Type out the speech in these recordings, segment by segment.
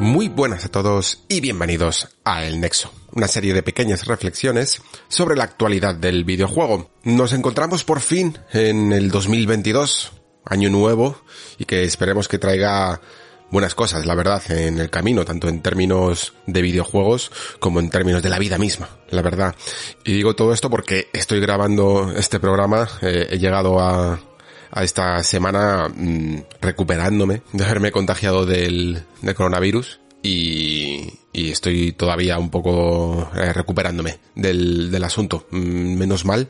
Muy buenas a todos y bienvenidos a El Nexo, una serie de pequeñas reflexiones sobre la actualidad del videojuego. Nos encontramos por fin en el 2022, año nuevo, y que esperemos que traiga buenas cosas, la verdad, en el camino, tanto en términos de videojuegos como en términos de la vida misma, la verdad. Y digo todo esto porque estoy grabando este programa, eh, he llegado a, a esta semana mmm, recuperándome de haberme contagiado del, coronavirus y, y, estoy todavía un poco eh, recuperándome del, del asunto. Mm, menos mal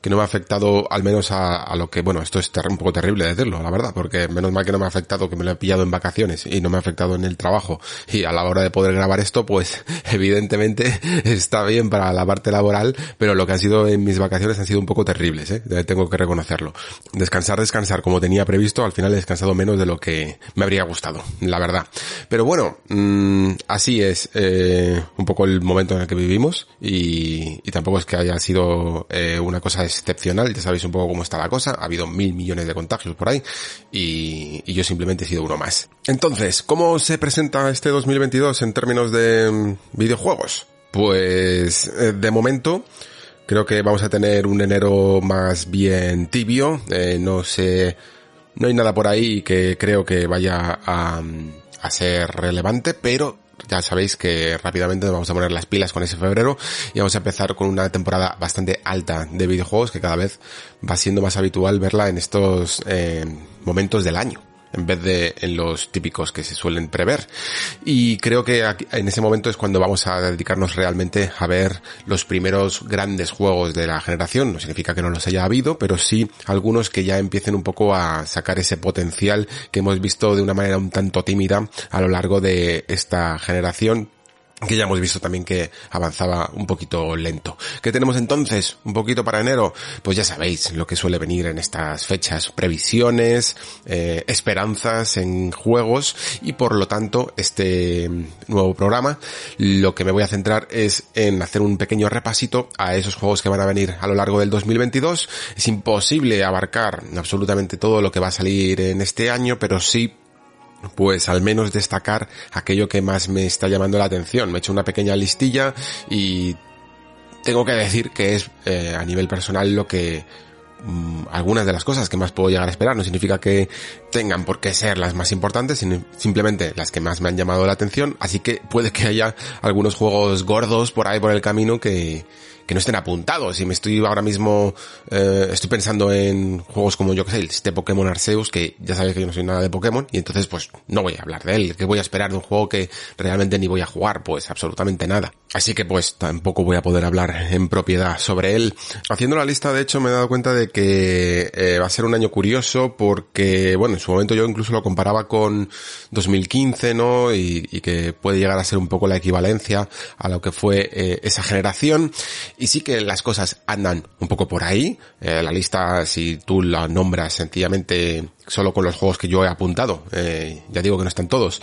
que no me ha afectado al menos a, lo que, bueno, esto es un poco terrible decirlo, la verdad, porque menos mal que no me ha afectado, que me lo he pillado en vacaciones y no me ha afectado en el trabajo. Y a la hora de poder grabar esto, pues evidentemente está bien para la parte laboral, pero lo que han sido en mis vacaciones han sido un poco terribles, ¿eh? tengo que reconocerlo. Descansar, descansar como tenía previsto, al final he descansado menos de lo que me habría gustado, la verdad. Pero bueno, mmm, así es eh, un poco el momento en el que vivimos y, y tampoco es que haya sido eh, una cosa excepcional, ya sabéis un poco cómo está la cosa, ha habido mil millones de contagios por ahí y, yo simplemente he sido uno más. Entonces, ¿cómo se presenta este 2022 en términos de mm, videojuegos? Pues eh, de momento creo que vamos a tener un enero más bien tibio, eh, no sé, no hay nada por ahí que creo que vaya a, a ser relevante, pero ya sabéis que rápidamente vamos a poner las pilas con ese febrero y vamos a empezar con una temporada bastante alta de videojuegos que cada vez va siendo más habitual verla en estos eh, momentos del año en vez de en los típicos que se suelen prever. Y creo que en ese momento es cuando vamos a dedicarnos realmente a ver los primeros grandes juegos de la generación. No significa que no los haya habido, pero sí algunos que ya empiecen un poco a sacar ese potencial que hemos visto de una manera un tanto tímida a lo largo de esta generación que ya hemos visto también que avanzaba un poquito lento. ¿Qué tenemos entonces? Un poquito para enero. Pues ya sabéis lo que suele venir en estas fechas. Previsiones, eh, esperanzas en juegos y por lo tanto este nuevo programa lo que me voy a centrar es en hacer un pequeño repasito a esos juegos que van a venir a lo largo del 2022. Es imposible abarcar absolutamente todo lo que va a salir en este año, pero sí pues al menos destacar aquello que más me está llamando la atención. Me he hecho una pequeña listilla y tengo que decir que es eh, a nivel personal lo que mmm, algunas de las cosas que más puedo llegar a esperar. No significa que tengan por qué ser las más importantes, sino simplemente las que más me han llamado la atención. Así que puede que haya algunos juegos gordos por ahí por el camino que, que no estén apuntados. Y me estoy ahora mismo, eh, estoy pensando en juegos como yo que sé, este Pokémon Arceus, que ya sabéis que yo no soy nada de Pokémon, y entonces pues no voy a hablar de él. ¿Qué voy a esperar de un juego que realmente ni voy a jugar? Pues absolutamente nada. Así que pues tampoco voy a poder hablar en propiedad sobre él. Haciendo la lista, de hecho, me he dado cuenta de que eh, va a ser un año curioso porque, bueno, en su momento yo incluso lo comparaba con 2015, ¿no? Y, y que puede llegar a ser un poco la equivalencia a lo que fue eh, esa generación. Y sí que las cosas andan un poco por ahí. Eh, la lista, si tú la nombras sencillamente solo con los juegos que yo he apuntado, eh, ya digo que no están todos,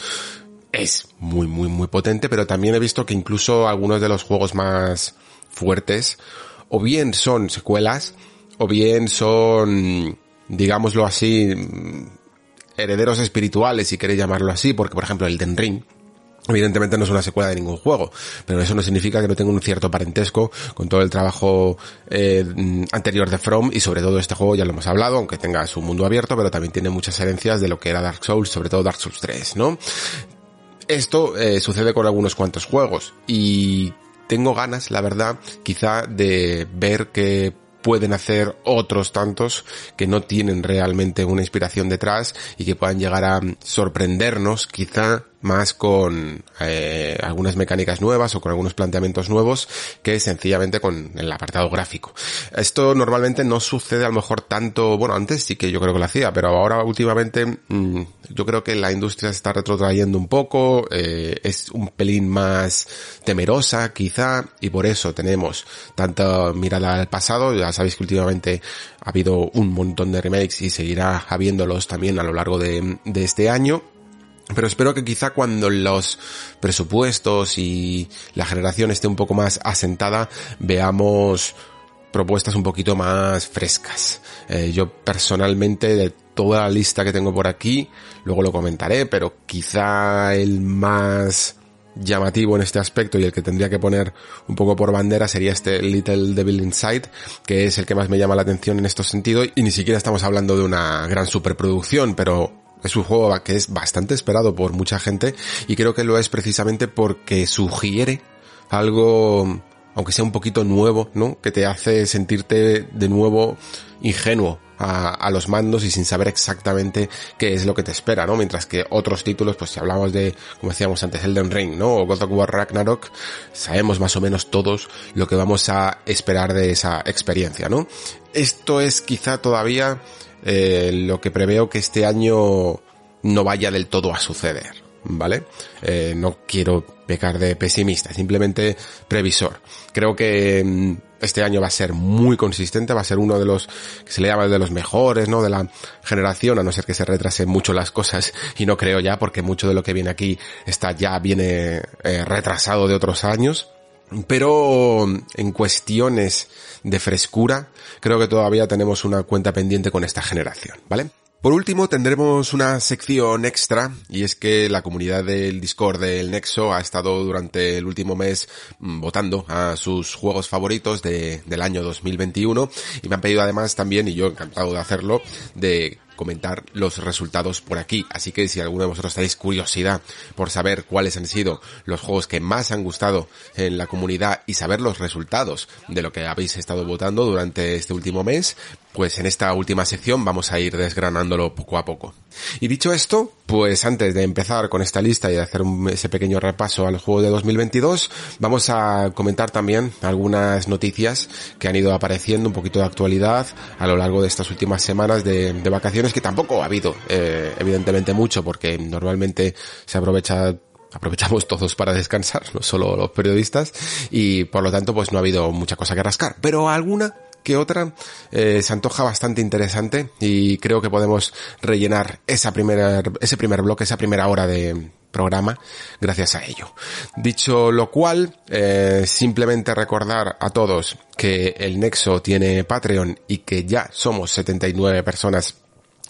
es muy, muy, muy potente, pero también he visto que incluso algunos de los juegos más fuertes, o bien son secuelas, o bien son, digámoslo así, herederos espirituales, si queréis llamarlo así, porque por ejemplo el Den Evidentemente no es una secuela de ningún juego, pero eso no significa que no tenga un cierto parentesco con todo el trabajo eh, anterior de From y sobre todo este juego ya lo hemos hablado, aunque tenga su mundo abierto, pero también tiene muchas herencias de lo que era Dark Souls, sobre todo Dark Souls 3, ¿no? Esto eh, sucede con algunos cuantos juegos y tengo ganas, la verdad, quizá de ver que pueden hacer otros tantos que no tienen realmente una inspiración detrás y que puedan llegar a sorprendernos quizá más con eh, algunas mecánicas nuevas o con algunos planteamientos nuevos que sencillamente con el apartado gráfico. Esto normalmente no sucede a lo mejor tanto, bueno, antes sí que yo creo que lo hacía, pero ahora últimamente mm, yo creo que la industria se está retrotrayendo un poco, eh, es un pelín más temerosa quizá y por eso tenemos tanta mirada al pasado, ya sabéis que últimamente ha habido un montón de remakes y seguirá habiéndolos también a lo largo de, de este año pero espero que quizá cuando los presupuestos y la generación esté un poco más asentada, veamos propuestas un poquito más frescas. Eh, yo personalmente de toda la lista que tengo por aquí, luego lo comentaré, pero quizá el más llamativo en este aspecto y el que tendría que poner un poco por bandera sería este Little Devil Inside, que es el que más me llama la atención en estos sentidos y ni siquiera estamos hablando de una gran superproducción, pero es un juego que es bastante esperado por mucha gente y creo que lo es precisamente porque sugiere algo, aunque sea un poquito nuevo, ¿no? Que te hace sentirte de nuevo ingenuo a, los mandos y sin saber exactamente qué es lo que te espera, ¿no? Mientras que otros títulos, pues si hablamos de, como decíamos antes, Elden Ring, ¿no? O God of War Ragnarok, sabemos más o menos todos lo que vamos a esperar de esa experiencia, ¿no? Esto es quizá todavía eh, lo que preveo que este año no vaya del todo a suceder, ¿vale? Eh, no quiero pecar de pesimista, simplemente previsor. Creo que mm, este año va a ser muy consistente, va a ser uno de los que se le llama de los mejores, ¿no? De la generación, a no ser que se retrasen mucho las cosas y no creo ya porque mucho de lo que viene aquí está ya viene eh, retrasado de otros años. Pero en cuestiones de frescura, creo que todavía tenemos una cuenta pendiente con esta generación, ¿vale? Por último, tendremos una sección extra, y es que la comunidad del Discord del Nexo ha estado durante el último mes mm, votando a sus juegos favoritos de, del año 2021, y me han pedido además también, y yo encantado de hacerlo, de comentar los resultados por aquí. Así que si alguno de vosotros tenéis curiosidad por saber cuáles han sido los juegos que más han gustado en la comunidad y saber los resultados de lo que habéis estado votando durante este último mes, pues en esta última sección vamos a ir desgranándolo poco a poco. Y dicho esto, pues antes de empezar con esta lista y de hacer ese pequeño repaso al juego de 2022, vamos a comentar también algunas noticias que han ido apareciendo, un poquito de actualidad a lo largo de estas últimas semanas de, vacaciones, que tampoco ha habido, eh, evidentemente mucho, porque normalmente se aprovecha aprovechamos todos para descansar, no solo los periodistas, y por lo tanto pues no ha habido mucha cosa que rascar, pero alguna que otra eh, se antoja bastante interesante y creo que podemos rellenar esa primera, ese primer bloque, esa primera hora de programa gracias a ello. Dicho lo cual, eh, simplemente recordar a todos que el Nexo tiene Patreon y que ya somos 79 personas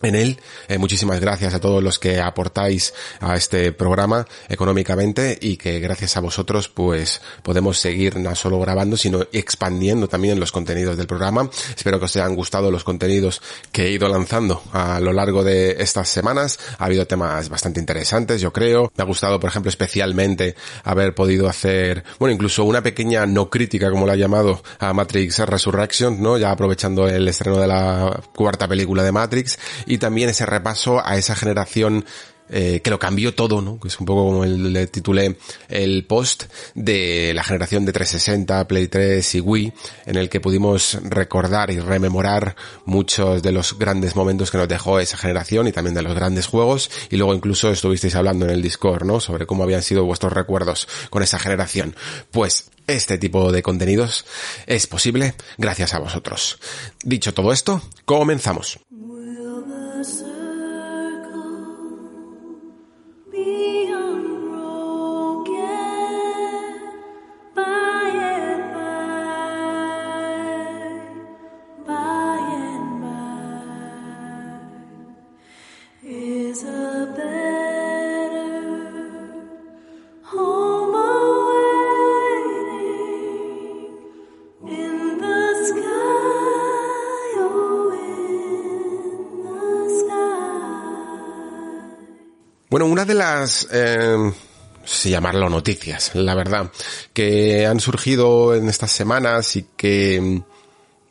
en él. Eh, muchísimas gracias a todos los que aportáis a este programa económicamente y que gracias a vosotros pues podemos seguir no solo grabando sino expandiendo también los contenidos del programa. Espero que os hayan gustado los contenidos que he ido lanzando a lo largo de estas semanas. Ha habido temas bastante interesantes, yo creo. Me ha gustado, por ejemplo, especialmente haber podido hacer, bueno, incluso una pequeña no crítica, como lo ha llamado, a Matrix Resurrection, ¿no? Ya aprovechando el estreno de la cuarta película de Matrix y también ese repaso a esa generación eh, que lo cambió todo, ¿no? Que es un poco como le titulé el post de la generación de 360, Play 3 y Wii, en el que pudimos recordar y rememorar muchos de los grandes momentos que nos dejó esa generación y también de los grandes juegos. Y luego incluso estuvisteis hablando en el Discord, ¿no? Sobre cómo habían sido vuestros recuerdos con esa generación. Pues este tipo de contenidos es posible gracias a vosotros. Dicho todo esto, comenzamos. Bueno, una de las... Eh si llamarlo noticias, la verdad, que han surgido en estas semanas y que mm,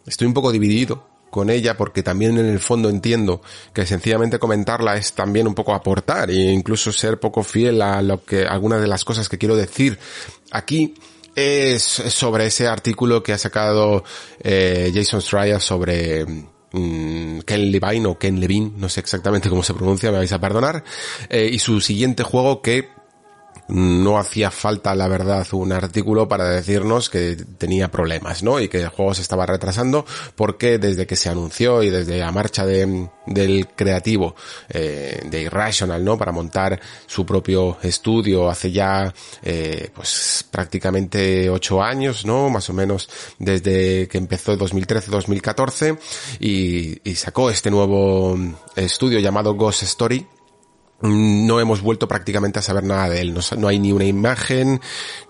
estoy un poco dividido con ella porque también en el fondo entiendo que sencillamente comentarla es también un poco aportar e incluso ser poco fiel a lo que algunas de las cosas que quiero decir aquí es sobre ese artículo que ha sacado eh, Jason Straya sobre mm, Ken Levine o Ken Levine, no sé exactamente cómo se pronuncia, me vais a perdonar, eh, y su siguiente juego que no hacía falta, la verdad, un artículo para decirnos que tenía problemas, ¿no? Y que el juego se estaba retrasando porque desde que se anunció y desde la marcha de, del creativo eh, de Irrational, ¿no? Para montar su propio estudio hace ya, eh, pues prácticamente ocho años, ¿no? Más o menos desde que empezó 2013-2014 y, y sacó este nuevo estudio llamado Ghost Story no hemos vuelto prácticamente a saber nada de él. No, hay ni una imagen,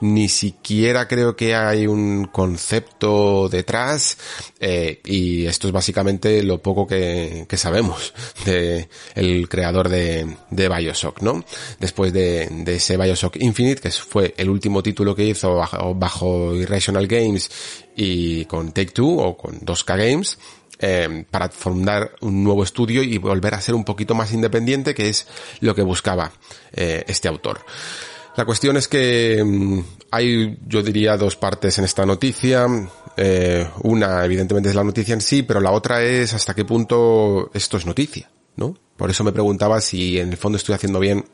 ni siquiera creo que hay un concepto detrás. Eh, y esto es básicamente lo poco que, sabemos de el creador de, de Bioshock, ¿no? Después de, de, ese Bioshock Infinite, que fue el último título que hizo bajo, bajo Irrational Games y con Take Two o con 2K Games, eh, para fundar un nuevo estudio y volver a ser un poquito más independiente, que es lo que buscaba eh, este autor. La cuestión es que mm, hay, yo diría, dos partes en esta noticia. Eh, una, evidentemente, es la noticia en sí, pero la otra es hasta qué punto esto es noticia, ¿no? Por eso me preguntaba si en el fondo estoy haciendo bien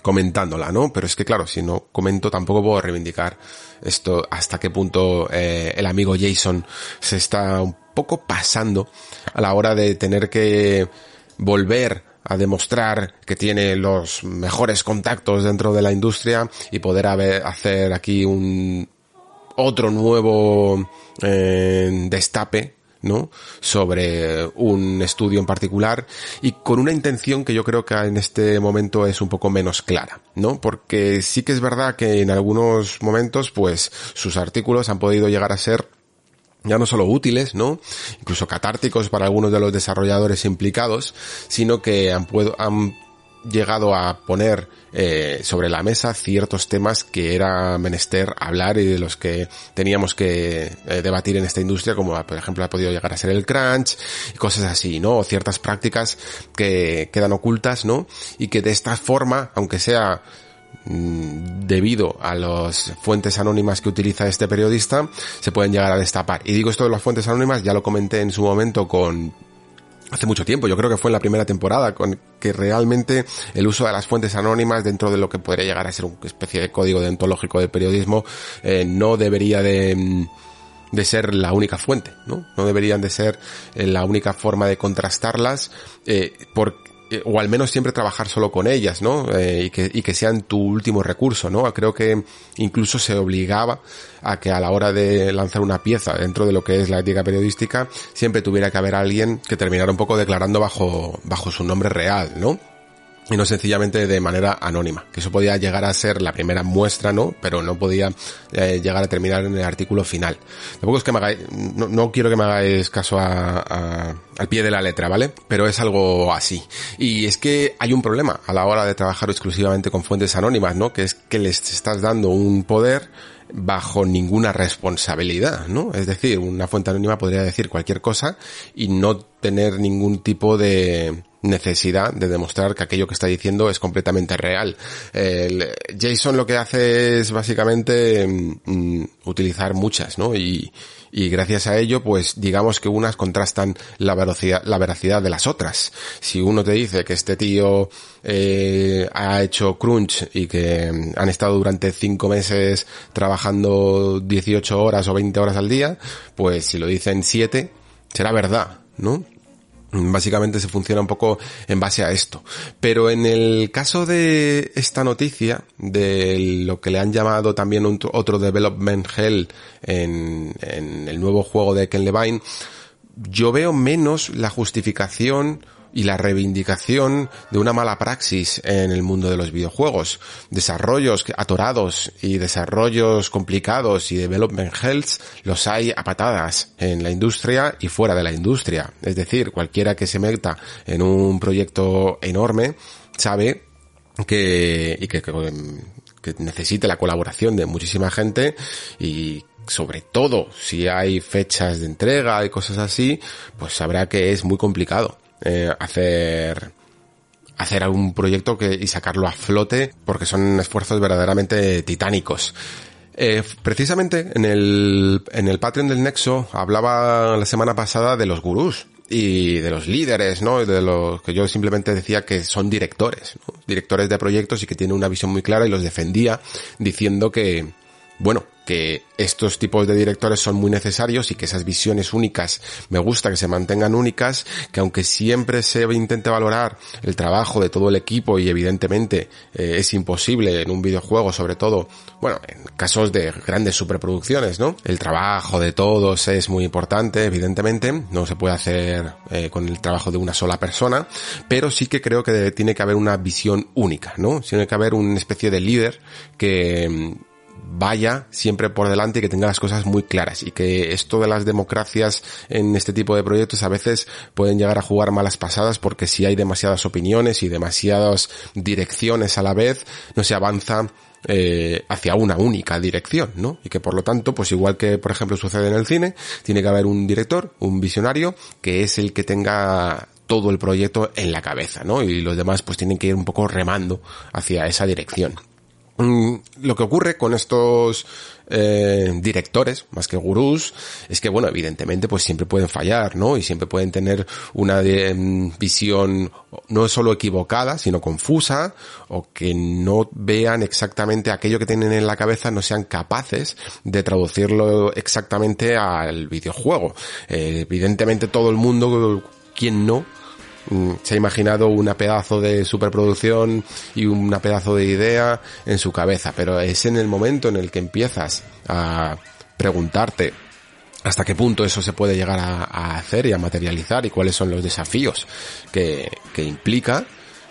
comentándola, ¿no? Pero es que claro, si no comento tampoco puedo reivindicar esto hasta qué punto el amigo Jason se está poco pasando a la hora de tener que volver a demostrar que tiene los mejores contactos dentro de la industria y poder hacer aquí un otro nuevo eh, destape ¿no? sobre un estudio en particular y con una intención que yo creo que en este momento es un poco menos clara, ¿no? Porque sí que es verdad que en algunos momentos pues sus artículos han podido llegar a ser ya no solo útiles, ¿no? Incluso catárticos para algunos de los desarrolladores implicados, sino que han, han llegado a poner eh, sobre la mesa ciertos temas que era menester hablar y de los que teníamos que eh, debatir en esta industria, como por ejemplo ha podido llegar a ser el crunch y cosas así, ¿no? O ciertas prácticas que quedan ocultas, ¿no? Y que de esta forma, aunque sea debido a las fuentes anónimas que utiliza este periodista, se pueden llegar a destapar. Y digo esto de las fuentes anónimas, ya lo comenté en su momento con hace mucho tiempo, yo creo que fue en la primera temporada, con que realmente el uso de las fuentes anónimas dentro de lo que podría llegar a ser una especie de código deontológico de periodismo, eh, no debería de, mm, de ser la única fuente, ¿no? No deberían de ser eh, la única forma de contrastarlas, eh, porque eh, o al menos siempre trabajar solo con ellas, ¿no? Eh, y, que, y que sean tu último recurso, ¿no? Creo que incluso se obligaba a que a la hora de lanzar una pieza dentro de lo que es la ética periodística, siempre tuviera que haber alguien que terminara un poco declarando bajo, bajo su nombre real, ¿no? Y no sencillamente de manera anónima, que eso podía llegar a ser la primera muestra, ¿no? Pero no podía eh, llegar a terminar en el artículo final. Tampoco es que me hagáis, no, quiero que me hagáis caso a, al pie de la letra, ¿vale? Pero es algo así. Y es que hay un problema a la hora de trabajar exclusivamente con fuentes anónimas, ¿no? Que es que les estás dando un poder bajo ninguna responsabilidad, ¿no? Es decir, una fuente anónima podría decir cualquier cosa y no tener ningún tipo de, necesidad de demostrar que aquello que está diciendo es completamente real. El Jason lo que hace es básicamente mm, utilizar muchas, ¿no? Y, y gracias a ello, pues digamos que unas contrastan la veracidad, la veracidad de las otras. Si uno te dice que este tío eh, ha hecho crunch y que han estado durante cinco meses trabajando 18 horas o 20 horas al día, pues si lo dicen siete, será verdad, ¿no? Básicamente se funciona un poco en base a esto. Pero en el caso de esta noticia, de lo que le han llamado también otro development hell en, en el nuevo juego de Ken Levine, yo veo menos la justificación y la reivindicación de una mala praxis en el mundo de los videojuegos. Desarrollos atorados y desarrollos complicados y development hells los hay a patadas en la industria y fuera de la industria. Es decir, cualquiera que se meta en un proyecto enorme sabe que, y que, que necesite la colaboración de muchísima gente y sobre todo si hay fechas de entrega y cosas así, pues sabrá que es muy complicado eh, hacer hacer algún proyecto que, y sacarlo a flote porque son esfuerzos verdaderamente titánicos. Eh, precisamente en el, en el Patreon del Nexo hablaba la semana pasada de los gurús y de los líderes, ¿no? De los que yo simplemente decía que son directores, directores de proyectos y que tienen una visión muy clara y los defendía diciendo que, bueno, que estos tipos de directores son muy necesarios y que esas visiones únicas me gusta que se mantengan únicas, que aunque siempre se intente valorar el trabajo de todo el equipo y evidentemente eh, es imposible en un videojuego, sobre todo, bueno, en casos de grandes superproducciones, ¿no? El trabajo de todos es muy importante, evidentemente, no se puede hacer eh, con el trabajo de una sola persona, pero sí que creo que tiene que haber una visión única, ¿no? Tiene que haber una especie de líder que vaya siempre por delante y que tenga las cosas muy claras y que esto de las democracias en este tipo de proyectos a veces pueden llegar a jugar malas pasadas porque si hay demasiadas opiniones y demasiadas direcciones a la vez no se avanza eh, hacia una única dirección, ¿no? Y que por lo tanto, pues igual que por ejemplo sucede en el cine, tiene que haber un director, un visionario, que es el que tenga todo el proyecto en la cabeza, ¿no? Y los demás pues tienen que ir un poco remando hacia esa dirección. Mm, lo que ocurre con estos eh, directores, más que gurús, es que, bueno, evidentemente, pues siempre pueden fallar, ¿no? Y siempre pueden tener una mm, visión no solo equivocada, sino confusa, o que no vean exactamente aquello que tienen en la cabeza, no sean capaces de traducirlo exactamente al videojuego. Eh, evidentemente todo el mundo, quien no, se ha imaginado una pedazo de superproducción y una pedazo de idea en su cabeza, pero es en el momento en el que empiezas a preguntarte hasta qué punto eso se puede llegar a, hacer y a materializar y cuáles son los desafíos que, que implica,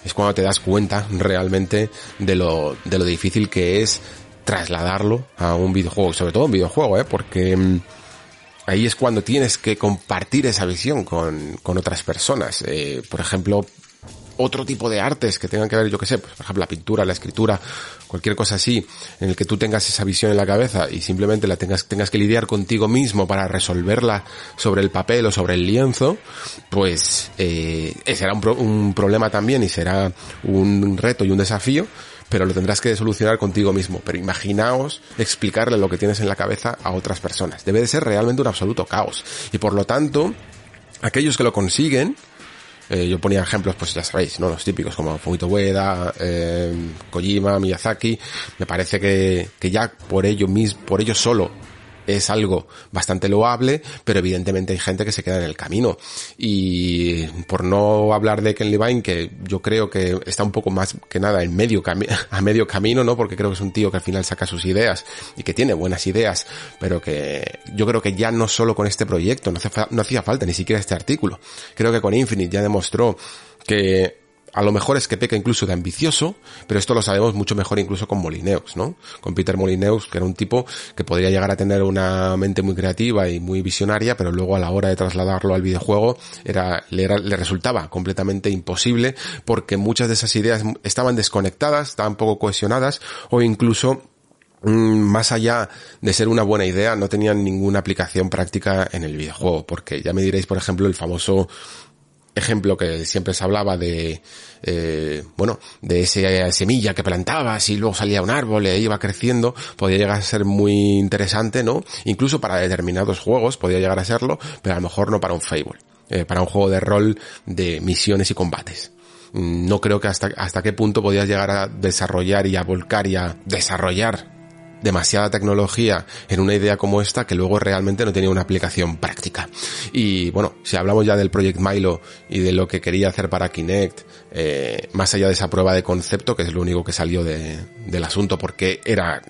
es cuando te das cuenta realmente de lo, de lo difícil que es trasladarlo a un videojuego, sobre todo un videojuego, ¿eh? porque mm, ahí es cuando tienes que compartir esa visión con, con otras personas. Eh, por ejemplo, otro tipo de artes que tengan que ver, yo que sé, pues, por ejemplo, la pintura, la escritura, cualquier cosa así, en el que tú tengas esa visión en la cabeza y simplemente la tengas, tengas que lidiar contigo mismo para resolverla sobre el papel o sobre el lienzo, pues eh, será un, un problema también y será un reto y un desafío pero lo tendrás que solucionar contigo mismo. Pero imaginaos explicarle lo que tienes en la cabeza a otras personas. Debe de ser realmente un absoluto caos. Y por lo tanto, aquellos que lo consiguen, eh, yo ponía ejemplos, pues ya sabéis, ¿no? Los típicos como Fumito Ueda, eh, Kojima, Miyazaki. Me parece que, que ya por ello mismo, por ello solo, es algo bastante loable, pero evidentemente hay gente que se queda en el camino. Y por no hablar de Ken Levine, que yo creo que está un poco más que nada en medio a medio camino, ¿no? Porque creo que es un tío que al final saca sus ideas y que tiene buenas ideas, pero que yo creo que ya no solo con este proyecto, no, no hacía falta ni siquiera este artículo. Creo que con Infinite ya demostró que a lo mejor es que peca incluso de ambicioso, pero esto lo sabemos mucho mejor incluso con Molineux, ¿no? Con Peter Molineux, que era un tipo que podría llegar a tener una mente muy creativa y muy visionaria, pero luego a la hora de trasladarlo al videojuego era, le, le resultaba completamente imposible porque muchas de esas ideas estaban desconectadas, estaban poco cohesionadas o incluso mm, más allá de ser una buena idea, no tenían ninguna aplicación práctica en el videojuego, porque ya me diréis, por ejemplo, el famoso ejemplo que siempre se hablaba de, eh, bueno, de esa semilla que plantabas y luego salía un árbol e iba creciendo, podía llegar a ser muy interesante, ¿no? Incluso para determinados juegos podía llegar a serlo, pero a lo mejor no para un Fable, eh, para un juego de rol de misiones y combates. Mm, no creo que hasta, hasta qué punto podías llegar a desarrollar y a volcar y a desarrollar demasiada tecnología en una idea como esta que luego realmente no tenía una aplicación práctica. Y bueno, si hablamos ya del Project Milo y de lo que quería hacer para Kinect, eh, más allá de esa prueba de concepto, que es lo único que salió de, del asunto, porque era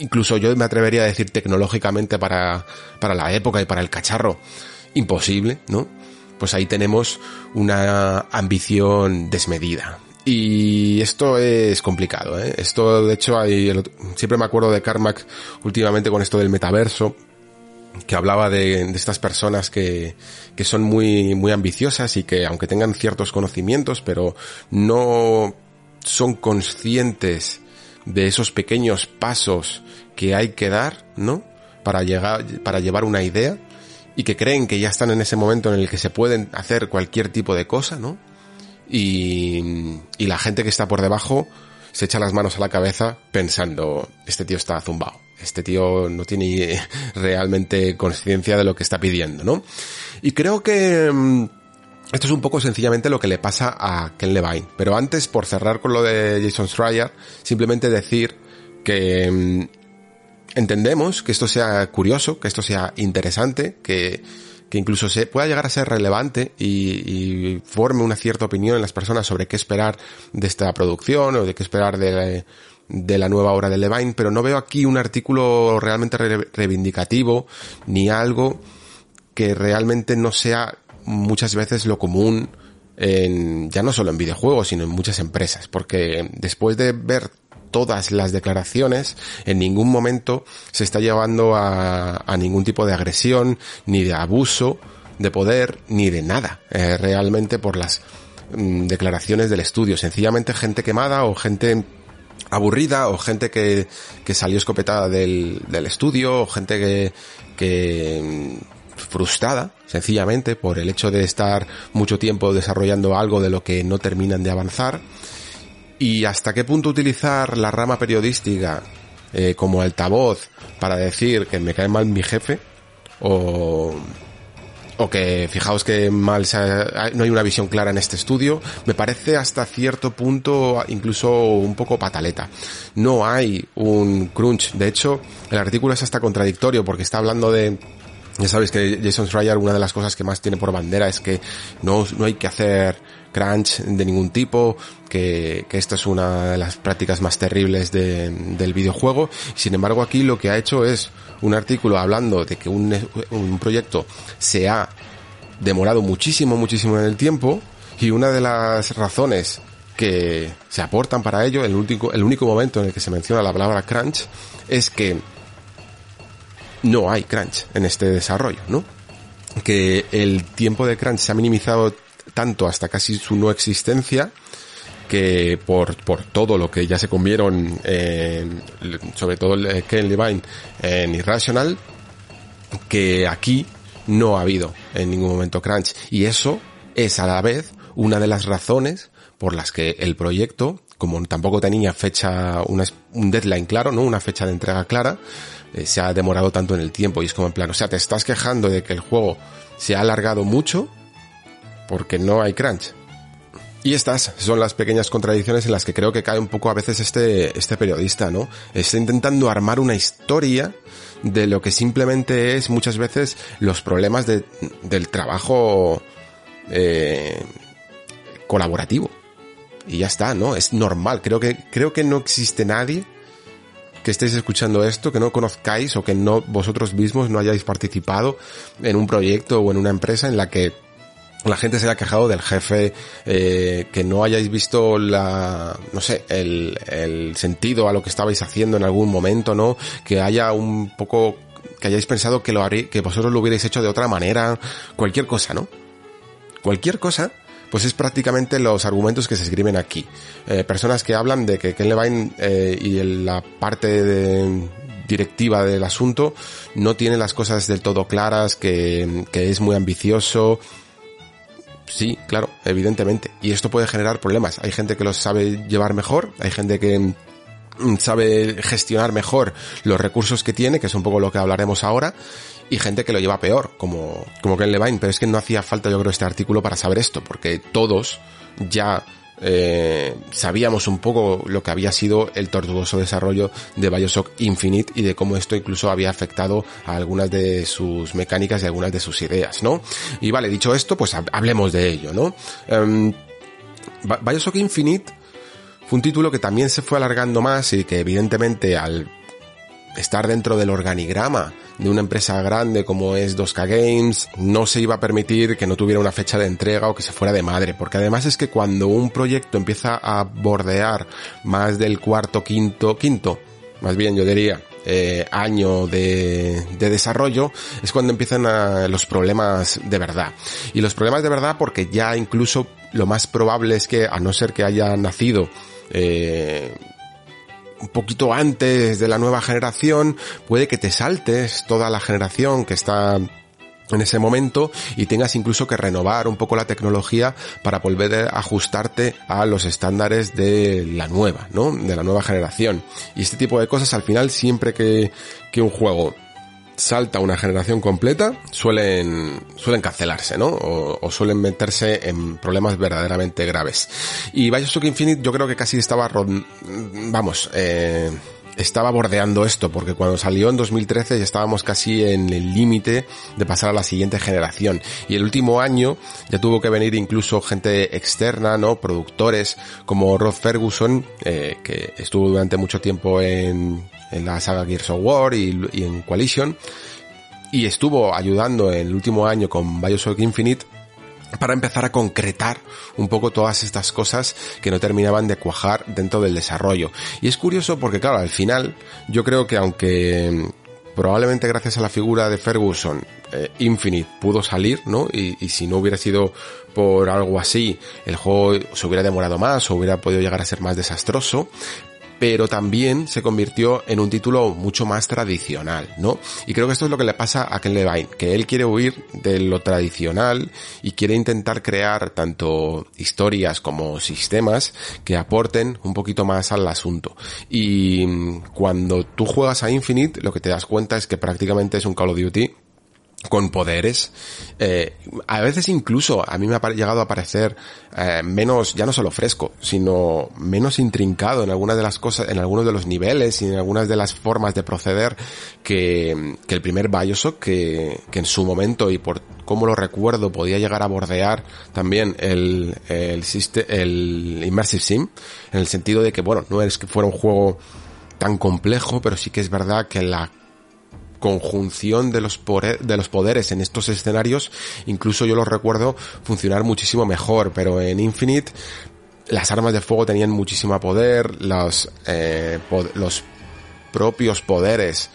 incluso yo me atrevería a decir tecnológicamente para, para la época y para el cacharro, imposible, ¿no? Pues ahí tenemos una ambición desmedida. Y esto es complicado, ¿eh? Esto, de hecho, hay, siempre me acuerdo de Carmack últimamente con esto del metaverso, que hablaba de, de estas personas que, que son muy, muy ambiciosas y que aunque tengan ciertos conocimientos, pero no son conscientes de esos pequeños pasos que hay que dar, ¿no? para llegar, para llevar una idea y que creen que ya están en ese momento en el que se pueden hacer cualquier tipo de cosa, ¿no? Y, y la gente que está por debajo se echa las manos a la cabeza pensando, este tío está zumbado, este tío no tiene realmente conciencia de lo que está pidiendo, ¿no? Y creo que mm, esto es un poco sencillamente lo que le pasa a Ken Levine. Pero antes, por cerrar con lo de Jason Schreier, simplemente decir que mm, entendemos que esto sea curioso, que esto sea interesante, que, que incluso se pueda llegar a ser relevante y, forme una cierta opinión en las personas sobre qué esperar de esta producción o de qué esperar de, de la nueva obra de Levine, pero no veo aquí un artículo realmente reivindicativo ni algo que realmente no sea muchas veces lo común en, ya no solo en videojuegos, sino en muchas empresas, porque después de ver todas las declaraciones, en ningún momento se está llevando a, a ningún tipo de agresión, ni de abuso de poder, ni de nada, eh, realmente por las mm, declaraciones del estudio. Sencillamente gente quemada o gente aburrida o gente que, que salió escopetada del, del estudio o gente que, que mm, frustrada sencillamente por el hecho de estar mucho tiempo desarrollando algo de lo que no terminan de avanzar y hasta qué punto utilizar la rama periodística eh, como altavoz para decir que me cae mal mi jefe o o que fijaos que mal no hay una visión clara en este estudio, me parece hasta cierto punto incluso un poco pataleta. No hay un crunch. De hecho, el artículo es hasta contradictorio porque está hablando de ya sabéis que Jason Schreier una de las cosas que más tiene por bandera es que no, no hay que hacer crunch de ningún tipo, que, que esta es una de las prácticas más terribles de, del videojuego. Sin embargo, aquí lo que ha hecho es un artículo hablando de que un, un proyecto se ha demorado muchísimo, muchísimo en el tiempo y una de las razones que se aportan para ello, el único, el único momento en el que se menciona la palabra crunch, es que no hay crunch en este desarrollo, ¿no? Que el tiempo de crunch se ha minimizado tanto hasta casi su no existencia que por, por todo lo que ya se comieron, en, sobre todo el Ken Levine en Irrational, que aquí no ha habido en ningún momento crunch. Y eso es a la vez una de las razones por las que el proyecto, como tampoco tenía fecha, un deadline claro, ¿no? Una fecha de entrega clara, eh, se ha demorado tanto en el tiempo y es como en plan, o sea, te estás quejando de que el juego se ha alargado mucho porque no hay crunch. Y estas son las pequeñas contradicciones en las que creo que cae un poco a veces este, este periodista, ¿no? Está intentando armar una historia de lo que simplemente es muchas veces los problemas de, del trabajo eh, colaborativo. Y ya está, ¿no? Es normal. Creo que, creo que no existe nadie que estéis escuchando esto, que no conozcáis o que no vosotros mismos no hayáis participado en un proyecto o en una empresa en la que la gente se haya quejado del jefe, eh, que no hayáis visto la, no sé, el, el sentido a lo que estabais haciendo en algún momento, ¿no? Que haya un poco, que hayáis pensado que lo haréis, que vosotros lo hubierais hecho de otra manera, cualquier cosa, ¿no? Cualquier cosa pues es prácticamente los argumentos que se escriben aquí. Eh, personas que hablan de que Ken Levine eh, y la parte de, directiva del asunto no tiene las cosas del todo claras, que, que es muy ambicioso. Sí, claro, evidentemente. Y esto puede generar problemas. Hay gente que los sabe llevar mejor, hay gente que mm, sabe gestionar mejor los recursos que tiene, que es un poco lo que hablaremos ahora, y gente que lo lleva peor, como, como Ken Levine, pero es que no hacía falta yo creo este artículo para saber esto, porque todos ya eh, sabíamos un poco lo que había sido el tortuoso desarrollo de Bioshock Infinite y de cómo esto incluso había afectado a algunas de sus mecánicas y algunas de sus ideas, ¿no? Y vale, dicho esto, pues hablemos de ello, ¿no? Um, Bioshock Infinite fue un título que también se fue alargando más y que evidentemente al estar dentro del organigrama de una empresa grande como es 2K Games, no se iba a permitir que no tuviera una fecha de entrega o que se fuera de madre, porque además es que cuando un proyecto empieza a bordear más del cuarto, quinto, quinto, más bien yo diría, eh, año de, de, desarrollo es cuando empiezan los problemas de verdad. Y los problemas de verdad porque ya incluso lo más probable es que, a no ser que haya nacido eh, un poquito antes de la nueva generación, puede que te saltes toda la generación que está en ese momento y tengas incluso que renovar un poco la tecnología para volver a ajustarte a los estándares de la nueva, ¿no? De la nueva generación. Y este tipo de cosas al final siempre que, que un juego salta una generación completa, suelen, suelen cancelarse, ¿no? O, suelen meterse en problemas verdaderamente graves. Y Bioshock Infinite yo creo que casi estaba, vamos, eh, estaba bordeando esto, porque cuando salió en 2013 ya estábamos casi en el límite de pasar a la siguiente generación. Y el último año ya tuvo que venir incluso gente externa, ¿no? Productores como Rod Ferguson, eh, que estuvo durante mucho tiempo en, en la saga Gears of War y, en Coalition, y estuvo ayudando en el último año con Bioshock Infinite para empezar a concretar un poco todas estas cosas que no terminaban de cuajar dentro del desarrollo. Y es curioso porque claro, al final yo creo que aunque probablemente gracias a la figura de Ferguson eh, Infinite pudo salir, ¿no? Y, y, si no hubiera sido por algo así, el juego se hubiera demorado más o hubiera podido llegar a ser más desastroso pero también se convirtió en un título mucho más tradicional, ¿no? Y creo que esto es lo que le pasa a Ken Levine, que él quiere huir de lo tradicional y quiere intentar crear tanto historias como sistemas que aporten un poquito más al asunto. Y cuando tú juegas a Infinite, lo que te das cuenta es que prácticamente es un Call of Duty con poderes, eh, a veces incluso a mí me ha llegado a parecer eh, menos, ya no solo fresco, sino menos intrincado en algunas de las cosas, en algunos de los niveles y en algunas de las formas de proceder que, que el primer Bioshock, que, que en su momento y por cómo lo recuerdo podía llegar a bordear también el, el, el Immersive Sim, en el sentido de que, bueno, no es que fuera un juego tan complejo, pero sí que es verdad que la conjunción de los, de los poderes en estos escenarios, incluso yo los recuerdo funcionar muchísimo mejor, pero en Infinite las armas de fuego tenían muchísimo poder, los, eh, los propios poderes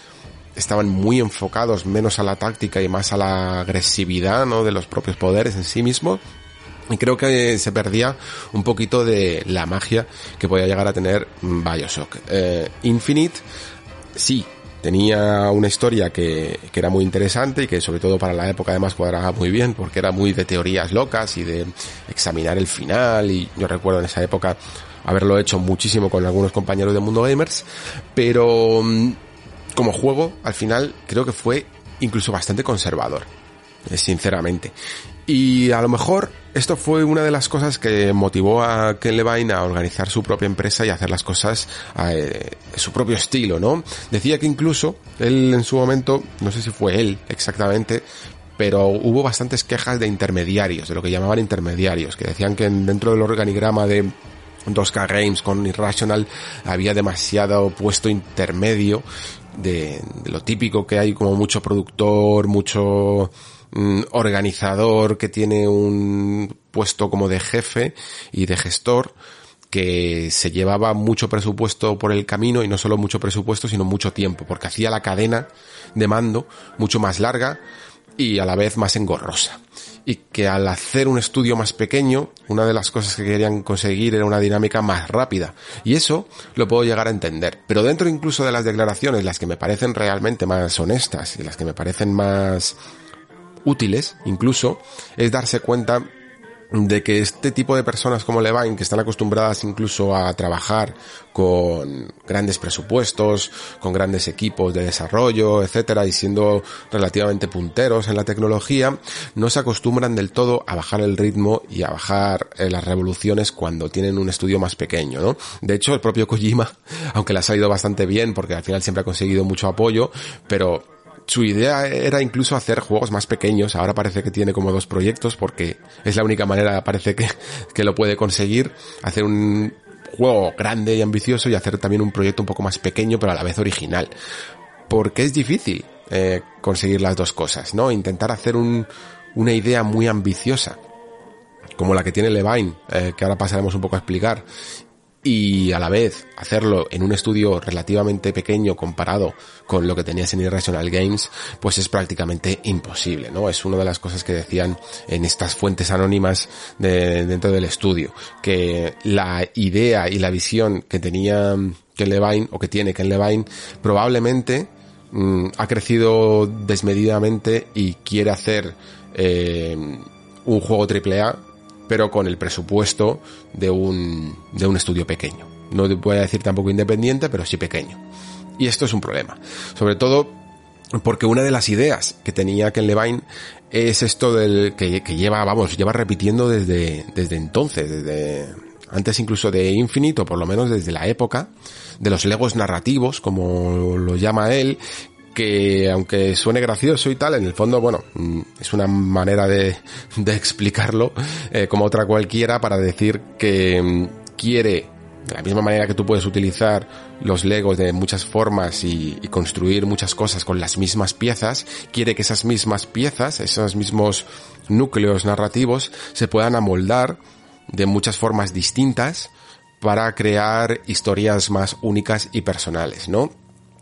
estaban muy enfocados menos a la táctica y más a la agresividad, ¿no? De los propios poderes en sí mismos. Y creo que se perdía un poquito de la magia que podía llegar a tener Bioshock. Eh, Infinite, sí, tenía una historia que, que, era muy interesante y que sobre todo para la época además cuadraba muy bien porque era muy de teorías locas y de examinar el final y yo recuerdo en esa época haberlo hecho muchísimo con algunos compañeros de Mundo Gamers, pero mm, como juego al final creo que fue incluso bastante conservador, eh, sinceramente. Y a lo mejor esto fue una de las cosas que motivó a Ken Levine a organizar su propia empresa y hacer las cosas a eh, su propio estilo, ¿no? Decía que incluso él en su momento, no sé si fue él exactamente, pero hubo bastantes quejas de intermediarios, de lo que llamaban intermediarios, que decían que dentro del organigrama de 2K Games con Irrational había demasiado puesto intermedio de, de lo típico que hay como mucho productor, mucho Mm, organizador que tiene un puesto como de jefe y de gestor que se llevaba mucho presupuesto por el camino y no solo mucho presupuesto sino mucho tiempo porque hacía la cadena de mando mucho más larga y a la vez más engorrosa y que al hacer un estudio más pequeño, una de las cosas que querían conseguir era una dinámica más rápida. Y eso lo puedo llegar a entender. Pero dentro incluso de las declaraciones, las que me parecen realmente más honestas y las que me parecen más útiles, incluso, es darse cuenta de que este tipo de personas como Levine, que están acostumbradas incluso a trabajar con grandes presupuestos, con grandes equipos de desarrollo, etcétera, y siendo relativamente punteros en la tecnología, no se acostumbran del todo a bajar el ritmo y a bajar eh, las revoluciones cuando tienen un estudio más pequeño, ¿no? De hecho, el propio Kojima, aunque le ha salido bastante bien, porque al final siempre ha conseguido mucho apoyo, pero su idea era incluso hacer juegos más pequeños. Ahora parece que tiene como dos proyectos porque es la única manera, parece que, que lo puede conseguir. Hacer un juego grande y ambicioso y hacer también un proyecto un poco más pequeño pero a la vez original. Porque es difícil eh, conseguir las dos cosas, ¿no? Intentar hacer un, una idea muy ambiciosa como la que tiene Levine, eh, que ahora pasaremos un poco a explicar, y a la vez hacerlo en un estudio relativamente pequeño comparado con lo que tenías en Irrational Games, pues es prácticamente imposible, ¿no? Es una de las cosas que decían en estas fuentes anónimas de, dentro del estudio, que la idea y la visión que tenía Ken Levine, o que tiene Ken Levine, probablemente mm, ha crecido desmedidamente y quiere hacer eh, un juego AAA, pero con el presupuesto de un, de un estudio pequeño. No voy a decir tampoco independiente, pero sí pequeño. Y esto es un problema. Sobre todo porque una de las ideas que tenía Ken Levine es esto del que, que lleva, vamos, lleva repitiendo desde, desde entonces, desde antes incluso de Infinite, o por lo menos desde la época de los legos narrativos, como lo llama él, que aunque suene gracioso y tal, en el fondo, bueno, mm, es una manera de, de explicarlo eh, como otra cualquiera para decir que mm, quiere de la misma manera que tú puedes utilizar los Legos de muchas formas y, y, construir muchas cosas con las mismas piezas, quiere que esas mismas piezas, esos mismos núcleos narrativos, se puedan amoldar de muchas formas distintas para crear historias más únicas y personales, ¿no?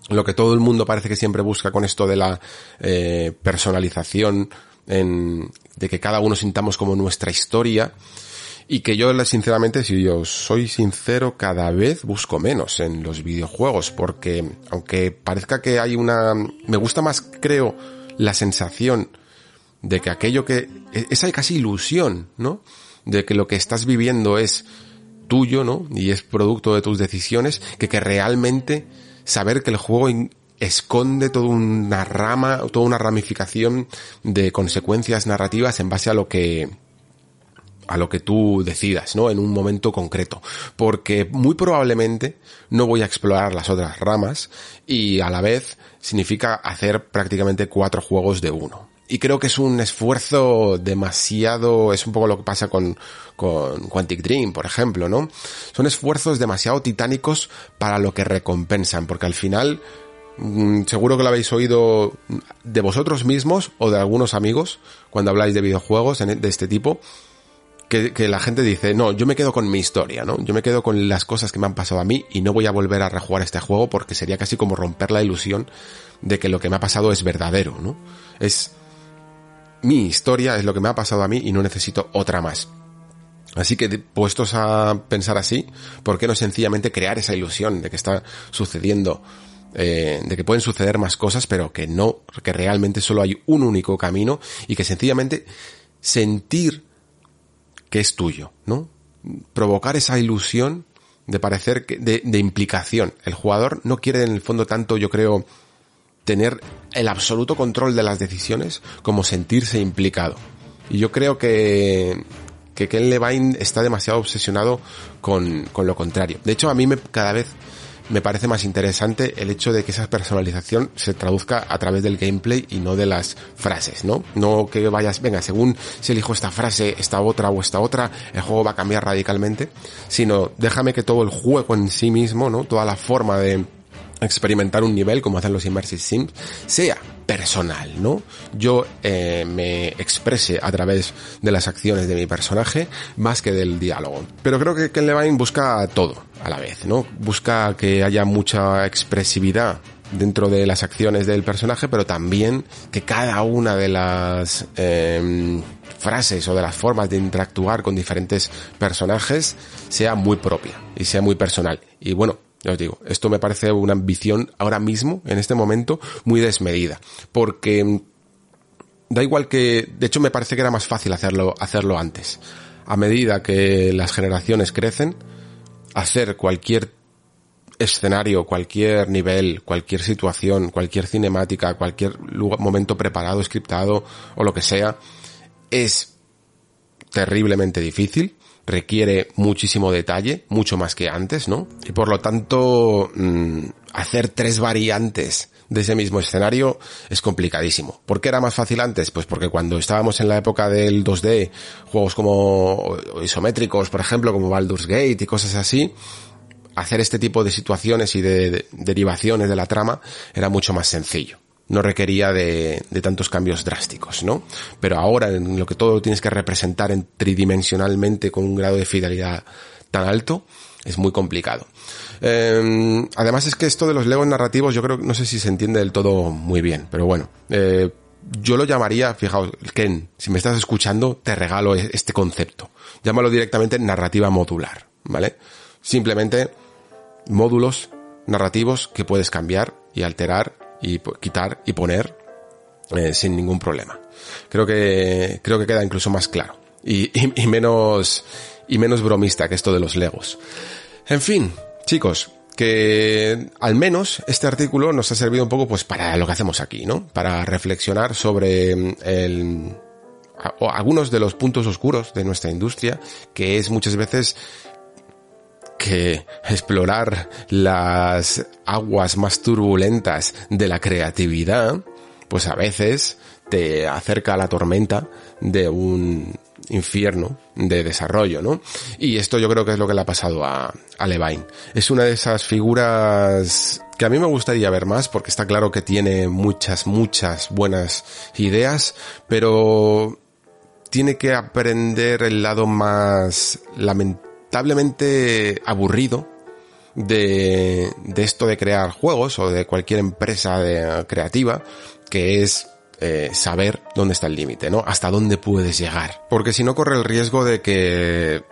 Lo que todo el mundo parece que siempre busca con esto de la eh, personalización, en, de que cada uno sintamos como nuestra historia, y que yo sinceramente, si yo soy sincero, cada vez busco menos en los videojuegos, porque aunque parezca que hay una... me gusta más, creo, la sensación de que aquello que... esa casi ilusión, ¿no? De que lo que estás viviendo es tuyo, ¿no? Y es producto de tus decisiones, que que realmente saber que el juego esconde toda una rama, toda una ramificación de consecuencias narrativas en base a lo que a lo que tú decidas, ¿no? En un momento concreto. Porque muy probablemente no voy a explorar las otras ramas y a la vez significa hacer prácticamente cuatro juegos de uno. Y creo que es un esfuerzo demasiado, es un poco lo que pasa con, con Quantic Dream, por ejemplo, ¿no? Son esfuerzos demasiado titánicos para lo que recompensan, porque al final, mm, seguro que lo habéis oído de vosotros mismos o de algunos amigos cuando habláis de videojuegos de este tipo, que, la gente dice, no, yo me quedo con mi historia, ¿no? Yo me quedo con las cosas que me han pasado a mí y no voy a volver a rejugar este juego porque sería casi como romper la ilusión de que lo que me ha pasado es verdadero, ¿no? Es mi historia, es lo que me ha pasado a mí y no necesito otra más. Así que puestos a pensar así, ¿por qué no sencillamente crear esa ilusión de que está sucediendo, eh, de que pueden suceder más cosas, pero que no, que realmente solo hay un único camino y que sencillamente sentir que es tuyo, ¿no? Provocar esa ilusión de parecer que, de, de implicación. El jugador no quiere en el fondo tanto, yo creo, tener el absoluto control de las decisiones como sentirse implicado. Y yo creo que, que Ken Levine está demasiado obsesionado con, con lo contrario. De hecho, a mí me, cada vez me parece más interesante el hecho de que esa personalización se traduzca a través del gameplay y no de las frases, ¿no? No que vayas, venga, según si elijo esta frase, esta otra o esta otra, el juego va a cambiar radicalmente, sino déjame que todo el juego en sí mismo, ¿no? Toda la forma de experimentar un nivel como hacen los Immersive Sims sea personal, ¿no? Yo eh, me exprese a través de las acciones de mi personaje más que del diálogo. Pero creo que Ken Levine busca todo a la vez, ¿no? Busca que haya mucha expresividad dentro de las acciones del personaje, pero también que cada una de las eh, frases o de las formas de interactuar con diferentes personajes sea muy propia y sea muy personal. Y bueno, ya os digo, esto me parece una ambición ahora mismo, en este momento, muy desmedida. Porque mm, da igual que, de hecho me parece que era más fácil hacerlo, hacerlo antes. A medida que las generaciones crecen, hacer cualquier escenario, cualquier nivel, cualquier situación, cualquier cinemática, cualquier momento preparado, scriptado o lo que sea, es terriblemente difícil requiere muchísimo detalle, mucho más que antes, ¿no? Y por lo tanto, mmm, hacer tres variantes de ese mismo escenario es complicadísimo. ¿Por qué era más fácil antes? Pues porque cuando estábamos en la época del 2D, juegos como isométricos, por ejemplo, como Baldur's Gate y cosas así, hacer este tipo de situaciones y de, de derivaciones de la trama era mucho más sencillo no requería de, tantos cambios drásticos, ¿no? Pero ahora en lo que todo tienes que representar en tridimensionalmente con un grado de fidelidad tan alto, es muy complicado. Eh, además es que esto de los legos narrativos yo creo que no sé si se entiende del todo muy bien, pero bueno, eh, yo lo llamaría, fijaos, Ken, si me estás escuchando, te regalo e-, este concepto. Llámalo directamente narrativa modular, ¿vale? Simplemente módulos narrativos que puedes cambiar y alterar y quitar y poner eh, sin ningún problema. Creo que, creo que queda incluso más claro y, y, menos, y menos bromista que esto de los legos. En fin, chicos, que al menos este artículo nos ha servido un poco pues para lo que hacemos aquí, ¿no? Para reflexionar sobre mm, el, o algunos de los puntos oscuros de nuestra industria, que es muchas veces que explorar las aguas más turbulentas de la creatividad, pues a veces te acerca a la tormenta de un infierno de desarrollo, ¿no? Y esto yo creo que es lo que le ha pasado a, a Levine. Es una de esas figuras que a mí me gustaría ver más porque está claro que tiene muchas, muchas buenas ideas, pero tiene que aprender el lado más lamentablemente aburrido de, de esto de crear juegos o de cualquier empresa creativa, que es eh, saber dónde está el límite, ¿no? Hasta dónde puedes llegar. Porque si no corre el riesgo de que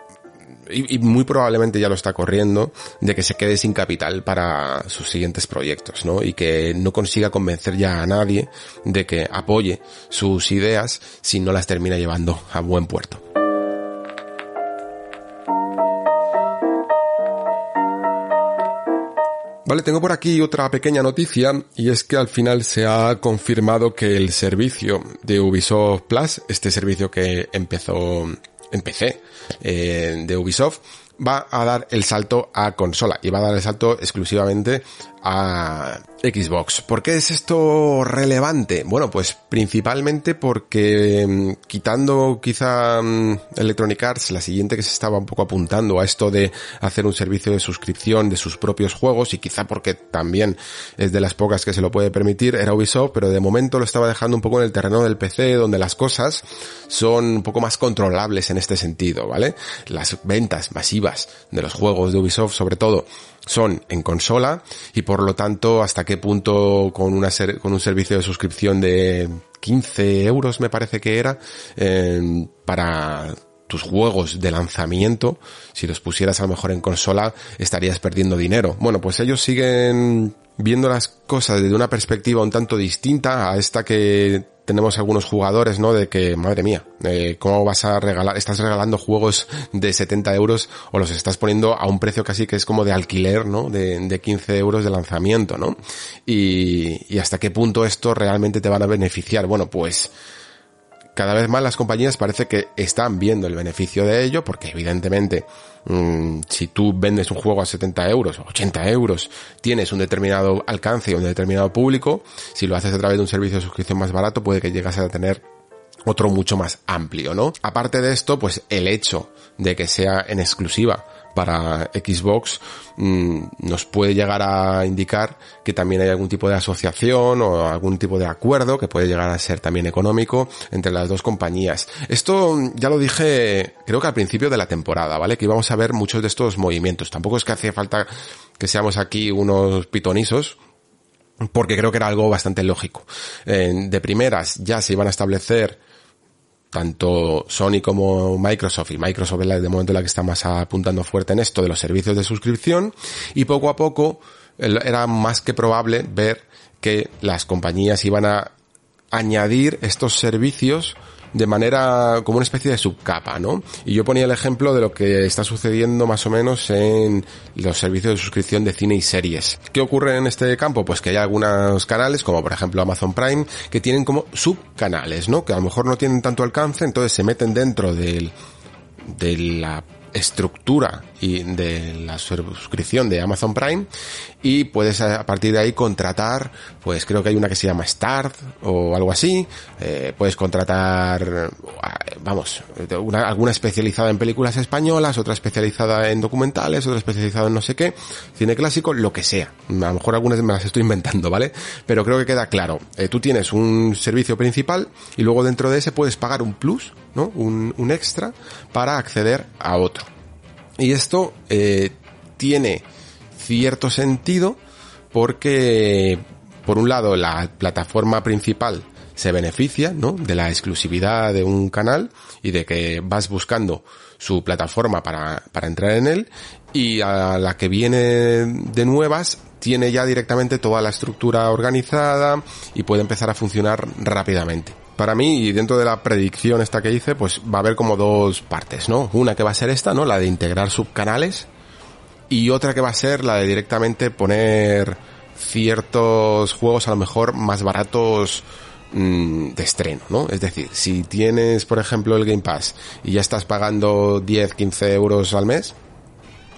y, muy probablemente ya lo está corriendo, de que se quede sin capital para sus siguientes proyectos, ¿no? Y que no consiga convencer ya a nadie de que apoye sus ideas si no las termina llevando a buen puerto. Vale, tengo por aquí otra pequeña noticia y es que al final se ha confirmado que el servicio de Ubisoft Plus, este servicio que empezó, empecé eh, de Ubisoft, va a dar el salto a consola y va a dar el salto exclusivamente a Xbox. ¿Por qué es esto relevante? Bueno, pues principalmente porque mm, quitando quizá mm, Electronic Arts, la siguiente que se estaba un poco apuntando a esto de hacer un servicio de suscripción de sus propios juegos y quizá porque también es de las pocas que se lo puede permitir, era Ubisoft, pero de momento lo estaba dejando un poco en el terreno del PC donde las cosas son un poco más controlables en este sentido, ¿vale? Las ventas masivas de los juegos de Ubisoft sobre todo son en consola y por lo tanto hasta qué punto con, una con un servicio de suscripción de 15 euros me parece que era para tus juegos de lanzamiento, si los pusieras a lo mejor en consola, estarías perdiendo dinero. Bueno, pues ellos siguen viendo las cosas desde una perspectiva un tanto distinta a esta que tenemos algunos jugadores, ¿no? De que, madre mía, eh, ¿cómo vas a regalar? Estás regalando juegos de 70 euros o los estás poniendo a un precio casi que es como de alquiler, ¿no? De, de 15 euros de lanzamiento, ¿no? Y, y hasta qué punto esto realmente te van a beneficiar. Bueno, pues, cada vez más las compañías parece que están viendo el beneficio de ello, porque evidentemente mm, si tú vendes un juego a 70 euros o 80 euros, tienes un determinado alcance y un determinado público, si lo haces a través de un servicio de suscripción más barato, puede que llegas a tener otro mucho más amplio, ¿no? Aparte de esto, pues el hecho de que sea en exclusiva para Xbox mm, nos puede llegar a indicar que también hay algún tipo de asociación o algún tipo de acuerdo que puede llegar a ser también económico entre las dos compañías. Esto ya lo dije creo que al principio de la temporada, ¿vale? Que íbamos a ver muchos de estos movimientos. Tampoco es que hace falta que seamos aquí unos pitonisos, porque creo que era algo bastante lógico. de primeras ya se iban a establecer tanto Sony como Microsoft, y Microsoft es de momento la que está más apuntando fuerte en esto de los servicios de suscripción, y poco a poco era más que probable ver que las compañías iban a añadir estos servicios de manera como una especie de subcapa, ¿no? Y yo ponía el ejemplo de lo que está sucediendo más o menos en los servicios de suscripción de cine y series. ¿Qué ocurre en este campo? Pues que hay algunos canales, como por ejemplo Amazon Prime, que tienen como subcanales, ¿no? Que a lo mejor no tienen tanto alcance, entonces se meten dentro del, de la estructura y de la suscripción de Amazon Prime y puedes a partir de ahí contratar, pues creo que hay una que se llama Start o algo así, eh, puedes contratar, vamos, una, alguna especializada en películas españolas, otra especializada en documentales, otra especializada en no sé qué, cine clásico, lo que sea. A lo mejor algunas me las estoy inventando, ¿vale? Pero creo que queda claro. Eh, tú tienes un servicio principal y luego dentro de ese puedes pagar un plus, ¿no? Un, un extra para acceder a otro. Y esto eh, tiene cierto sentido porque, por un lado, la plataforma principal se beneficia, ¿no? De la exclusividad de un canal y de que vas buscando su plataforma para, para entrar en él y a la que viene de nuevas tiene ya directamente toda la estructura organizada y puede empezar a funcionar rápidamente. Para mí, y dentro de la predicción esta que hice, pues va a haber como dos partes, ¿no? Una que va a ser esta, ¿no? La de integrar subcanales y otra que va a ser la de directamente poner ciertos juegos a lo mejor más baratos mm, de estreno, ¿no? Es decir, si tienes, por ejemplo, el Game Pass y ya estás pagando 10, 15 euros al mes,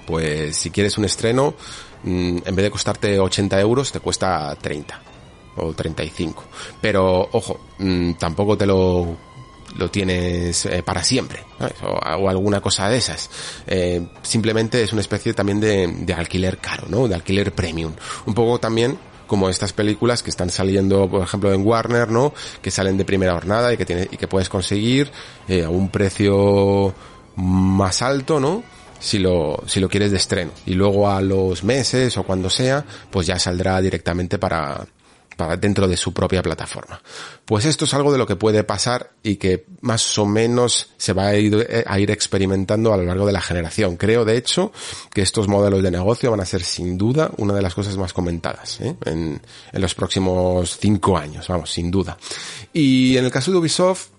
pues si quieres un estreno, mm, en vez de costarte 80 euros, te cuesta 30 o 35. Pero, ojo, mm, tampoco te lo lo tienes eh, para siempre, o, alguna cosa de esas. Eh, simplemente es una especie también de, de alquiler caro, ¿no? De alquiler premium. Un poco también como estas películas que están saliendo, por ejemplo, en Warner, ¿no? Que salen de primera jornada y que tiene, y que puedes conseguir eh, a un precio más alto, ¿no? si lo, si lo quieres de estreno. Y luego a los meses o cuando sea, pues ya saldrá directamente para, para dentro de su propia plataforma. Pues esto es algo de lo que puede pasar y que más o menos se va a ir, eh, a ir experimentando a lo largo de la generación. Creo, de hecho, que estos modelos de negocio van a ser sin duda una de las cosas más comentadas ¿eh? en, en los próximos cinco años, vamos, sin duda. Y en el caso de Ubisoft,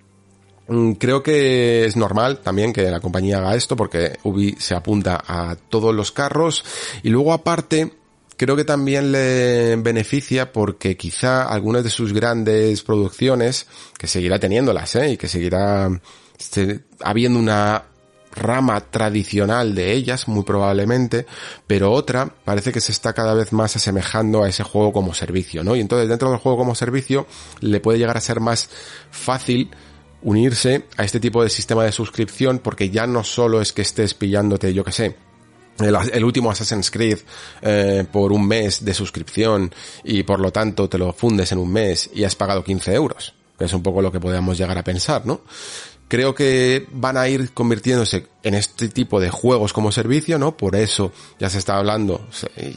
Mm, creo que es normal también que la compañía haga esto porque Ubi se apunta a todos los carros y luego aparte creo que también le beneficia porque quizá algunas de sus grandes producciones que seguirá teniéndolas ¿eh? y que seguirá este, habiendo una rama tradicional de ellas, muy probablemente, pero otra parece que se está cada vez más asemejando a ese juego como servicio, ¿no? Y entonces dentro del juego como servicio le puede llegar a ser más fácil unirse a este tipo de sistema de suscripción porque ya no solo es que estés pillándote, yo que sé, el, último Assassin's Creed eh, por un mes de suscripción y por lo tanto te lo fundes en un mes y has pagado 15 euros, que es un poco lo que podemos llegar a pensar, ¿no? Creo que van a ir convirtiéndose en este tipo de juegos como servicio, ¿no? Por eso ya se está hablando,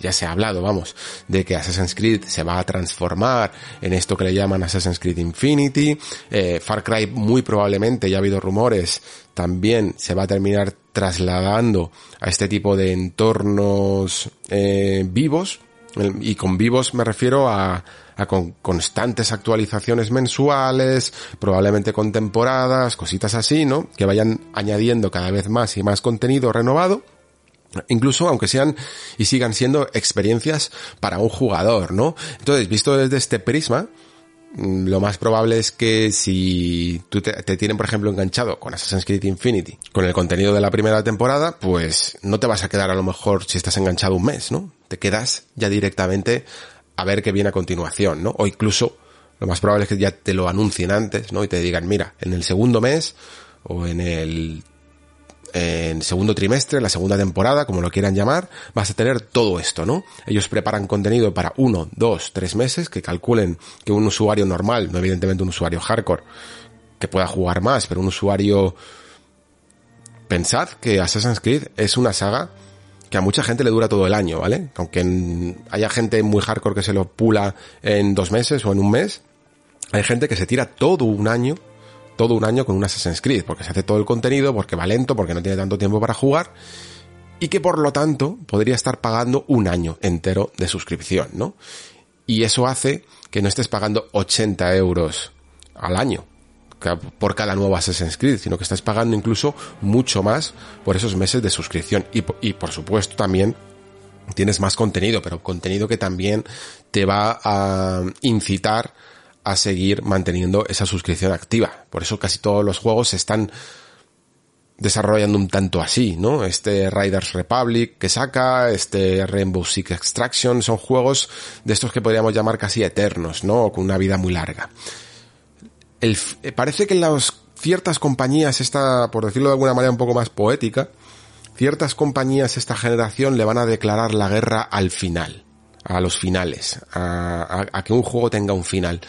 ya se ha hablado, vamos, de que Assassin's Creed se va a transformar en esto que le llaman Assassin's Creed Infinity. Eh, Far Cry muy probablemente, ya ha habido rumores, también se va a terminar trasladando a este tipo de entornos eh, vivos. Y con vivos me refiero a, con constantes actualizaciones mensuales, probablemente con temporadas, cositas así, ¿no? Que vayan añadiendo cada vez más y más contenido renovado. Incluso aunque sean y sigan siendo experiencias para un jugador, ¿no? Entonces, visto desde este prisma, mm, lo más probable es que si tú te, te, tienen, por ejemplo, enganchado con Assassin's Creed Infinity, con el contenido de la primera temporada, pues no te vas a quedar a lo mejor si estás enganchado un mes, ¿no? Te quedas ya directamente a ver qué viene a continuación, ¿no? O incluso lo más probable es que ya te lo anuncien antes, ¿no? Y te digan, mira, en el segundo mes o en el en segundo trimestre, la segunda temporada, como lo quieran llamar, vas a tener todo esto, ¿no? Ellos preparan contenido para uno, dos, tres meses, que calculen que un usuario normal, no evidentemente un usuario hardcore, que pueda jugar más, pero un usuario... Pensad que Assassin's Creed es una saga que a mucha gente le dura todo el año, ¿vale? Aunque haya gente muy hardcore que se lo pula en dos meses o en un mes, hay gente que se tira todo un año, todo un año con un Assassin's Creed, porque se hace todo el contenido, porque va lento, porque no tiene tanto tiempo para jugar, y que por lo tanto podría estar pagando un año entero de suscripción, ¿no? Y eso hace que no estés pagando 80 euros al año, por cada nuevo Assassin's Creed, sino que estás pagando incluso mucho más por esos meses de suscripción. Y, y por supuesto también tienes más contenido, pero contenido que también te va a incitar a seguir manteniendo esa suscripción activa. Por eso casi todos los juegos se están desarrollando un tanto así, ¿no? Este Riders Republic que saca, este Rainbow Six Extraction, son juegos de estos que podríamos llamar casi eternos, ¿no? Con una vida muy larga el, eh, parece que en las ciertas compañías, esta, por decirlo de alguna manera un poco más poética, ciertas compañías esta generación le van a declarar la guerra al final, a los finales, a, que un juego tenga un final.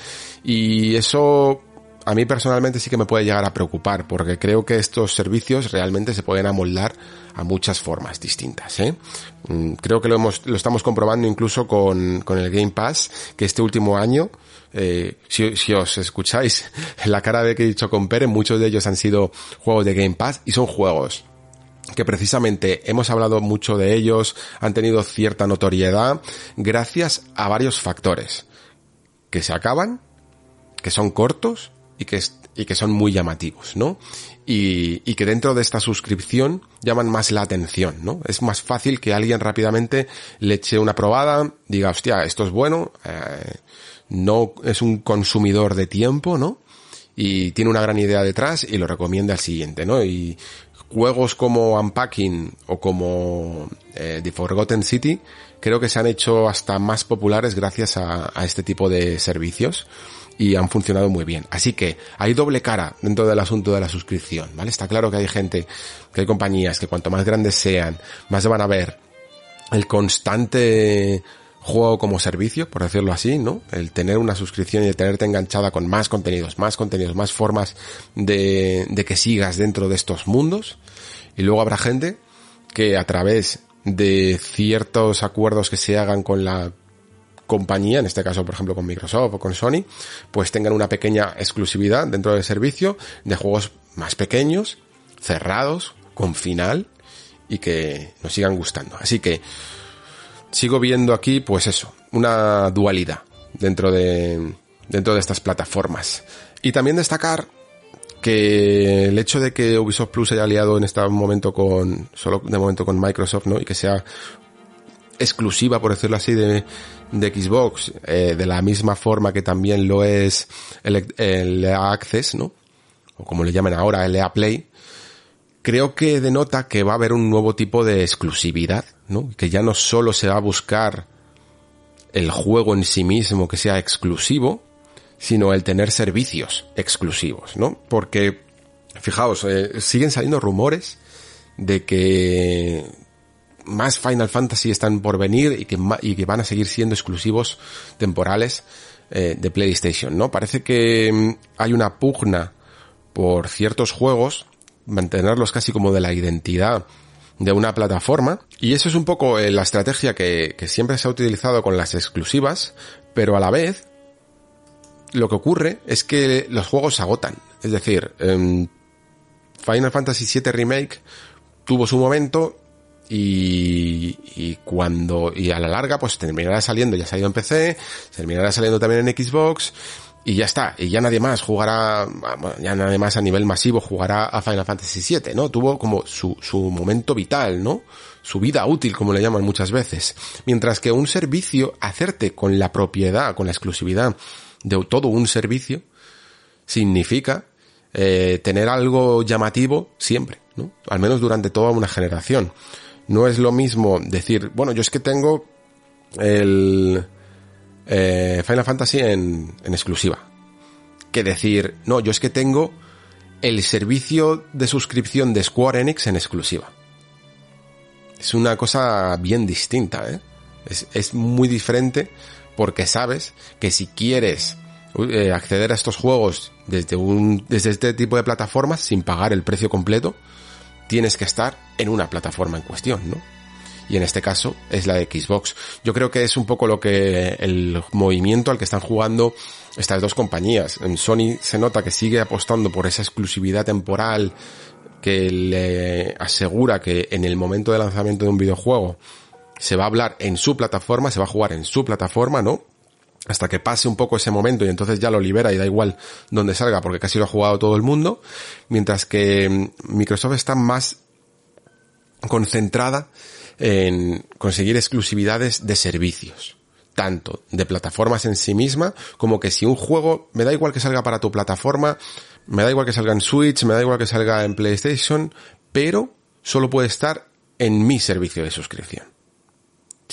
Y eso a mí personalmente sí que me puede llegar a preocupar, porque creo que estos servicios realmente se pueden amoldar a muchas formas distintas. ¿eh? Mm, creo que lo, hemos, lo estamos comprobando incluso con, con el Game Pass, que este último año, eh, si, os escucháis la cara de que he dicho con Pere, muchos de ellos han sido juegos de Game Pass y son juegos que precisamente hemos hablado mucho de ellos, han tenido cierta notoriedad gracias a varios factores que se acaban, que son cortos y que, y que son muy llamativos, ¿no? Y, y, que dentro de esta suscripción llaman más la atención, ¿no? Es más fácil que alguien rápidamente le eche una probada, diga, hostia, esto es bueno, eh, no es un consumidor de tiempo, ¿no? Y tiene una gran idea detrás y lo recomienda al siguiente, ¿no? Y juegos como Unpacking o como eh, The Forgotten City creo que se han hecho hasta más populares gracias a, a, este tipo de servicios y han funcionado muy bien. Así que hay doble cara dentro del asunto de la suscripción, ¿vale? Está claro que hay gente, que hay compañías que cuanto más grandes sean, más van a ver el constante juego como servicio, por decirlo así, ¿no? El tener una suscripción y el tenerte enganchada con más contenidos, más contenidos, más formas de, de que sigas dentro de estos mundos. Y luego habrá gente que a través de ciertos acuerdos que se hagan con la compañía, en este caso por ejemplo con Microsoft o con Sony, pues tengan una pequeña exclusividad dentro del servicio de juegos más pequeños, cerrados, con final y que nos sigan gustando. Así que sigo viendo aquí pues eso, una dualidad dentro de dentro de estas plataformas. Y también destacar que el hecho de que Ubisoft Plus haya aliado en este momento con, solo de momento con Microsoft, ¿no? Y que sea exclusiva, por decirlo así, de, de Xbox, eh, de la misma forma que también lo es el, el EA Access, ¿no? O como le llaman ahora, el EA Play, creo que denota que va a haber un nuevo tipo de exclusividad, Que ya no solo se va a buscar el juego en sí mismo que sea exclusivo, sino el tener servicios exclusivos, ¿no? Porque, fijaos, eh, siguen saliendo rumores de que más Final Fantasy están por venir y que, y que van a seguir siendo exclusivos temporales eh, de PlayStation, ¿no? Parece que mm, hay una pugna por ciertos juegos, mantenerlos casi como de la identidad de una plataforma, y eso es un poco eh, la estrategia que, que siempre se ha utilizado con las exclusivas, pero a la vez lo que ocurre es que los juegos se agotan. Es decir, eh, Final Fantasy VII Remake tuvo su momento y, y, cuando, y a la larga pues terminará saliendo, ya ha salido en PC, terminará saliendo también en Xbox y ya está, y ya nadie más jugará, ya nadie más a nivel masivo jugará a Final Fantasy VII, ¿no? Tuvo como su, su momento vital, ¿no? Su vida útil, como le llaman muchas veces. Mientras que un servicio, hacerte con la propiedad, con la exclusividad de todo un servicio, significa eh, tener algo llamativo siempre, ¿no? Al menos durante toda una generación. No es lo mismo decir, bueno, yo es que tengo el eh, Final Fantasy en, exclusiva. Que decir, no, yo es que tengo el servicio de suscripción de Square Enix en exclusiva. Es una cosa bien distinta, ¿eh? Es, muy diferente porque sabes que si quieres eh, acceder a estos juegos desde un, desde este tipo de plataformas sin pagar el precio completo, tienes que estar en una plataforma en cuestión, ¿no? Y en este caso es la de Xbox. Yo creo que es un poco lo que el movimiento al que están jugando estas dos compañías. En Sony se nota que sigue apostando por esa exclusividad temporal que le asegura que en el momento de lanzamiento de un videojuego se va a hablar en su plataforma, se va a jugar en su plataforma, ¿no? hasta que pase un poco ese momento y entonces ya lo libera y da igual donde salga porque casi lo ha jugado todo el mundo, mientras que Microsoft está más concentrada en conseguir exclusividades de servicios, tanto de plataformas en sí misma, como que si un juego, me da igual que salga para tu plataforma, me da igual que salga en Switch, me da igual que salga en PlayStation, pero solo puede estar en mi servicio de suscripción.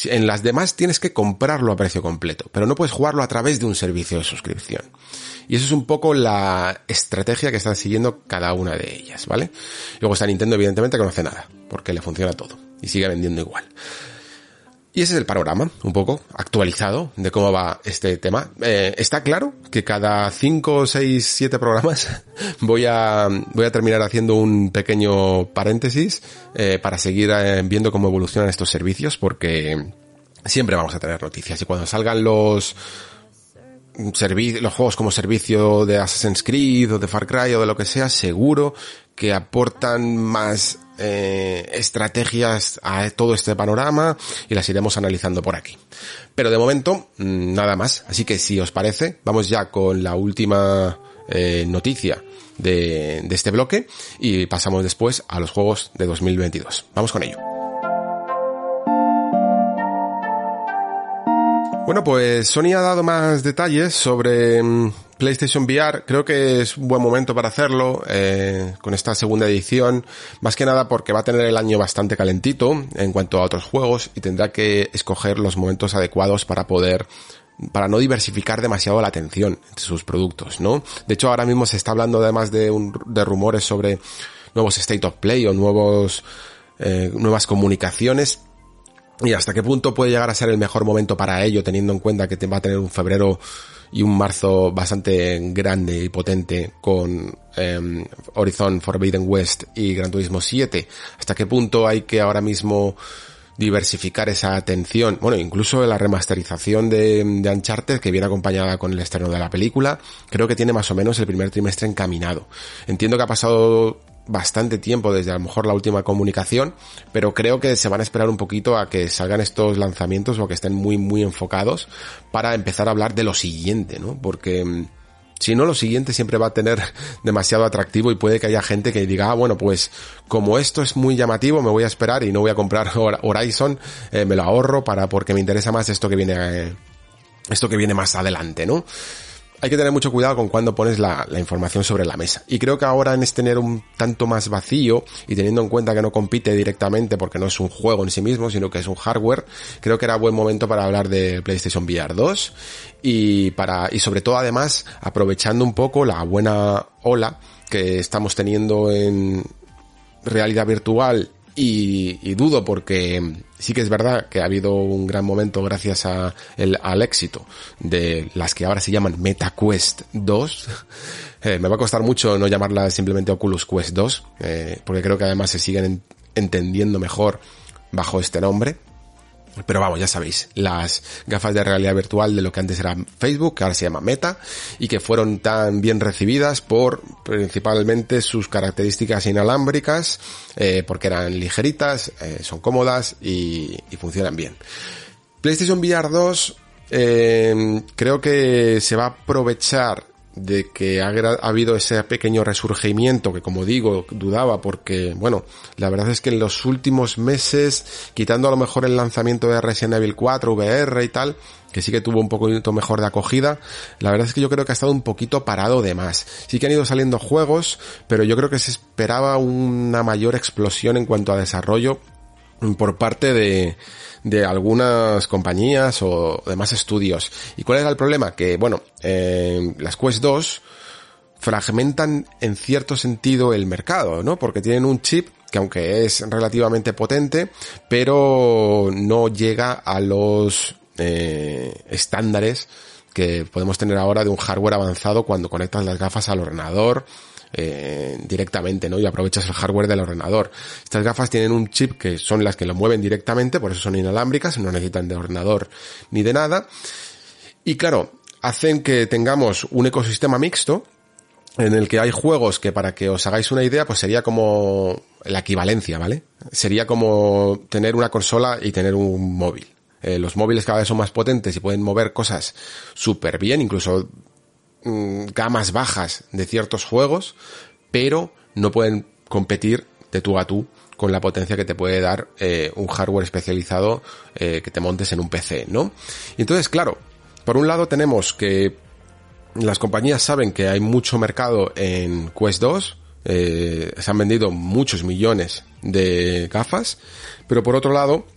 En las demás tienes que comprarlo a precio completo, pero no puedes jugarlo a través de un servicio de suscripción. Y eso es un poco la estrategia que están siguiendo cada una de ellas, ¿vale? Luego está Nintendo, evidentemente, que no hace nada, porque le funciona todo y sigue vendiendo igual. Y ese es el panorama, un poco actualizado de cómo va este tema. Eh, está claro que cada 5, 6, 7 programas voy a, voy a terminar haciendo un pequeño paréntesis eh, para seguir eh, viendo cómo evolucionan estos servicios porque siempre vamos a tener noticias y cuando salgan los los juegos como servicio de Assassin's Creed o de Far Cry o de lo que sea, seguro que aportan más eh, estrategias a todo este panorama y las iremos analizando por aquí. Pero de momento, mm, nada más. Así que si os parece, vamos ya con la última eh, noticia de, de este bloque y pasamos después a los juegos de 2022. Vamos con ello. Bueno, pues Sony ha dado más detalles sobre mm, PlayStation VR. Creo que es un buen momento para hacerlo eh, con esta segunda edición. Más que nada porque va a tener el año bastante calentito en cuanto a otros juegos y tendrá que escoger los momentos adecuados para poder para no diversificar demasiado la atención de sus productos, ¿no? De hecho, ahora mismo se está hablando además de, un, de rumores sobre nuevos State of Play o nuevos eh, nuevas comunicaciones y hasta qué punto puede llegar a ser el mejor momento para ello, teniendo en cuenta que va a tener un febrero y un marzo bastante grande y potente con eh, Horizon Forbidden West y Gran Turismo 7. Hasta qué punto hay que ahora mismo diversificar esa atención. Bueno, incluso la remasterización de, de Uncharted, que viene acompañada con el estreno de la película, creo que tiene más o menos el primer trimestre encaminado. Entiendo que ha pasado bastante tiempo desde a lo mejor la última comunicación, pero creo que se van a esperar un poquito a que salgan estos lanzamientos o que estén muy muy enfocados para empezar a hablar de lo siguiente, ¿no? Porque mm, si no, lo siguiente siempre va a tener demasiado atractivo y puede que haya gente que diga, ah, bueno, pues como esto es muy llamativo, me voy a esperar y no voy a comprar Horizon, eh, me lo ahorro para porque me interesa más esto que viene, eh, esto que viene más adelante, ¿no? Hay que tener mucho cuidado con cuando pones la, información sobre la mesa. Y creo que ahora en este tener un tanto más vacío y teniendo en cuenta que no compite directamente porque no es un juego en sí mismo, sino que es un hardware, creo que era buen momento para hablar de PlayStation VR 2 y para, y sobre todo además aprovechando un poco la buena ola que estamos teniendo en realidad virtual y, dudo porque sí que es verdad que ha habido un gran momento gracias al éxito de las que ahora se llaman MetaQuest 2. Eh, me va a costar mucho no llamarlas simplemente Oculus Quest 2, eh, porque creo que además se siguen entendiendo mejor bajo este nombre. Pero vamos, ya sabéis, las gafas de realidad virtual de lo que antes era Facebook, que ahora se llama Meta, y que fueron tan bien recibidas por principalmente sus características inalámbricas, eh, porque eran ligeritas, eh, son cómodas y, funcionan bien. PlayStation VR 2 eh, creo que se va a aprovechar de que ha, habido ese pequeño resurgimiento que como digo dudaba porque bueno la verdad es que en los últimos meses quitando a lo mejor el lanzamiento de Resident Evil 4 VR y tal que sí que tuvo un poquito mejor de acogida la verdad es que yo creo que ha estado un poquito parado de más. Sí que han ido saliendo juegos pero yo creo que se esperaba una mayor explosión en cuanto a desarrollo por parte de de algunas compañías o demás estudios. ¿Y cuál era el problema? Que, bueno, eh, las Quest 2 fragmentan en cierto sentido el mercado, ¿no? Porque tienen un chip que aunque es relativamente potente, pero no llega a los eh, estándares que podemos tener ahora de un hardware avanzado cuando conectas las gafas al ordenador eh, directamente, ¿no? Y aprovechas el hardware del ordenador. Estas gafas tienen un chip que son las que lo mueven directamente, por eso son inalámbricas, no necesitan de ordenador ni de nada. Y claro, hacen que tengamos un ecosistema mixto en el que hay juegos que para que os hagáis una idea, pues sería como la equivalencia, ¿vale? Sería como tener una consola y tener un móvil. Eh, los móviles cada vez son más potentes y pueden mover cosas súper bien, incluso Mm, gamas bajas de ciertos juegos, pero no pueden competir de tú a tú con la potencia que te puede dar eh, un hardware especializado eh, que te montes en un PC, ¿no? Y entonces, claro, por un lado tenemos que las compañías saben que hay mucho mercado en Quest 2, eh, se han vendido muchos millones de gafas, pero por otro lado,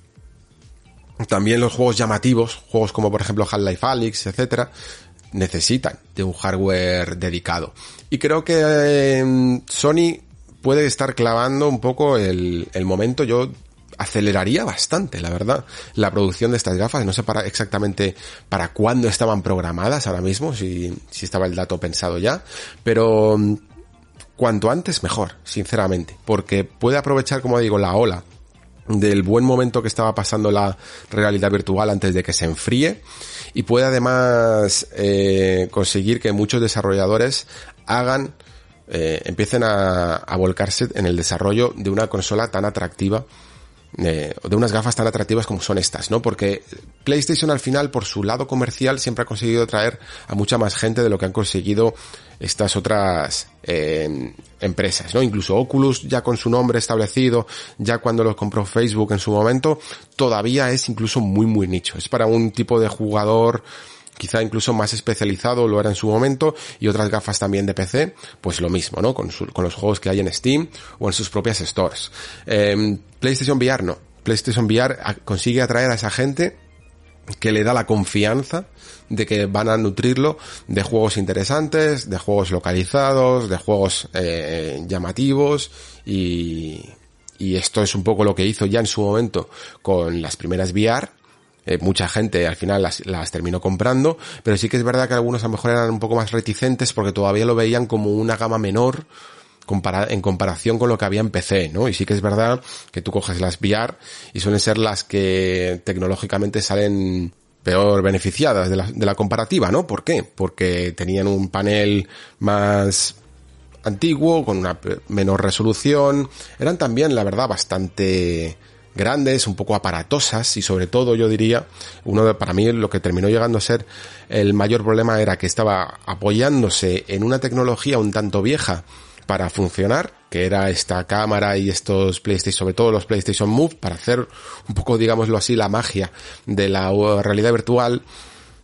también los juegos llamativos, juegos como por ejemplo Half-Life Alyx, etcétera, necesitan de un hardware dedicado. Y creo que em, Sony puede estar clavando un poco el, el momento. Yo aceleraría bastante, la verdad, la producción de estas gafas. No sé para exactamente para cuándo estaban programadas ahora mismo, si, si estaba el dato pensado ya, pero mm, cuanto antes mejor, sinceramente, porque puede aprovechar, como digo, la ola del buen momento que estaba pasando la realidad virtual antes de que se enfríe. Y puede además eh, conseguir que muchos desarrolladores hagan eh, empiecen a, a, volcarse en el desarrollo de una consola tan atractiva eh, de unas gafas tan atractivas como son estas, ¿no? Porque PlayStation al final, por su lado comercial, siempre ha conseguido atraer a mucha más gente de lo que han conseguido estas otras eh, empresas, ¿no? Incluso Oculus, ya con su nombre establecido, ya cuando lo compró Facebook en su momento, todavía es incluso muy, muy nicho. Es para un tipo de jugador quizá incluso más especializado lo era en su momento, y otras gafas también de PC, pues lo mismo, ¿no? Con, con los juegos que hay en Steam o en sus propias stores. Eh, PlayStation VR no. PlayStation VR consigue atraer a esa gente que le da la confianza de que van a nutrirlo de juegos interesantes, de juegos localizados, de juegos eh, llamativos y, y esto es un poco lo que hizo ya en su momento con las primeras VR eh, mucha gente al final las, las, terminó comprando, pero sí que es verdad que algunos a lo mejor eran un poco más reticentes porque todavía lo veían como una gama menor en comparación con lo que había en PC, ¿no? Y sí que es verdad que tú coges las VR y suelen ser las que tecnológicamente salen peor beneficiadas de la, de la comparativa, ¿no? ¿Por qué? Porque tenían un panel más antiguo, con una menor resolución, eran también, la verdad, bastante grandes, un poco aparatosas y sobre todo yo diría, uno de, para mí lo que terminó llegando a ser el mayor problema era que estaba apoyándose en una tecnología un tanto vieja para funcionar, que era esta cámara y estos PlayStation, sobre todo los PlayStation Move, para hacer un poco, digámoslo así, la magia de la realidad virtual,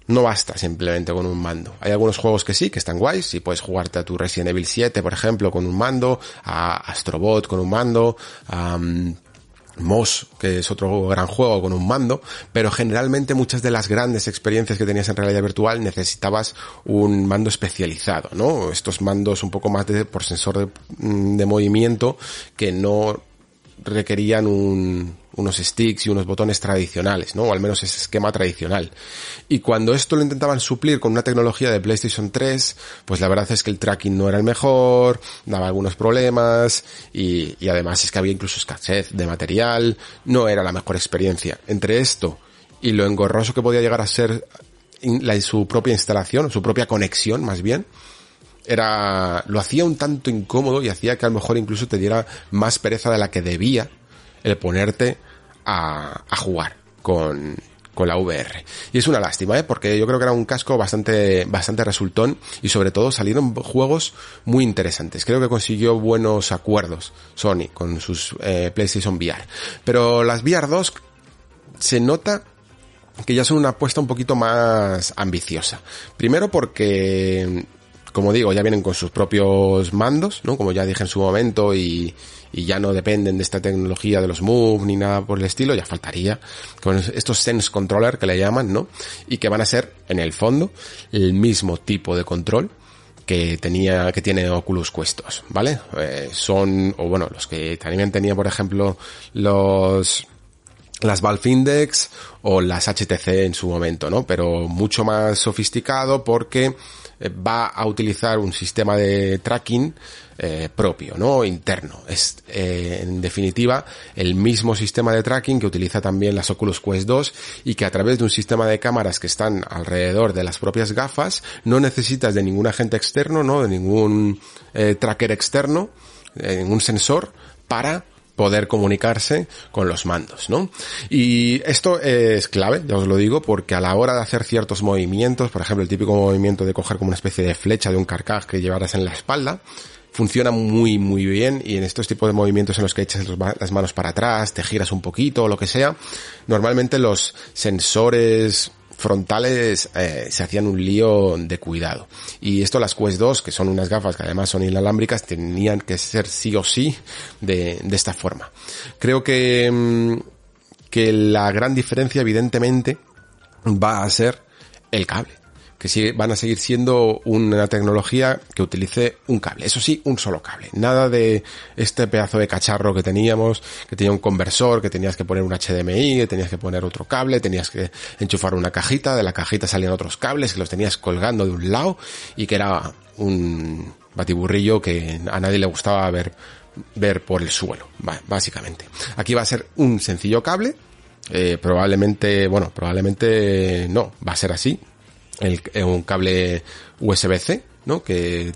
no basta simplemente con un mando. Hay algunos juegos que sí, que están guays, y puedes jugarte a tu Resident Evil 7, por ejemplo, con un mando, a Astrobot con un mando, a Moss, que es otro gran juego con un mando, pero generalmente muchas de las grandes experiencias que tenías en realidad virtual necesitabas un mando especializado, ¿no? Estos mandos un poco más de, por sensor de, mm, de movimiento que no requerían un, unos sticks y unos botones tradicionales, ¿no? O al menos ese esquema tradicional. Y cuando esto lo intentaban suplir con una tecnología de PlayStation 3, pues la verdad es que el tracking no era el mejor, daba algunos problemas y, además es que había incluso escasez de material, no era la mejor experiencia. Entre esto y lo engorroso que podía llegar a ser la, su propia instalación, su propia conexión más bien, era, lo hacía un tanto incómodo y hacía que a lo mejor incluso te diera más pereza de la que debía el ponerte a, a jugar con, con la VR. Y es una lástima, ¿eh? porque yo creo que era un casco bastante, bastante resultón y sobre todo salieron juegos muy interesantes. Creo que consiguió buenos acuerdos Sony con sus eh, PlayStation VR. Pero las VR 2 se nota que ya son una apuesta un poquito más ambiciosa. Primero porque como digo, ya vienen con sus propios mandos, ¿no? Como ya dije en su momento y, y ya no dependen de esta tecnología de los Move ni nada por el estilo, ya faltaría con estos Sense Controller que le llaman, ¿no? Y que van a ser, en el fondo, el mismo tipo de control que tenía, que tiene Oculus Quest 2, ¿vale? Eh, son, o bueno, los que también tenía, por ejemplo, los, las Valve Index o las HTC en su momento, ¿no? Pero mucho más sofisticado porque va a utilizar un sistema de tracking eh, propio, ¿no? Interno. Es, eh, en definitiva, el mismo sistema de tracking que utiliza también las Oculus Quest 2 y que a través de un sistema de cámaras que están alrededor de las propias gafas, no necesitas de ningún agente externo, ¿no? De ningún tracker externo, ningún sensor para poder comunicarse con los mandos, ¿no? Y esto es clave, ya os lo digo, porque a la hora de hacer ciertos movimientos, por ejemplo, el típico movimiento de coger como una especie de flecha de un carcaj que llevaras en la espalda, funciona muy muy bien y en estos tipos de movimientos en los que echas las manos para atrás, te giras un poquito o lo que sea, normalmente los sensores frontales eh, se hacían un lío de cuidado. Y esto las Quest 2, que son unas gafas que además son inalámbricas, tenían que ser sí o sí de, de esta forma. Creo que, mm, que la gran diferencia evidentemente va a ser el cable que van a seguir siendo una tecnología que utilice un cable. Eso sí, un solo cable. Nada de este pedazo de cacharro que teníamos, que tenía un conversor, que tenías que poner un HDMI, que tenías que poner otro cable, tenías que enchufar una cajita, de la cajita salían otros cables que los tenías colgando de un lado y que era un batiburrillo que a nadie le gustaba ver ver por el suelo, básicamente. Aquí va a ser un sencillo cable, eh, probablemente, bueno, probablemente no, va a ser así, el, eh, un cable USB-C, ¿no? Que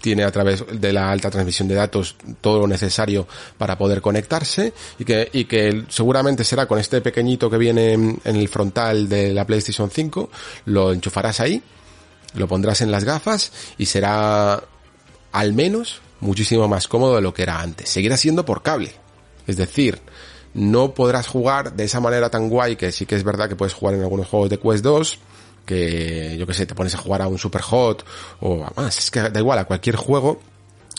tiene a través de la alta transmisión de datos todo lo necesario para poder conectarse y que, y que seguramente será con este pequeñito que viene en el frontal de la PlayStation 5, lo enchufarás ahí, lo pondrás en las gafas y será al menos muchísimo más cómodo de lo que era antes. Seguirá siendo por cable. Es decir, no podrás jugar de esa manera tan guay que sí que es verdad que puedes jugar en algunos juegos de Quest 2 que yo que sé, te pones a jugar a un Super Hot o a más, es que da igual a cualquier juego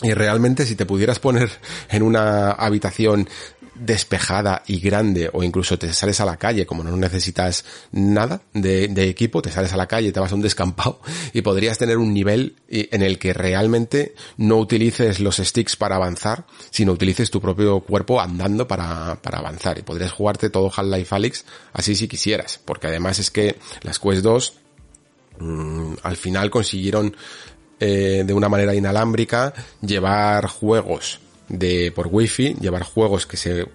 y realmente si te pudieras poner en una habitación despejada y grande o incluso te sales a la calle como no necesitas nada de, equipo, te sales a la calle, te vas a un descampado y podrías tener un nivel en el que realmente no utilices los sticks para avanzar, sino utilices tu propio cuerpo andando para, para avanzar. Y podrías jugarte todo Half-Life Alyx así si quisieras, porque además es que las Quest 2 mm, al final consiguieron eh, de una manera inalámbrica llevar juegos de por wifi, llevar juegos que se,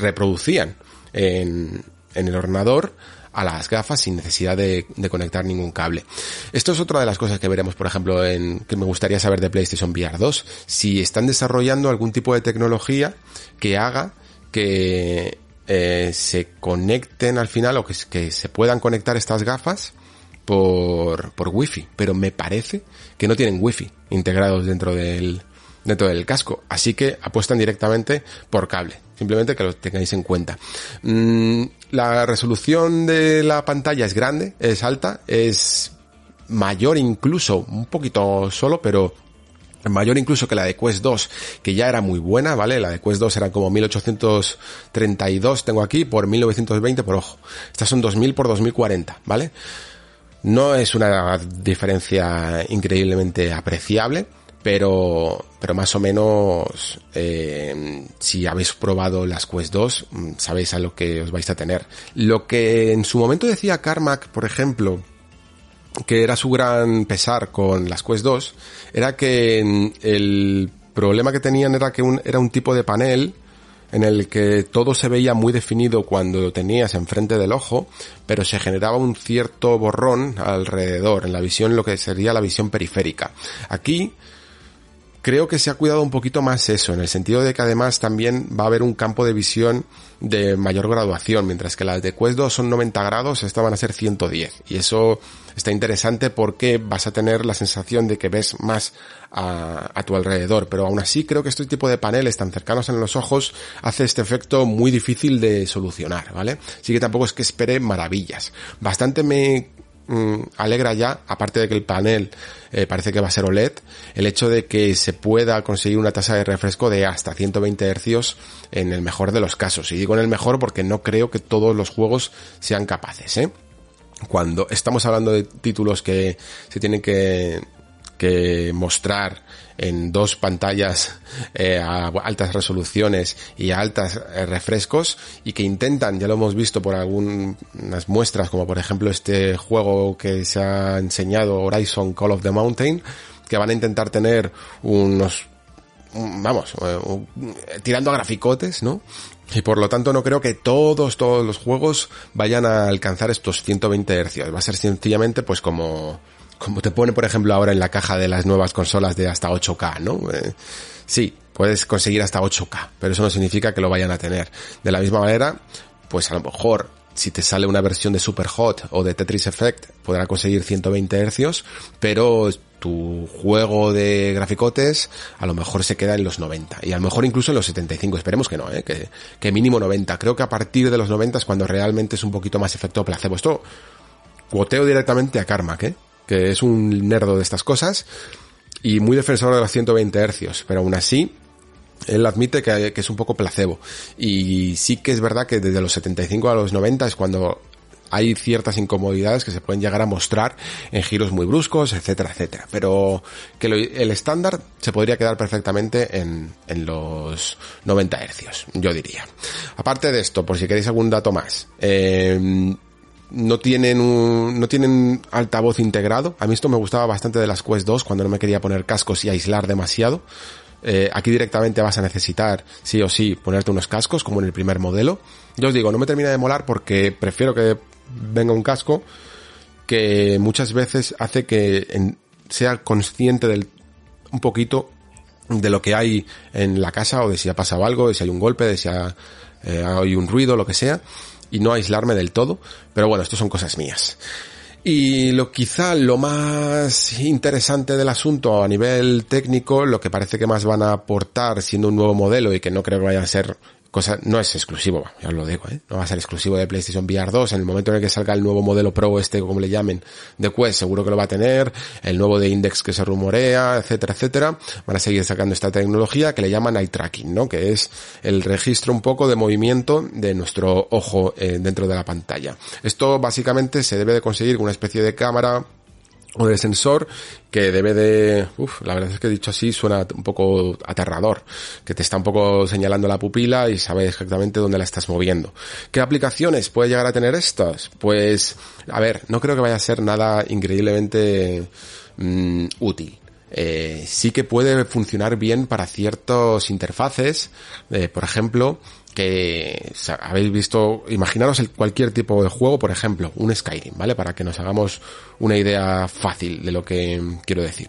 reproducían en, el ordenador a las gafas sin necesidad de, conectar ningún cable. Esto es otra de las cosas que veremos, por ejemplo, en que me gustaría saber de PlayStation VR 2, si están desarrollando algún tipo de tecnología que haga que eh, se conecten al final o que se puedan conectar estas gafas por, por wifi, pero me parece que no tienen wifi integrados dentro del, dentro del casco. Así que apuestan directamente por cable. Simplemente que lo tengáis en cuenta. Mm, la resolución de la pantalla es grande, es alta, es mayor incluso, un poquito solo, pero mayor incluso que la de Quest 2, que ya era muy buena, ¿vale? La de Quest 2 era como 1832, tengo aquí, por 1920 por ojo. Estas son 2000 por 2040, ¿vale? No es una diferencia increíblemente apreciable, pero, pero más o menos, eh, si habéis probado las Quest 2, mm, sabéis a lo que os vais a tener. Lo que en su momento decía Carmack, por ejemplo, que era su gran pesar con las Quest 2, era que mm, el problema que tenían era que era un tipo de panel en el que todo se veía muy definido cuando lo tenías enfrente del ojo, pero se generaba un cierto borrón alrededor, en la visión, lo que sería la visión periférica. Aquí, creo que se ha cuidado un poquito más eso, en el sentido de que además también va a haber un campo de visión de mayor graduación, mientras que las de Quest 2 son 90 grados, esta van a ser 110. Y eso está interesante porque vas a tener la sensación de que ves más a, a, tu alrededor, pero aún así creo que este tipo de paneles tan cercanos en los ojos hace este efecto muy difícil de solucionar, ¿vale? Así que tampoco es que espere maravillas. Bastante me Mm, alegra ya, aparte de que el panel eh, parece que va a ser OLED, el hecho de que se pueda conseguir una tasa de refresco de hasta 120 Hz en el mejor de los casos. Y digo en el mejor porque no creo que todos los juegos sean capaces, ¿eh? Cuando estamos hablando de títulos que se tienen que, que mostrar en dos pantallas eh, a altas resoluciones y a altas eh, refrescos y que intentan, ya lo hemos visto por algunas muestras, como por ejemplo este juego que se ha enseñado Horizon Call of the Mountain, que van a intentar tener unos vamos, eh, tirando a graficotes, ¿no? Y por lo tanto no creo que todos, todos los juegos vayan a alcanzar estos 120 Hz. Va a ser sencillamente pues como, como te pone por ejemplo ahora en la caja de las nuevas consolas de hasta 8K, ¿no? Eh, sí, puedes conseguir hasta 8K, pero eso no significa que lo vayan a tener. De la misma manera, pues a lo mejor si te sale una versión de Super Hot o de Tetris Effect, podrá conseguir 120 Hz, pero tu juego de graficotes a lo mejor se queda en los 90 y a lo mejor incluso en los 75, esperemos que no, ¿eh? que, que mínimo 90. Creo que a partir de los 90 es cuando realmente es un poquito más efecto placebo. Esto cuoteo directamente a Karma, ¿eh? Que es un nerdo de estas cosas y muy defensor de los 120 hercios, pero aún así él admite que, es un poco placebo. Y sí que es verdad que desde los 75 a los 90 es cuando hay ciertas incomodidades que se pueden llegar a mostrar en giros muy bruscos, etcétera, etcétera. Pero que el estándar se podría quedar perfectamente en, en los 90 hercios, yo diría. Aparte de esto, por si queréis algún dato más, eh, no tienen un, no tienen altavoz integrado. A mí esto me gustaba bastante de las Quest 2 cuando no me quería poner cascos y aislar demasiado. Eh, aquí directamente vas a necesitar, sí o sí, ponerte unos cascos, como en el primer modelo. Yo os digo, no me termina de molar porque prefiero que venga un casco que muchas veces hace que sea consciente del, un poquito de lo que hay en la casa o de si ha pasado algo, de si hay un golpe, de si eh, hay un ruido, lo que sea y no aislarme del todo, pero bueno, esto son cosas mías. Y lo quizá lo más interesante del asunto a nivel técnico, lo que parece que más van a aportar siendo un nuevo modelo y que no creo que vaya a ser cosa, no es exclusivo, ya os lo digo, ¿eh? no va a ser exclusivo de PlayStation VR 2, en el momento en el que salga el nuevo modelo Pro este, como le llamen, de Quest, seguro que lo va a tener, el nuevo de Index que se rumorea, etcétera, etcétera, van a seguir sacando esta tecnología que le llaman eye tracking, ¿no? Que es el registro un poco de movimiento de nuestro ojo eh, dentro de la pantalla. Esto básicamente se debe de conseguir con una especie de cámara o de sensor que debe de, uf, la verdad es que dicho así suena un poco aterrador, que te está un poco señalando la pupila y sabe exactamente dónde la estás moviendo. ¿Qué aplicaciones puede llegar a tener estas? Pues, a ver, no creo que vaya a ser nada increíblemente mm, útil. Eh, sí que puede funcionar bien para ciertos interfaces, eh, por ejemplo, que habéis visto, imaginaros el, cualquier tipo de juego, por ejemplo, un Skyrim, ¿vale? Para que nos hagamos una idea fácil de lo que quiero decir.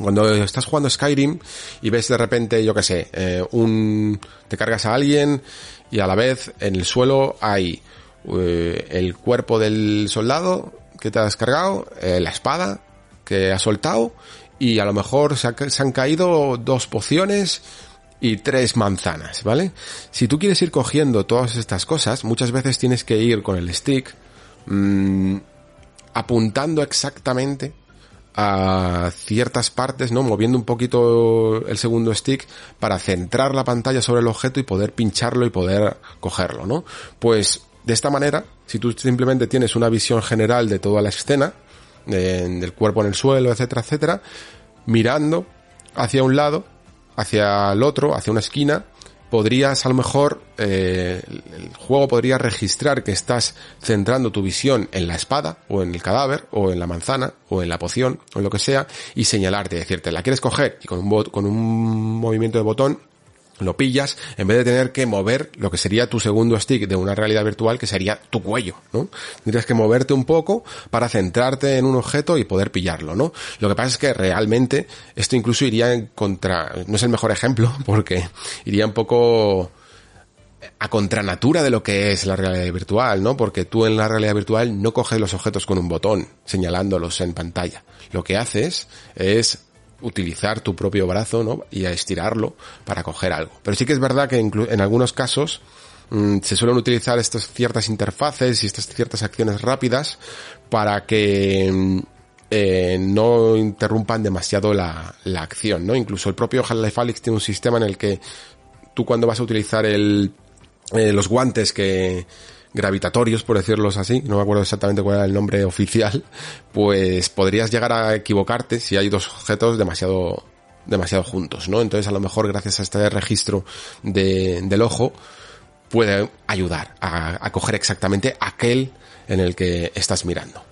Cuando estás jugando Skyrim y ves de repente, yo qué sé, eh, un, te cargas a alguien y a la vez en el suelo hay eh, el cuerpo del soldado que te has cargado, eh, la espada que has soltado y a lo mejor se, se han caído dos pociones y tres manzanas, ¿vale? Si tú quieres ir cogiendo todas estas cosas, muchas veces tienes que ir con el stick mmm, apuntando exactamente a ciertas partes, ¿no? Moviendo un poquito el segundo stick para centrar la pantalla sobre el objeto y poder pincharlo y poder cogerlo, ¿no? Pues de esta manera, si tú simplemente tienes una visión general de toda la escena, del cuerpo en el suelo, etcétera, etcétera, mirando hacia un lado, hacia el otro, hacia una esquina, podrías a lo mejor, eh, el juego podría registrar que estás centrando tu visión en la espada, o en el cadáver, o en la manzana, o en la poción, o en lo que sea, y señalarte, decirte, la quieres coger, y con un, con un movimiento de botón, lo pillas en vez de tener que mover lo que sería tu segundo stick de una realidad virtual que sería tu cuello, ¿no? Tendrías que moverte un poco para centrarte en un objeto y poder pillarlo, ¿no? Lo que pasa es que realmente esto incluso iría en contra, no es el mejor ejemplo porque iría un poco a contranatura de lo que es la realidad virtual, ¿no? Porque tú en la realidad virtual no coges los objetos con un botón señalándolos en pantalla. Lo que haces es utilizar tu propio brazo ¿no? y a estirarlo para coger algo. Pero sí que es verdad que en algunos casos mm, se suelen utilizar estas ciertas interfaces y estas ciertas acciones rápidas para que mm, eh, no interrumpan demasiado la, la, acción, ¿no? Incluso el propio Half-Life tiene un sistema en el que tú cuando vas a utilizar el, eh, los guantes que, gravitatorios, por decirlo así, no me acuerdo exactamente cuál era el nombre oficial, pues podrías llegar a equivocarte si hay dos objetos demasiado demasiado juntos, ¿no? Entonces a lo mejor gracias a este registro de, del ojo puede ayudar a, coger exactamente aquel en el que estás mirando.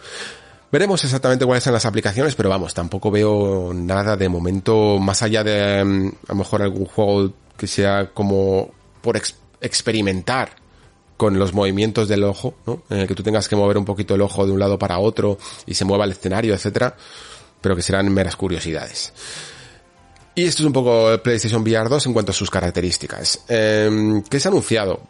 Veremos exactamente cuáles son las aplicaciones, pero vamos, tampoco veo nada de momento más allá de mm, a lo mejor algún juego que sea como por experimentar con los movimientos del ojo, ¿no? En el que tú tengas que mover un poquito el ojo de un lado para otro y se mueva el escenario, etcétera, pero que serán meras curiosidades. Y esto es un poco PlayStation VR 2 en cuanto a sus características. Eh, ¿Qué se ha anunciado?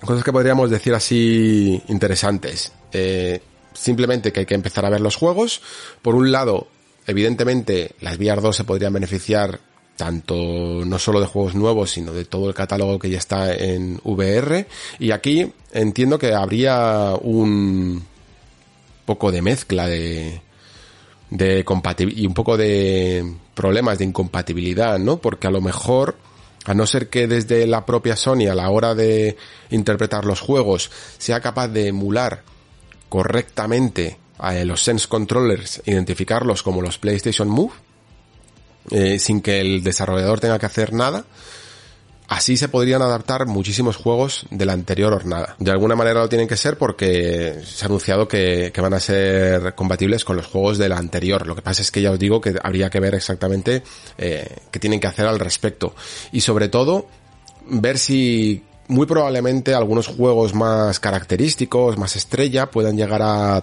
Cosas que podríamos decir así interesantes. Eh, simplemente que hay que empezar a ver los juegos. Por un lado, evidentemente, las VR 2 se podrían beneficiar tanto no solo de juegos nuevos, sino de todo el catálogo que ya está en VR. Y aquí entiendo que habría un poco de mezcla de, de y un poco de problemas de incompatibilidad, ¿no? Porque a lo mejor, a no ser que desde la propia Sony a la hora de interpretar los juegos sea capaz de emular correctamente a los Sense Controllers, identificarlos como los PlayStation Move, eh, sin que el desarrollador tenga que hacer nada, Así se podrían adaptar muchísimos juegos de la anterior hornada. De alguna manera lo tienen que ser porque se ha anunciado que, van a ser compatibles con los juegos de la anterior. Lo que pasa es que ya os digo que habría que ver exactamente eh, qué tienen que hacer al respecto. Y sobre todo, ver si muy probablemente algunos juegos más característicos, más estrella, puedan llegar a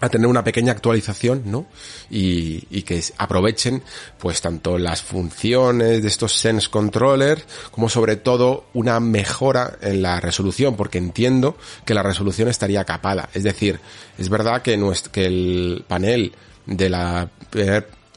a tener una pequeña actualización, ¿no? Y, y, que aprovechen, pues, tanto las funciones de estos Sense Controller, como sobre todo una mejora en la resolución, porque entiendo que la resolución estaría capada. Es decir, es verdad que, nuestro, que el panel de la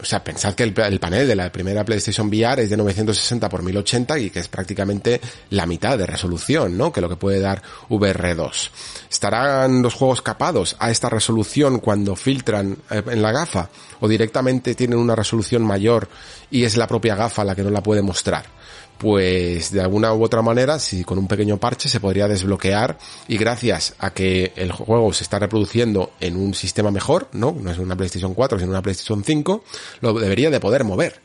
o sea, pensad que el, panel de la primera PlayStation VR es de 960 x 1080 y que es prácticamente la mitad de resolución, ¿no? Que lo que puede dar VR2. ¿Estarán los juegos capados a esta resolución cuando filtran eh, en la gafa? ¿O directamente tienen una resolución mayor y es la propia gafa la que no la puede mostrar? Pues de alguna u otra manera, si con un pequeño parche se podría desbloquear y gracias a que el juego se está reproduciendo en un sistema mejor, ¿no? No es una PlayStation 4, sino una PlayStation 5, lo debería de poder mover.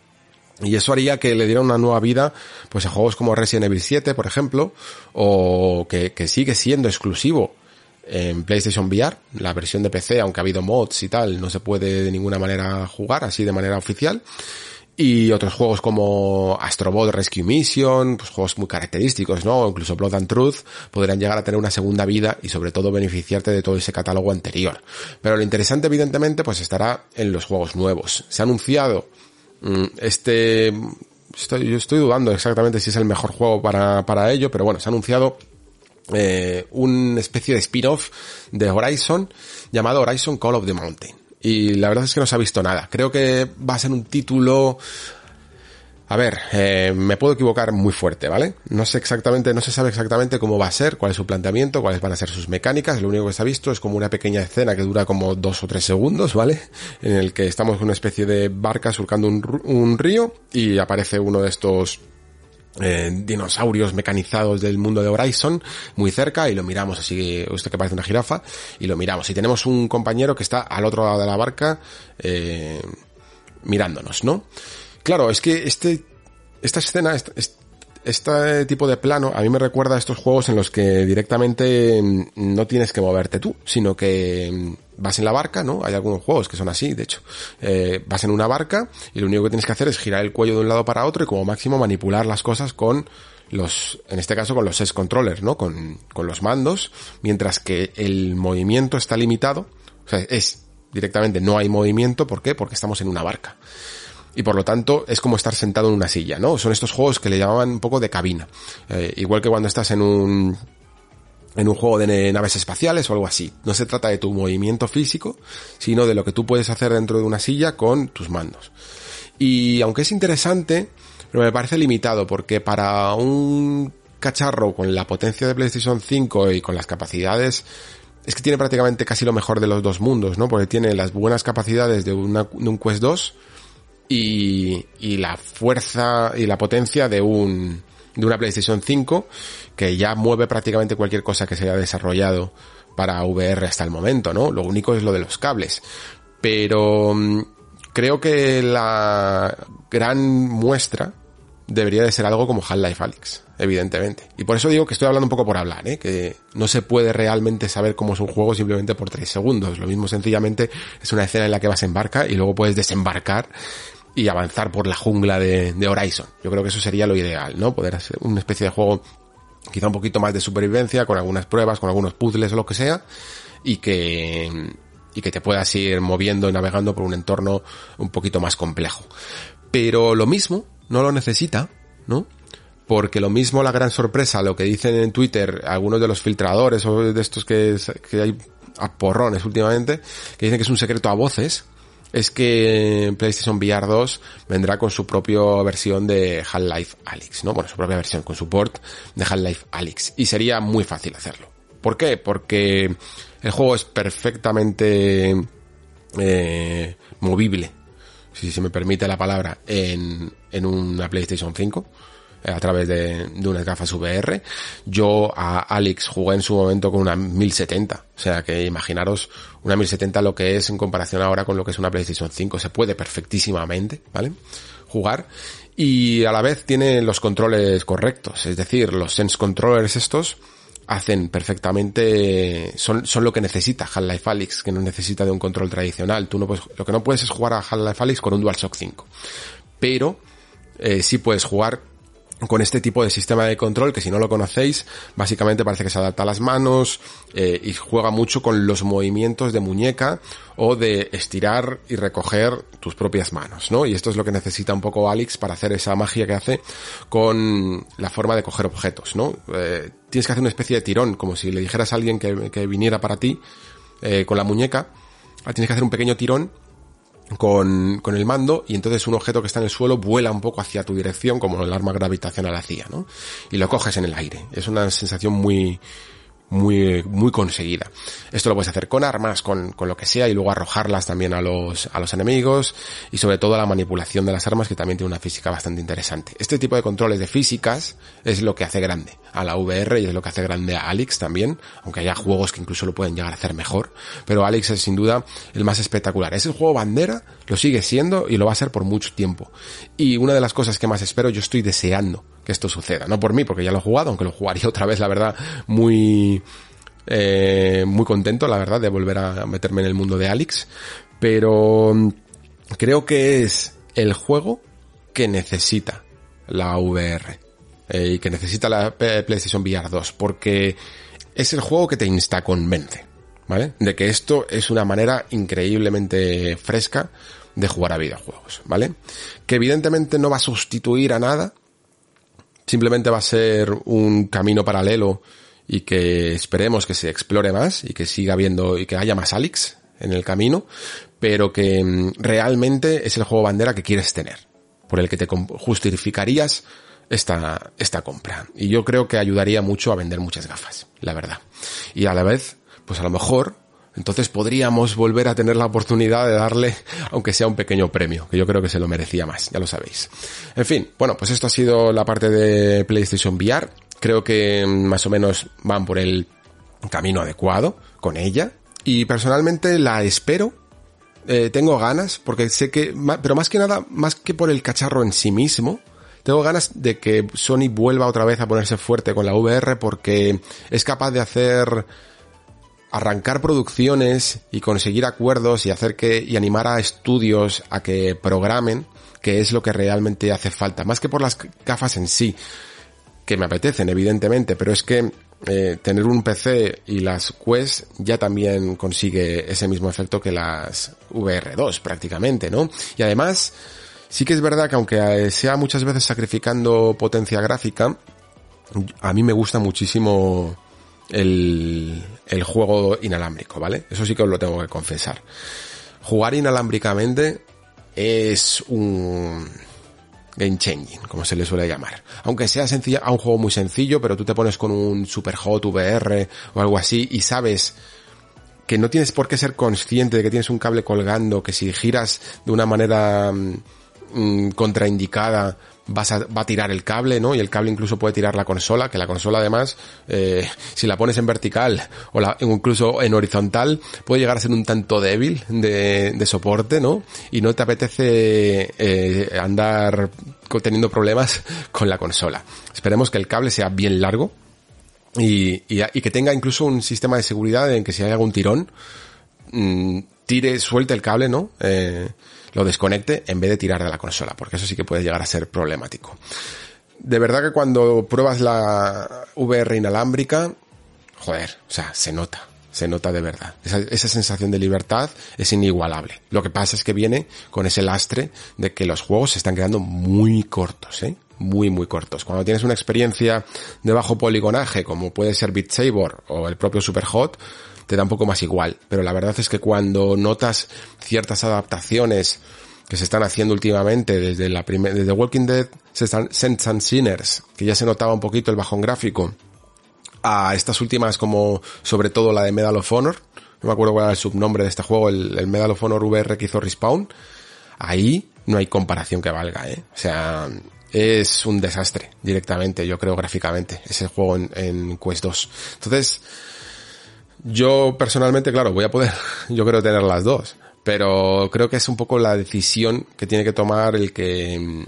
Y eso haría que le diera una nueva vida, pues a juegos como Resident Evil 7, por ejemplo, o que, que sigue siendo exclusivo en PlayStation VR, la versión de PC, aunque ha habido mods y tal, no se puede de ninguna manera jugar así de manera oficial y otros juegos como Astrobot Rescue Mission, pues juegos muy característicos, ¿no? incluso Blood and Truth podrían llegar a tener una segunda vida y sobre todo beneficiarte de todo ese catálogo anterior. Pero lo interesante evidentemente pues estará en los juegos nuevos. Se ha anunciado mm, este estoy, yo estoy dudando exactamente si es el mejor juego para, para ello, pero bueno, se ha anunciado eh, una especie de spin-off de Horizon llamado Horizon Call of the Mountain y la verdad es que no se ha visto nada. Creo que va a ser un título... A ver, eh, me puedo equivocar muy fuerte, ¿vale? No sé exactamente, no se sabe exactamente cómo va a ser, cuál es su planteamiento, cuáles van a ser sus mecánicas. Lo único que se ha visto es como una pequeña escena que dura como dos o tres segundos, ¿vale? En el que estamos en una especie de barca surcando un, un río y aparece uno de estos eh, dinosaurios mecanizados del mundo de Horizon muy cerca y lo miramos así, usted que parece una jirafa, y lo miramos. Y tenemos un compañero que está al otro lado de la barca eh, mirándonos, ¿no? Claro, es que este, esta escena, este tipo de plano a mí me recuerda a estos juegos en los que directamente mm, no tienes que moverte tú, sino que mm, vas en la barca, ¿no? Hay algunos juegos que son así, de hecho. Eh, vas en una barca y lo único que tienes que hacer es girar el cuello de un lado para otro y como máximo manipular las cosas con los, en este caso con los S controllers, ¿no? Con, con los mandos, mientras que el movimiento está limitado, o sea, es directamente no hay movimiento, ¿por qué? Porque estamos en una barca y por lo tanto es como estar sentado en una silla, ¿no? Son estos juegos que le llamaban un poco de cabina. Eh, igual que cuando estás en un en un juego de naves espaciales o algo así. No se trata de tu movimiento físico, sino de lo que tú puedes hacer dentro de una silla con tus mandos. Y aunque es interesante, pero me parece limitado porque para un cacharro con la potencia de PlayStation 5 y con las capacidades es que tiene prácticamente casi lo mejor de los dos mundos, ¿no? Porque tiene las buenas capacidades de, una, de un Quest 2 y, y la fuerza y la potencia de un, de una PlayStation 5 que ya mueve prácticamente cualquier cosa que se haya desarrollado para VR hasta el momento, ¿no? Lo único es lo de los cables. Pero mm, creo que la gran muestra debería de ser algo como Half-Life Alyx, evidentemente. Y por eso digo que estoy hablando un poco por hablar, ¿eh? que no se puede realmente saber cómo es un juego simplemente por tres segundos. Lo mismo sencillamente es una escena en la que vas en barca y luego puedes desembarcar y avanzar por la jungla de, de Horizon. Yo creo que eso sería lo ideal, ¿no? Poder hacer una especie de juego quizá un poquito más de supervivencia, con algunas pruebas, con algunos puzzles o lo que sea, y que, y que te puedas ir moviendo y navegando por un entorno un poquito más complejo. Pero lo mismo no lo necesita, ¿no? Porque lo mismo la gran sorpresa, lo que dicen en Twitter algunos de los filtradores o de estos que, que hay a porrones últimamente, que dicen que es un secreto a voces, es que PlayStation VR 2 vendrá con su propia versión de Half-Life Alyx, ¿no? Bueno, su propia versión, con support de Half-Life Alyx. Y sería muy fácil hacerlo. ¿Por qué? Porque el juego es perfectamente eh, movible, si se me permite la palabra, en, en una PlayStation 5 eh, a través de, de unas gafas VR. Yo a Alex jugué en su momento con una 1070. O sea que imaginaros una 1070 lo que es en comparación ahora con lo que es una PlayStation 5. Se puede perfectísimamente, ¿vale? Jugar. Y a la vez tiene los controles correctos. Es decir, los Sense Controllers estos hacen perfectamente, son, son lo que necesita Half-Life Alyx, que no necesita de un control tradicional. Tú no puedes, lo que no puedes es jugar a Half-Life Alyx con un DualShock 5. Pero, eh, sí puedes jugar con este tipo de sistema de control que si no lo conocéis, básicamente parece que se adapta a las manos eh, y juega mucho con los movimientos de muñeca o de estirar y recoger tus propias manos, ¿no? Y esto es lo que necesita un poco Alex para hacer esa magia que hace con la forma de coger objetos, ¿no? Eh, tienes que hacer una especie de tirón, como si le dijeras a alguien que, viniera para ti eh, con la muñeca, ah, tienes que hacer un pequeño tirón con, con, el mando y entonces un objeto que está en el suelo vuela un poco hacia tu dirección como el arma gravitacional hacía, ¿no? Y lo coges en el aire. Es una sensación muy, muy, muy conseguida. Esto lo puedes hacer con armas, con, con lo que sea, y luego arrojarlas también a los, a los enemigos, y sobre todo la manipulación de las armas, que también tiene una física bastante interesante. Este tipo de controles de físicas es lo que hace grande a la VR y es lo que hace grande a Alex también, aunque haya juegos que incluso lo pueden llegar a hacer mejor, pero Alex es sin duda el más espectacular. Es el juego bandera, lo sigue siendo y lo va a ser por mucho tiempo. Y una de las cosas que más espero, yo estoy deseando que esto suceda. No por mí, porque ya lo he jugado, aunque lo jugaría otra vez, la verdad, muy, eh, muy contento, la verdad, de volver a meterme en el mundo de Alex. Pero mm, creo que es el juego que necesita la VR. Eh, y que necesita la PlayStation VR 2. Porque es el juego que te insta convence. ¿Vale? De que esto es una manera increíblemente fresca de jugar a videojuegos, ¿vale? Que evidentemente no va a sustituir a nada, simplemente va a ser un camino paralelo y que esperemos que se explore más y que siga habiendo y que haya más Alex en el camino, pero que mm, realmente es el juego bandera que quieres tener, por el que te justificarías esta, esta compra. Y yo creo que ayudaría mucho a vender muchas gafas, la verdad. Y a la vez, pues a lo mejor entonces podríamos volver a tener la oportunidad de darle, aunque sea un pequeño premio, que yo creo que se lo merecía más, ya lo sabéis. En fin, bueno, pues esto ha sido la parte de PlayStation VR. Creo que más o menos van por el camino adecuado con ella. Y personalmente la espero. Eh, tengo ganas, porque sé que, pero más que nada, más que por el cacharro en sí mismo, tengo ganas de que Sony vuelva otra vez a ponerse fuerte con la VR porque es capaz de hacer arrancar producciones y conseguir acuerdos y hacer que y animar a estudios a que programen, que es lo que realmente hace falta, más que por las gafas en sí, que me apetecen evidentemente, pero es que eh, tener un PC y las Quest ya también consigue ese mismo efecto que las VR2 prácticamente, ¿no? Y además, sí que es verdad que aunque sea muchas veces sacrificando potencia gráfica, a mí me gusta muchísimo el, el juego inalámbrico, ¿vale? Eso sí que os lo tengo que confesar. Jugar inalámbricamente es un game changing, como se le suele llamar. Aunque sea sencilla, a un juego muy sencillo, pero tú te pones con un super hot VR o algo así y sabes que no tienes por qué ser consciente de que tienes un cable colgando, que si giras de una manera mm, contraindicada vas a, va a tirar el cable, ¿no? Y el cable incluso puede tirar la consola, que la consola además, eh, si la pones en vertical o la, incluso en horizontal, puede llegar a ser un tanto débil de, de soporte, ¿no? Y no te apetece eh, andar teniendo problemas con la consola. Esperemos que el cable sea bien largo y, y, y que tenga incluso un sistema de seguridad en que si hay algún tirón, mmm, tire, suelte el cable, ¿no? Eh, lo desconecte en vez de tirar de la consola, porque eso sí que puede llegar a ser problemático. De verdad que cuando pruebas la VR inalámbrica, joder, o sea, se nota, se nota de verdad. Esa, sensación de libertad es inigualable. Lo que pasa es que viene con ese lastre de que los juegos se están quedando muy cortos, ¿eh? Muy, muy cortos. Cuando tienes una experiencia de bajo poligonaje, como puede ser Beat Saber o el propio Superhot, te da un poco más igual. Pero la verdad es que cuando notas ciertas adaptaciones que se están haciendo últimamente desde la primera, desde Walking Dead, Sense and Sinners, que ya se notaba un poquito el bajón gráfico, a estas últimas como sobre todo la de Medal of Honor, no me acuerdo cuál era el subnombre de este juego, el, Medal of Honor VR que hizo Respawn, ahí no hay comparación que valga, ¿eh? O sea, es un desastre directamente, yo creo gráficamente, ese juego en, en Quest 2. Entonces, yo personalmente, claro, voy a poder, yo creo tener las dos, pero creo que es un poco la decisión que tiene que tomar el que,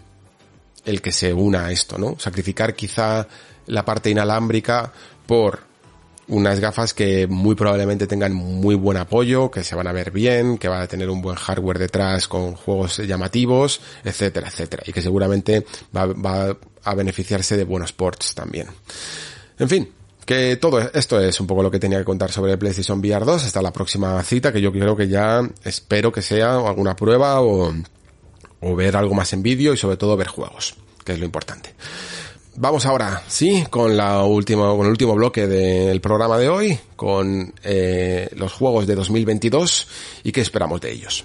el que se una a esto, ¿no? Sacrificar quizá la parte inalámbrica por unas gafas que muy probablemente tengan muy buen apoyo, que se van a ver bien, que van a tener un buen hardware detrás con juegos llamativos, etcétera, etcétera. Y que seguramente va a beneficiarse de buenos ports también. En fin, que todo esto es un poco lo que tenía que contar sobre PlayStation VR 2 hasta la próxima cita que yo creo que ya espero que sea alguna prueba o, ver algo más en vídeo y sobre todo ver juegos, que es lo importante. Vamos ahora, sí, con la con el último bloque del programa de hoy, con eh, los juegos de 2022 y qué esperamos de ellos.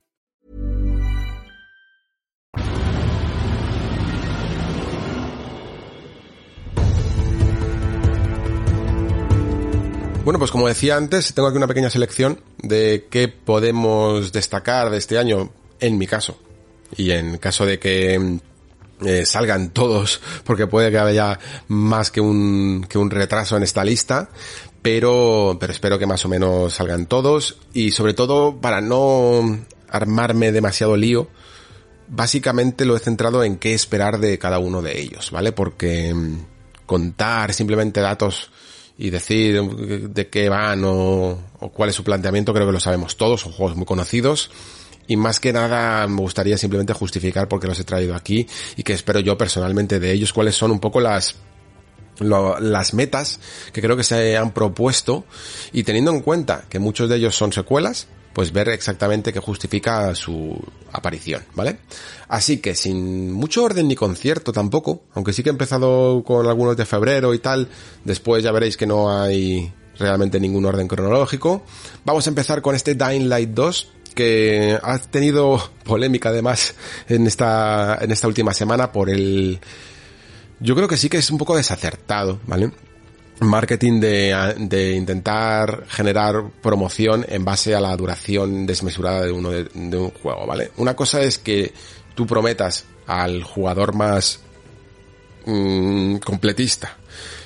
Bueno, pues como decía antes, tengo aquí una pequeña selección de qué podemos destacar de este año, en mi caso. Y en caso de que eh, salgan todos, porque puede que haya más que un, que un retraso en esta lista, pero, pero espero que más o menos salgan todos y sobre todo para no armarme demasiado lío, básicamente lo he centrado en qué esperar de cada uno de ellos, ¿vale? Porque mm, contar simplemente datos y decir de qué van o, o, cuál es su planteamiento, creo que lo sabemos todos, son juegos muy conocidos. Y más que nada me gustaría simplemente justificar por qué los he traído aquí y que espero yo personalmente de ellos, cuáles son un poco las, lo, las metas que creo que se han propuesto y teniendo en cuenta que muchos de ellos son secuelas, pues ver exactamente qué justifica su aparición, ¿vale? Así que sin mucho orden ni concierto tampoco, aunque sí que he empezado con algunos de febrero y tal, después ya veréis que no hay realmente ningún orden cronológico. Vamos a empezar con este Dying Light 2 que ha tenido polémica además en esta en esta última semana por el yo creo que sí que es un poco desacertado, ¿vale? Marketing de, de, intentar generar promoción en base a la duración desmesurada de uno de, un juego, ¿vale? Una cosa es que tú prometas al jugador más mmm, completista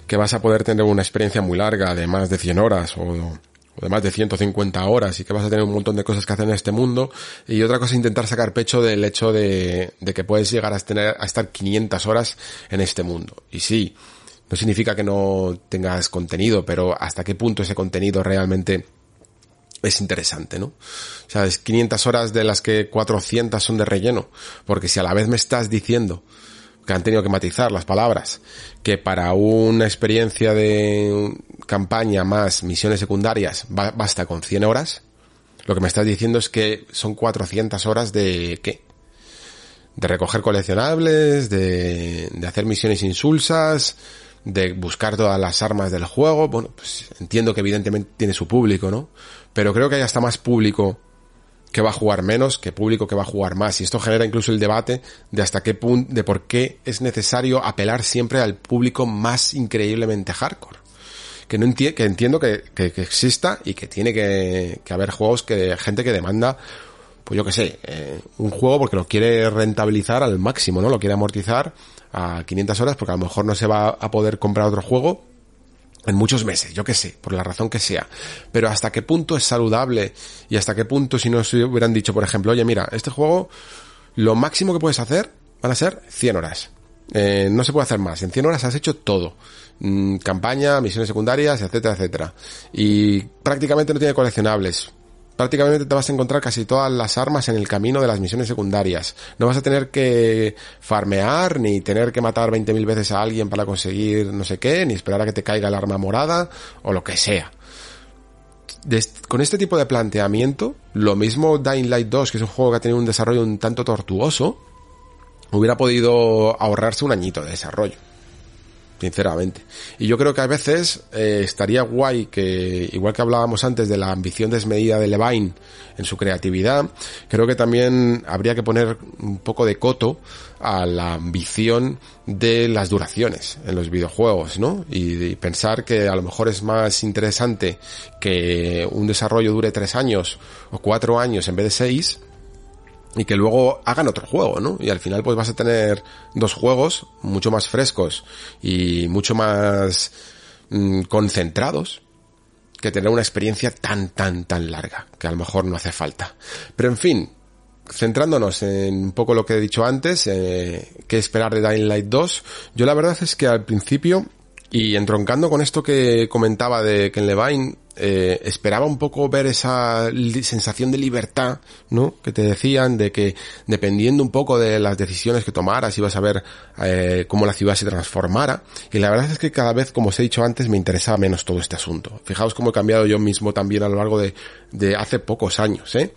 que vas a poder tener una experiencia muy larga de más de 100 horas o, o, de más de 150 horas y que vas a tener un montón de cosas que hacer en este mundo y otra cosa es intentar sacar pecho del hecho de, de que puedes llegar a, tener, a estar 500 horas en este mundo. Y sí, no significa que no tengas contenido, pero hasta qué punto ese contenido realmente es interesante, ¿no? O sea, es 500 horas de las que 400 son de relleno, porque si a la vez me estás diciendo que han tenido que matizar las palabras, que para una experiencia de campaña más misiones secundarias basta con 100 horas, lo que me estás diciendo es que son 400 horas de ¿qué? De recoger coleccionables, de, de hacer misiones insulsas, de buscar todas las armas del juego. Bueno, pues entiendo que evidentemente tiene su público, ¿no? Pero creo que hay hasta más público que va a jugar menos que público que va a jugar más. Y esto genera incluso el debate de hasta qué punto, de por qué es necesario apelar siempre al público más increíblemente hardcore. Que no enti que entiendo que, que, que, exista y que tiene que, que haber juegos que, gente que demanda pues yo que sé, eh, un juego porque lo quiere rentabilizar al máximo, ¿no? Lo quiere amortizar a 500 horas porque a lo mejor no se va a poder comprar otro juego en muchos meses, yo qué sé, por la razón que sea. Pero hasta qué punto es saludable y hasta qué punto si nos hubieran dicho, por ejemplo, oye, mira, este juego, lo máximo que puedes hacer van a ser 100 horas. Eh, no se puede hacer más. En 100 horas has hecho todo. Mm, campaña, misiones secundarias, etcétera, etcétera. Y prácticamente no tiene coleccionables prácticamente te vas a encontrar casi todas las armas en el camino de las misiones secundarias. No vas a tener que farmear, ni tener que matar 20.000 veces a alguien para conseguir no sé qué, ni esperar a que te caiga el arma morada, o lo que sea. con este tipo de planteamiento, lo mismo Dying Light 2, que es un juego que ha tenido un desarrollo un tanto tortuoso, hubiera podido ahorrarse un añito de desarrollo sinceramente. Y yo creo que a veces eh, estaría guay que, igual que hablábamos antes de la ambición desmedida de Levine en su creatividad, creo que también habría que poner un poco de coto a la ambición de las duraciones en los videojuegos, ¿no? Y, y pensar que a lo mejor es más interesante que un desarrollo dure tres años o cuatro años en vez de seis, y que luego hagan otro juego, ¿no? Y al final pues vas a tener dos juegos mucho más frescos y mucho más mm, concentrados que tener una experiencia tan, tan, tan larga, que a lo mejor no hace falta. Pero en fin, centrándonos en un poco lo que he dicho antes, eh, qué esperar de Dying Light 2, yo la verdad es que al principio, y entroncando con esto que comentaba de Ken Levine, eh, esperaba un poco ver esa sensación de libertad, ¿no? Que te decían de que dependiendo un poco de las decisiones que tomaras ibas a ver eh, cómo la ciudad se transformara. Y la verdad es que cada vez, como os he dicho antes, me interesaba menos todo este asunto. Fijaos cómo he cambiado yo mismo también a lo largo de, de hace pocos años, ¿eh?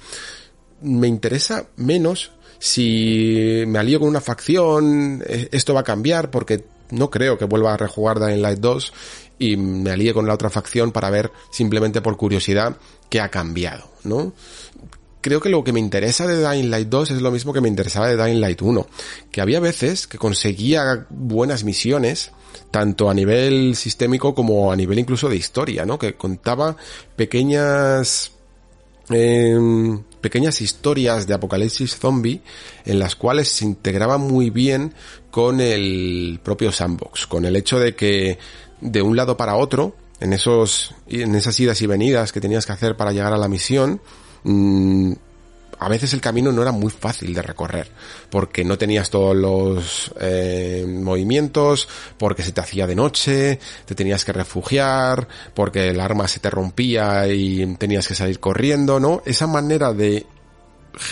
Me interesa menos si me alío con una facción, eh, esto va a cambiar porque no creo que vuelva a rejugar Dying Light 2 y me alíe con la otra facción para ver simplemente por curiosidad qué ha cambiado, ¿no? Creo que lo que me interesa de Dying Light 2 es lo mismo que me interesaba de Dying Light 1, que había veces que conseguía buenas misiones, tanto a nivel sistémico como a nivel incluso de historia, ¿no? Que contaba pequeñas eh, pequeñas historias de apocalipsis zombie en las cuales se integraba muy bien con el propio sandbox, con el hecho de que de un lado para otro, en esos, en esas idas y venidas que tenías que hacer para llegar a la misión, mmm, a veces el camino no era muy fácil de recorrer, porque no tenías todos los eh, movimientos, porque se te hacía de noche, te tenías que refugiar, porque el arma se te rompía y tenías que salir corriendo, ¿no? Esa manera de,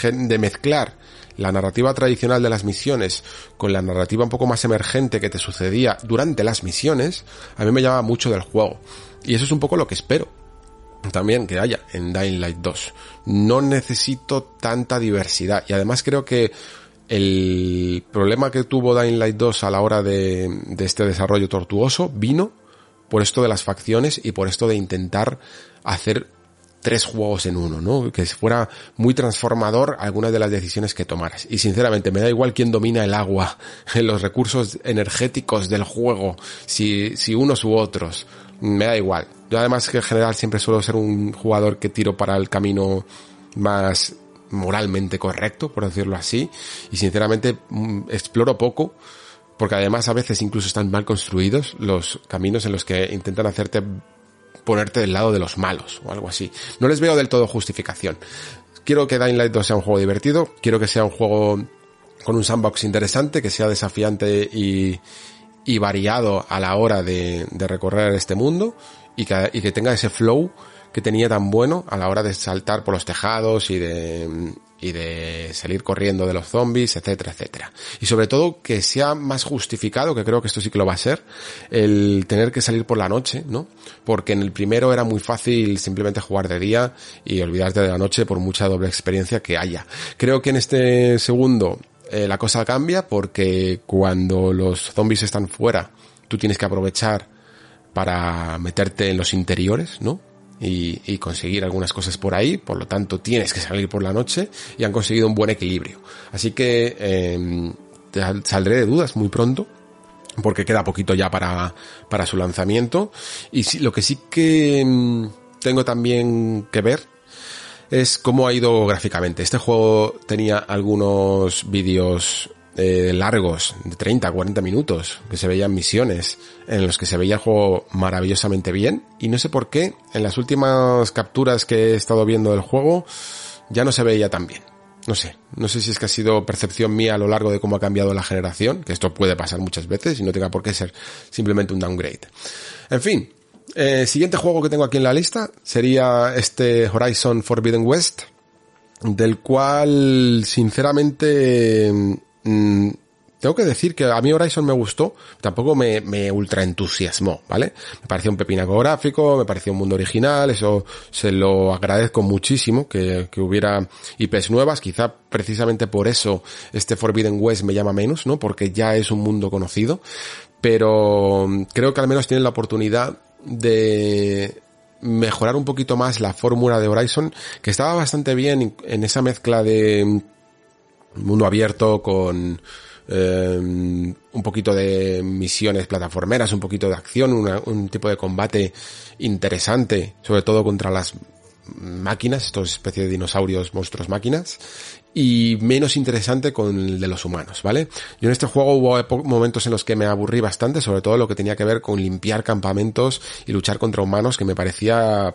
de mezclar la narrativa tradicional de las misiones con la narrativa un poco más emergente que te sucedía durante las misiones, a mí me llamaba mucho del juego. Y eso es un poco lo que espero también que haya en Dying Light 2. No necesito tanta diversidad y además creo que el problema que tuvo Dying Light 2 a la hora de, de este desarrollo tortuoso vino por esto de las facciones y por esto de intentar hacer tres juegos en uno, ¿no? Que fuera muy transformador algunas de las decisiones que tomaras. Y sinceramente, me da igual quién domina el agua, los recursos energéticos del juego, si, si unos u otros. Me da igual. Yo además que en general siempre suelo ser un jugador que tiro para el camino más moralmente correcto, por decirlo así, y sinceramente mm, exploro poco, porque además a veces incluso están mal construidos los caminos en los que intentan hacerte ponerte del lado de los malos o algo así. No les veo del todo justificación. Quiero que Dying Light 2 sea un juego divertido, quiero que sea un juego con un sandbox interesante, que sea desafiante y, y variado a la hora de, recorrer este mundo y que tenga ese flow que tenía tan bueno a la hora de saltar por los tejados y de, y de salir corriendo de los zombies, etcétera, etcétera. Y sobre todo que sea más justificado, que creo que esto sí que lo va a ser, el tener que salir por la noche, ¿no? Porque en el primero era muy fácil simplemente jugar de día y olvidarte de la noche por mucha doble experiencia que haya. Creo que en este segundo eh, la cosa cambia porque cuando los zombies están fuera, tú tienes que aprovechar para meterte en los interiores, ¿no? Y, y, conseguir algunas cosas por ahí, por lo tanto tienes que salir por la noche y han conseguido un buen equilibrio. Así que eh, saldré de dudas muy pronto porque queda poquito ya para, para su lanzamiento y si, lo que sí que mm, tengo también que ver es cómo ha ido gráficamente. Este juego tenía algunos vídeos eh, largos, de 30, 40 minutos, que se veían misiones, en los que se veía el juego maravillosamente bien, y no sé por qué, en las últimas capturas que he estado viendo del juego, ya no se veía tan bien. No sé, no sé si es que ha sido percepción mía a lo largo de cómo ha cambiado la generación, que esto puede pasar muchas veces y no tenga por qué ser simplemente un downgrade. En fin, eh, siguiente juego que tengo aquí en la lista sería este Horizon Forbidden West, del cual sinceramente mm, tengo que decir que a mí Horizon me gustó, tampoco me, me ultra entusiasmó, ¿vale? Me pareció un pepinaco gráfico, me pareció un mundo original, eso se lo agradezco muchísimo, que, que hubiera IPs nuevas, quizá precisamente por eso este Forbidden West me llama menos, ¿no? Porque ya es un mundo conocido, pero creo que al menos tienen la oportunidad de mejorar un poquito más la fórmula de Horizon, que estaba bastante bien en esa mezcla de mundo abierto con eh, un poquito de misiones plataformeras, un poquito de acción, un tipo de combate interesante, sobre todo contra las máquinas, estos especies de dinosaurios, monstruos máquinas, y menos interesante con el de los humanos, ¿vale? Yo en este juego hubo momentos en los que me aburrí bastante, sobre todo lo que tenía que ver con limpiar campamentos y luchar contra humanos que me parecía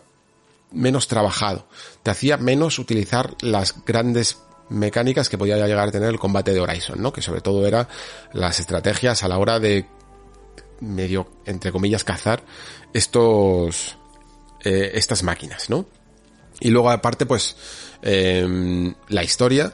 menos trabajado. Te hacía menos utilizar las grandes mecánicas que podía llegar a tener el combate de Horizon, ¿no? Que sobre todo era las estrategias a la hora de medio, entre comillas, cazar estos, eh, estas máquinas, ¿no? Y luego aparte, pues, eh, la historia,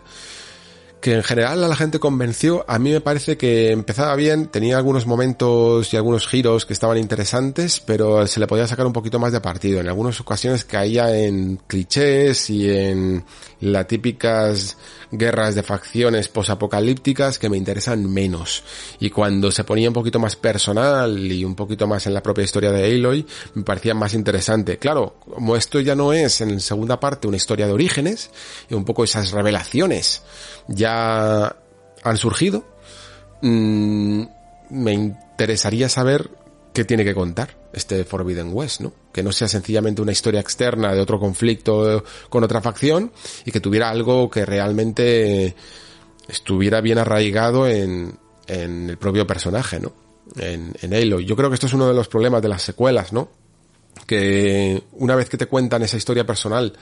que en general a la gente convenció, a mí me parece que empezaba bien, tenía algunos momentos y algunos giros que estaban interesantes, pero se le podía sacar un poquito más de partido. En algunas ocasiones caía en clichés y en las típicas guerras de facciones posapocalípticas que me interesan menos. Y cuando se ponía un poquito más personal y un poquito más en la propia historia de Aloy, me parecía más interesante. Claro, como esto ya no es en segunda parte una historia de orígenes, y un poco esas revelaciones ya han surgido, mmm, me interesaría saber qué tiene que contar este Forbidden West, ¿no? Que no sea sencillamente una historia externa de otro conflicto con otra facción y que tuviera algo que realmente estuviera bien arraigado en, en el propio personaje, ¿no? En, en Halo. Yo creo que esto es uno de los problemas de las secuelas, ¿no? Que una vez que te cuentan esa historia personal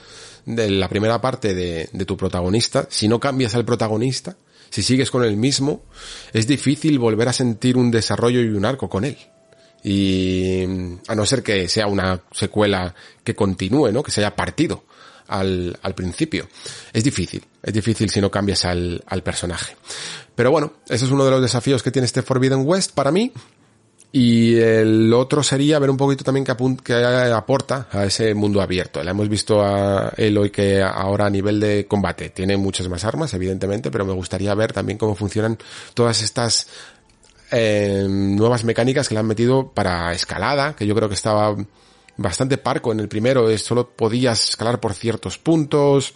de la primera parte de, de tu protagonista, si no cambias al protagonista, si sigues con el mismo, es difícil volver a sentir un desarrollo y un arco con él. Y a no ser que sea una secuela que continúe, ¿no? Que se haya partido al, al principio. Es difícil, es difícil si no cambias al, al personaje. Pero bueno, ese es uno de los desafíos que tiene este Forbidden West para mí. Y el otro sería ver un poquito también que, que aporta a ese mundo abierto. Le hemos visto a Eloy que ahora a nivel de combate tiene muchas más armas, evidentemente, pero me gustaría ver también cómo funcionan todas estas eh, nuevas mecánicas que le han metido para escalada, que yo creo que estaba bastante parco en el primero, es solo podías escalar por ciertos puntos.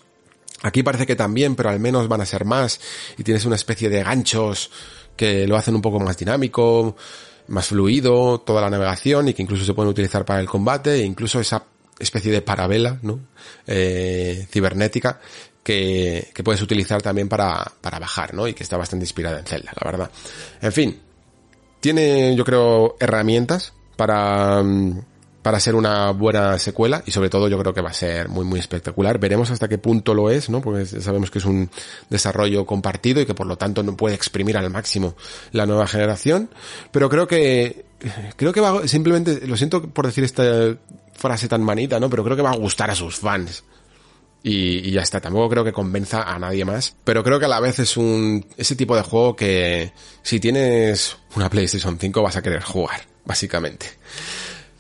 Aquí parece que también, pero al menos van a ser más y tienes una especie de ganchos que lo hacen un poco más dinámico, más fluido, toda la navegación y que incluso se pueden utilizar para el combate e incluso esa especie de parabela, ¿no? Eh, cibernética que, que puedes utilizar también para, para bajar, ¿no? Y que está bastante inspirada en Zelda, la verdad. En fin, tiene, yo creo, herramientas para, mm, para ser una buena secuela y sobre todo yo creo que va a ser muy muy espectacular. Veremos hasta qué punto lo es, ¿no? Porque sabemos que es un desarrollo compartido y que por lo tanto no puede exprimir al máximo la nueva generación, pero creo que creo que va simplemente lo siento por decir esta frase tan manita, ¿no? Pero creo que va a gustar a sus fans. Y, ya está, tampoco creo que convenza a nadie más, pero creo que a la vez es un ese tipo de juego que si tienes una PlayStation 5 vas a querer jugar, básicamente.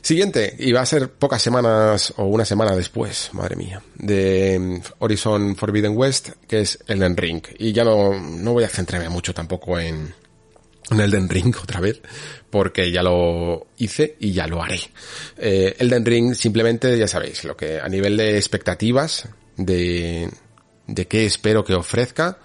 Siguiente, y va a ser pocas semanas o una semana después, madre mía, de Horizon Forbidden West, que es Elden Ring. Y ya no, no voy a centrarme mucho tampoco en, en Elden Ring otra vez, porque ya lo hice y ya lo haré. Eh, Elden Ring simplemente, ya sabéis, lo que a nivel de expectativas, de, de qué espero que ofrezca,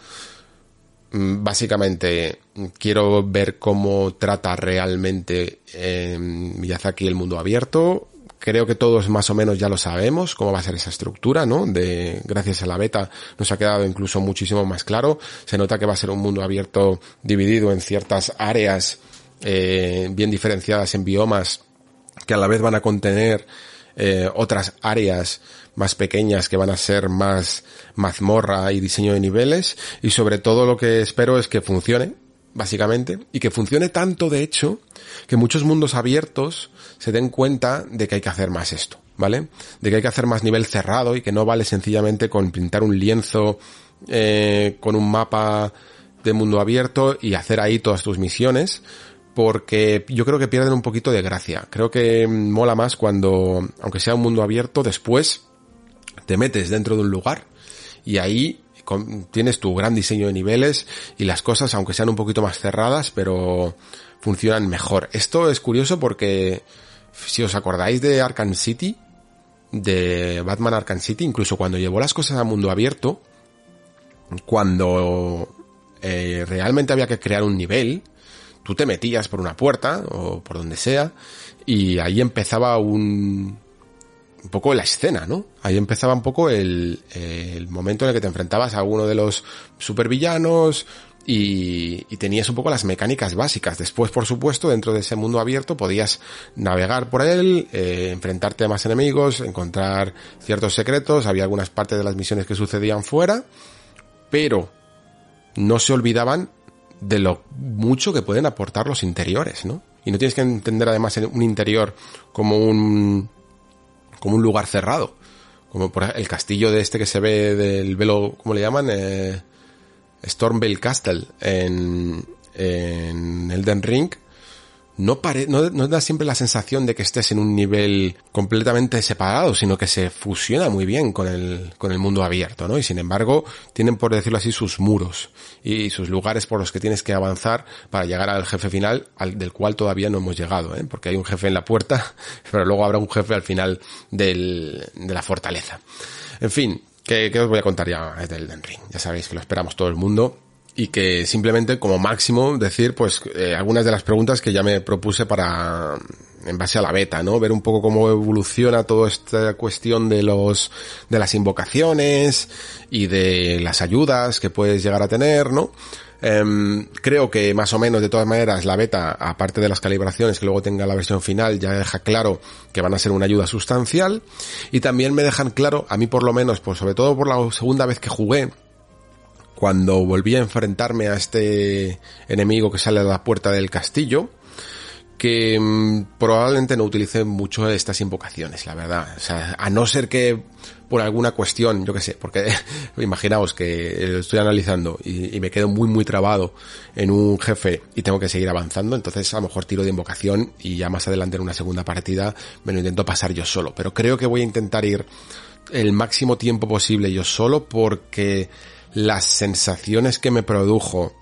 básicamente quiero ver cómo trata realmente eh, Miyazaki el mundo abierto. creo que todos más o menos ya lo sabemos, cómo va a ser esa estructura, ¿no? De, gracias a la beta nos ha quedado incluso muchísimo más claro. Se nota que va a ser un mundo abierto dividido en ciertas áreas, eh, bien diferenciadas en biomas, que a la vez van a contener eh, otras áreas más pequeñas que van a ser más mazmorra y diseño de niveles y sobre todo lo que espero es que funcione básicamente y que funcione tanto de hecho que muchos mundos abiertos se den cuenta de que hay que hacer más esto, ¿vale? De que hay que hacer más nivel cerrado y que no vale sencillamente con pintar un lienzo eh, con un mapa de mundo abierto y hacer ahí todas tus misiones, porque yo creo que pierden un poquito de gracia. Creo que mola más cuando, aunque sea un mundo abierto, después te metes dentro de un lugar y ahí tienes tu gran diseño de niveles y las cosas, aunque sean un poquito más cerradas, pero funcionan mejor. Esto es curioso porque si os acordáis de Arkham City, de Batman Arkham City, incluso cuando llevó las cosas a mundo abierto, cuando eh, realmente había que crear un nivel, tú te metías por una puerta o por donde sea y ahí empezaba un, un poco la escena, ¿no? Ahí empezaba un poco el, el momento en el que te enfrentabas a uno de los supervillanos y, y, tenías un poco las mecánicas básicas. Después, por supuesto, dentro de ese mundo abierto podías navegar por él, eh, enfrentarte a más enemigos, encontrar ciertos secretos, había algunas partes de las misiones que sucedían fuera, pero no se olvidaban de lo mucho que pueden aportar los interiores, ¿no? Y no tienes que entender además un interior como un como un lugar cerrado, como por el castillo de este que se ve del velo, ¿cómo le llaman? Eh, Stormvale Castle en, en Elden Ring, no, pare, no, no, da siempre la sensación de que estés en un nivel completamente separado, sino que se fusiona muy bien con el, con el mundo abierto, ¿no? Y sin embargo, tienen, por decirlo así, sus muros y sus lugares por los que tienes que avanzar para llegar al jefe final, al, del cual todavía no hemos llegado, ¿eh? Porque hay un jefe en la puerta, pero luego habrá un jefe al final del, de la fortaleza. En fin, ¿qué, qué os voy a contar ya del Elden Ring? Ya sabéis que lo esperamos todo el mundo y que simplemente como máximo decir pues eh, algunas de las preguntas que ya me propuse para en base a la beta, ¿no? Ver un poco cómo evoluciona toda esta cuestión de los de las invocaciones y de las ayudas que puedes llegar a tener, ¿no? Um, creo que más o menos de todas maneras la beta, aparte de las calibraciones que luego tenga la versión final, ya deja claro que van a ser una ayuda sustancial y también me dejan claro, a mí por lo menos, pues sobre todo por la segunda vez que jugué, cuando volví a enfrentarme a este enemigo que sale a la puerta del castillo, que mmm, probablemente no utilicé mucho estas invocaciones, la verdad. O sea, a no ser que por alguna cuestión, yo que sé, porque imaginaos que lo estoy analizando y, y, me quedo muy muy trabado en un jefe y tengo que seguir avanzando, entonces a lo mejor tiro de invocación y ya más adelante en una segunda partida me lo intento pasar yo solo. Pero creo que voy a intentar ir el máximo tiempo posible yo solo porque las sensaciones que me produjo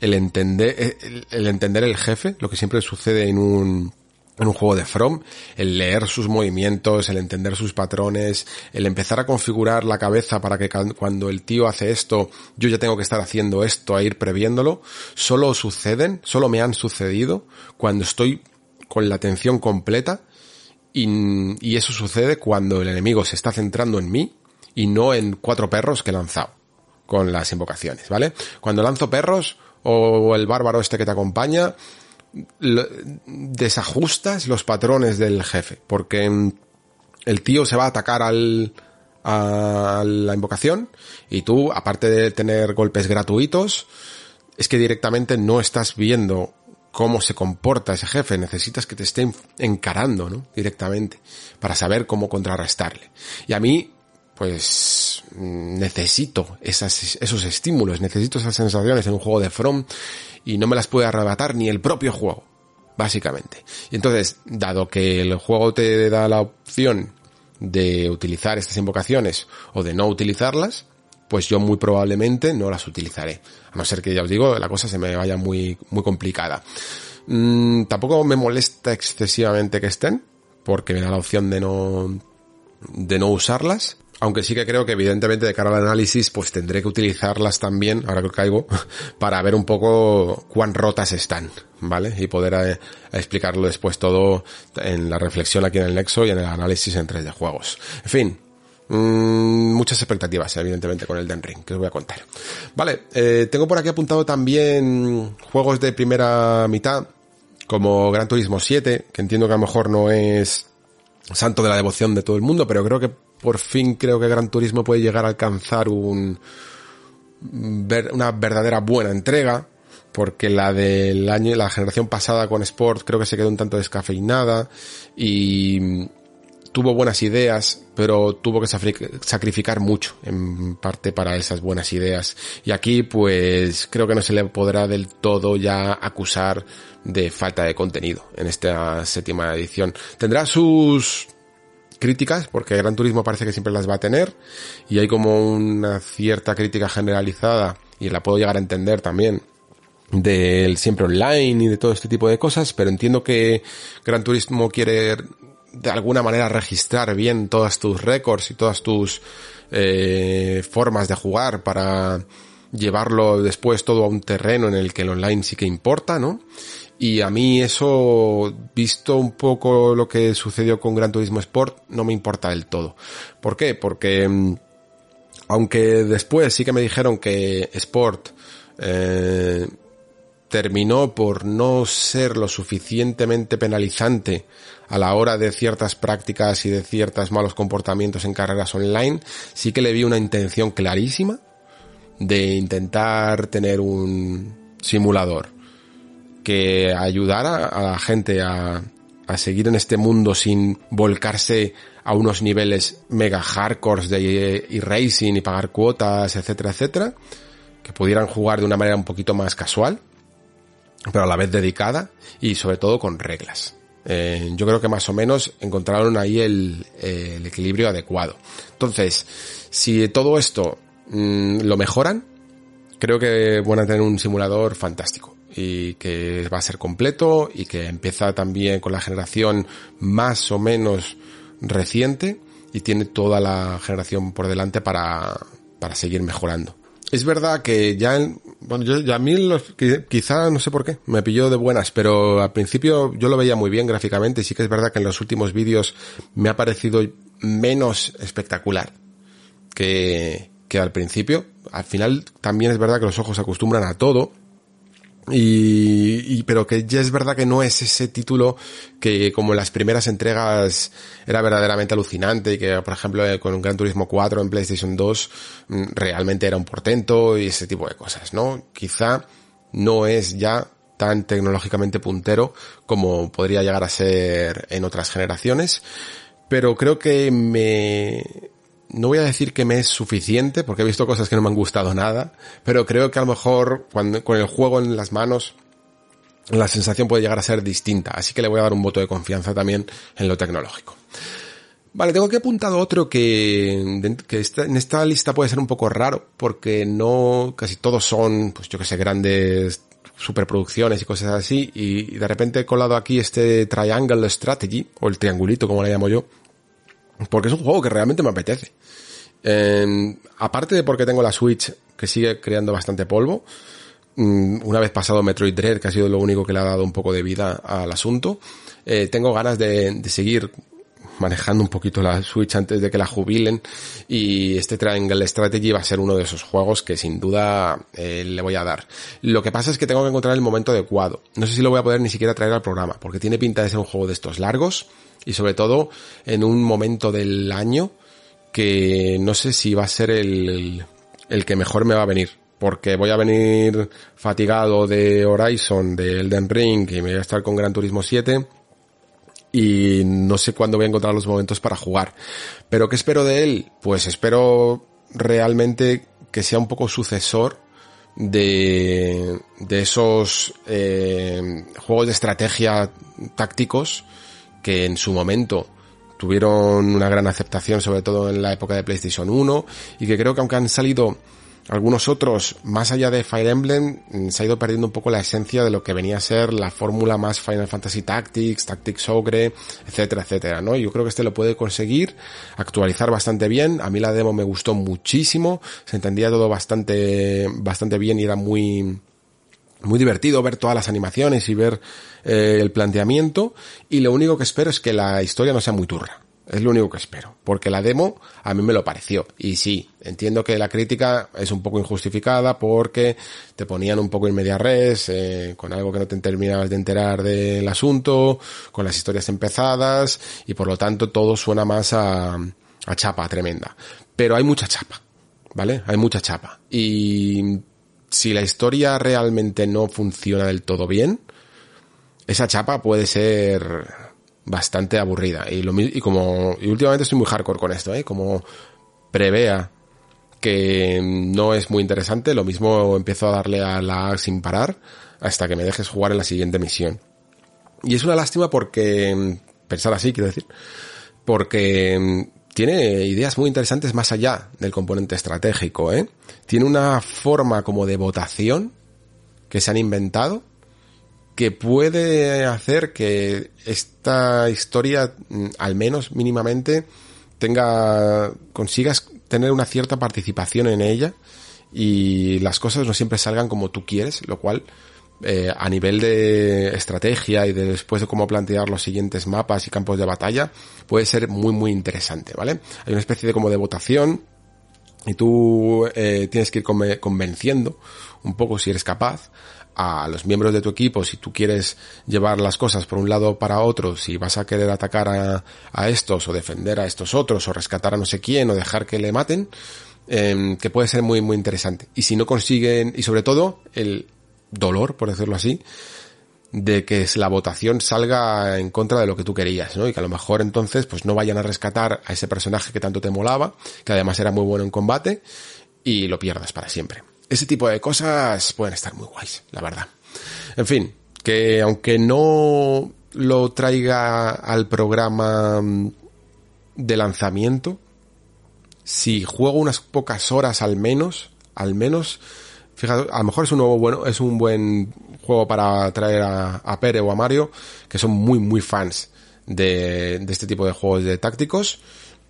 el entender, el, entender el jefe, lo que siempre sucede en un, en un juego de From, el leer sus movimientos, el entender sus patrones, el empezar a configurar la cabeza para que cuando el tío hace esto, yo ya tengo que estar haciendo esto, a ir previéndolo, solo suceden, solo me han sucedido cuando estoy con la atención completa y, y eso sucede cuando el enemigo se está centrando en mí y no en cuatro perros que he lanzado con las invocaciones, ¿vale? Cuando lanzo perros o el bárbaro este que te acompaña, desajustas los patrones del jefe, porque el tío se va a atacar al, a la invocación y tú, aparte de tener golpes gratuitos, es que directamente no estás viendo cómo se comporta ese jefe, necesitas que te esté encarando, ¿no? Directamente, para saber cómo contrarrestarle. Y a mí, pues necesito esas, esos estímulos, necesito esas sensaciones en un juego de From y no me las puede arrebatar ni el propio juego, básicamente. Y entonces, dado que el juego te da la opción de utilizar estas invocaciones o de no utilizarlas, pues yo muy probablemente no las utilizaré. A no ser que ya os digo, la cosa se me vaya muy, muy complicada. Mm, tampoco me molesta excesivamente que estén, porque me da la opción de no, de no usarlas aunque sí que creo que evidentemente de cara al análisis pues tendré que utilizarlas también, ahora que caigo, para ver un poco cuán rotas están, ¿vale? Y poder eh, explicarlo después todo en la reflexión aquí en el Nexo y en el análisis en 3 de juegos. En fin, mmm, muchas expectativas, evidentemente, con el Den Ring, que os voy a contar. Vale, eh, tengo por aquí apuntado también juegos de primera mitad, como Gran Turismo 7, que entiendo que a lo mejor no es santo de la devoción de todo el mundo, pero creo que por fin creo que Gran Turismo puede llegar a alcanzar un, una verdadera buena entrega, porque la del año, la generación pasada con Sport creo que se quedó un tanto descafeinada y tuvo buenas ideas, pero tuvo que sacrificar mucho en parte para esas buenas ideas. Y aquí pues creo que no se le podrá del todo ya acusar de falta de contenido en esta séptima edición. Tendrá sus críticas, porque Gran Turismo parece que siempre las va a tener, y hay como una cierta crítica generalizada, y la puedo llegar a entender también, del siempre online y de todo este tipo de cosas, pero entiendo que Gran Turismo quiere de alguna manera registrar bien todas tus récords y todas tus eh, formas de jugar para llevarlo después todo a un terreno en el que el online sí que importa, ¿no? Y a mí eso, visto un poco lo que sucedió con Gran Turismo Sport, no me importa del todo. ¿Por qué? Porque mm, aunque después sí que me dijeron que Sport eh, terminó por no ser lo suficientemente penalizante a la hora de ciertas prácticas y de ciertos malos comportamientos en carreras online, sí que le vi una intención clarísima de intentar tener un simulador que ayudara a la gente a, a seguir en este mundo sin volcarse a unos niveles mega hardcore de e-racing y pagar cuotas, etcétera, etcétera, que pudieran jugar de una manera un poquito más casual, pero a la vez dedicada y sobre todo con reglas. Eh, yo creo que más o menos encontraron ahí el, el equilibrio adecuado. Entonces, si todo esto mmm, lo mejoran, creo que van a tener un simulador fantástico y que va a ser completo y que empieza también con la generación más o menos reciente y tiene toda la generación por delante para, para seguir mejorando. Es verdad que ya, bueno, yo, ya a mí los, quizá no sé por qué, me pilló de buenas, pero al principio yo lo veía muy bien gráficamente y sí que es verdad que en los últimos vídeos me ha parecido menos espectacular que, que al principio. Al final también es verdad que los ojos se acostumbran a todo y, y, pero que ya es verdad que no es ese título que como en las primeras entregas era verdaderamente alucinante y que por ejemplo eh, con un Gran Turismo 4 en PlayStation 2 mm, realmente era un portento y ese tipo de cosas, ¿no? Quizá no es ya tan tecnológicamente puntero como podría llegar a ser en otras generaciones, pero creo que me no voy a decir que me es suficiente, porque he visto cosas que no me han gustado nada, pero creo que a lo mejor cuando, con el juego en las manos, la sensación puede llegar a ser distinta, así que le voy a dar un voto de confianza también en lo tecnológico. Vale, tengo que apuntado otro que, que está, en esta lista puede ser un poco raro, porque no, casi todos son, pues yo que sé, grandes superproducciones y cosas así, y de repente he colado aquí este Triangle Strategy, o el triangulito como le llamo yo, porque es un juego que realmente me apetece. Eh, aparte de porque tengo la Switch que sigue creando bastante polvo, mm, una vez pasado Metroid Dread, que ha sido lo único que le ha dado un poco de vida al asunto, eh, tengo ganas de, seguir manejando un poquito la Switch antes de que la jubilen y este Triangle Strategy va a ser uno de esos juegos que sin duda eh, le voy a dar. Lo que pasa es que tengo que encontrar el momento adecuado. No sé si lo voy a poder ni siquiera traer al programa, porque tiene pinta de ser un juego de estos largos y sobre todo en un momento del año que no sé si va a ser el, el que mejor me va a venir porque voy a venir fatigado de Horizon, de Elden Ring y me voy a estar con Gran Turismo 7 y no sé cuándo voy a encontrar los momentos para jugar. Pero ¿qué espero de él? Pues espero realmente que sea un poco sucesor de, de esos eh, juegos de estrategia tácticos que en su momento tuvieron una gran aceptación, sobre todo en la época de PlayStation 1, y que creo que aunque han salido algunos otros, más allá de Fire Emblem, mm, se ha ido perdiendo un poco la esencia de lo que venía a ser la fórmula más Final Fantasy Tactics, Tactics Ogre, etcétera, etcétera, ¿no? Yo creo que este lo puede conseguir, actualizar bastante bien. A mí la demo me gustó muchísimo, se entendía todo bastante, bastante bien y era muy, muy divertido ver todas las animaciones y ver eh, el planteamiento. Y lo único que espero es que la historia no sea muy turra. Es lo único que espero. Porque la demo a mí me lo pareció. Y sí, entiendo que la crítica es un poco injustificada porque te ponían un poco en media res, eh, con algo que no te terminabas de enterar del asunto, con las historias empezadas, y por lo tanto todo suena más a, a chapa tremenda. Pero hay mucha chapa. ¿Vale? Hay mucha chapa. Y si la historia realmente no funciona del todo bien, esa chapa puede ser bastante aburrida. Y, lo, y como y últimamente estoy muy hardcore con esto, ¿eh? Como prevea que no es muy interesante, lo mismo empiezo a darle a la sin parar hasta que me dejes jugar en la siguiente misión. Y es una lástima porque, pensar así, quiero decir, porque tiene ideas muy interesantes más allá del componente estratégico, ¿eh? Tiene una forma como de votación que se han inventado que puede hacer que esta historia, mm, al menos mínimamente, tenga, consigas tener una cierta participación en ella y las cosas no siempre salgan como tú quieres, lo cual eh, a nivel de estrategia y de después de cómo plantear los siguientes mapas y campos de batalla puede ser muy muy interesante, ¿vale? Hay una especie de como de votación y tú eh, tienes que ir convenciendo un poco si eres capaz a los miembros de tu equipo, si tú quieres llevar las cosas por un lado para otro, si vas a querer atacar a, a estos o defender a estos otros o rescatar a no sé quién o dejar que le maten, eh, que puede ser muy muy interesante. Y si no consiguen, y sobre todo el dolor, por decirlo así, de que la votación salga en contra de lo que tú querías, ¿no? Y que a lo mejor entonces pues no vayan a rescatar a ese personaje que tanto te molaba, que además era muy bueno en combate, y lo pierdas para siempre. Ese tipo de cosas pueden estar muy guays, la verdad. En fin, que aunque no lo traiga al programa mm, de lanzamiento, si juego unas pocas horas al menos, al menos, fíjate, a lo mejor es un nuevo bueno, es un buen juego para traer a, Pere o a Mario, que son muy, muy fans de, de este tipo de juegos de tácticos,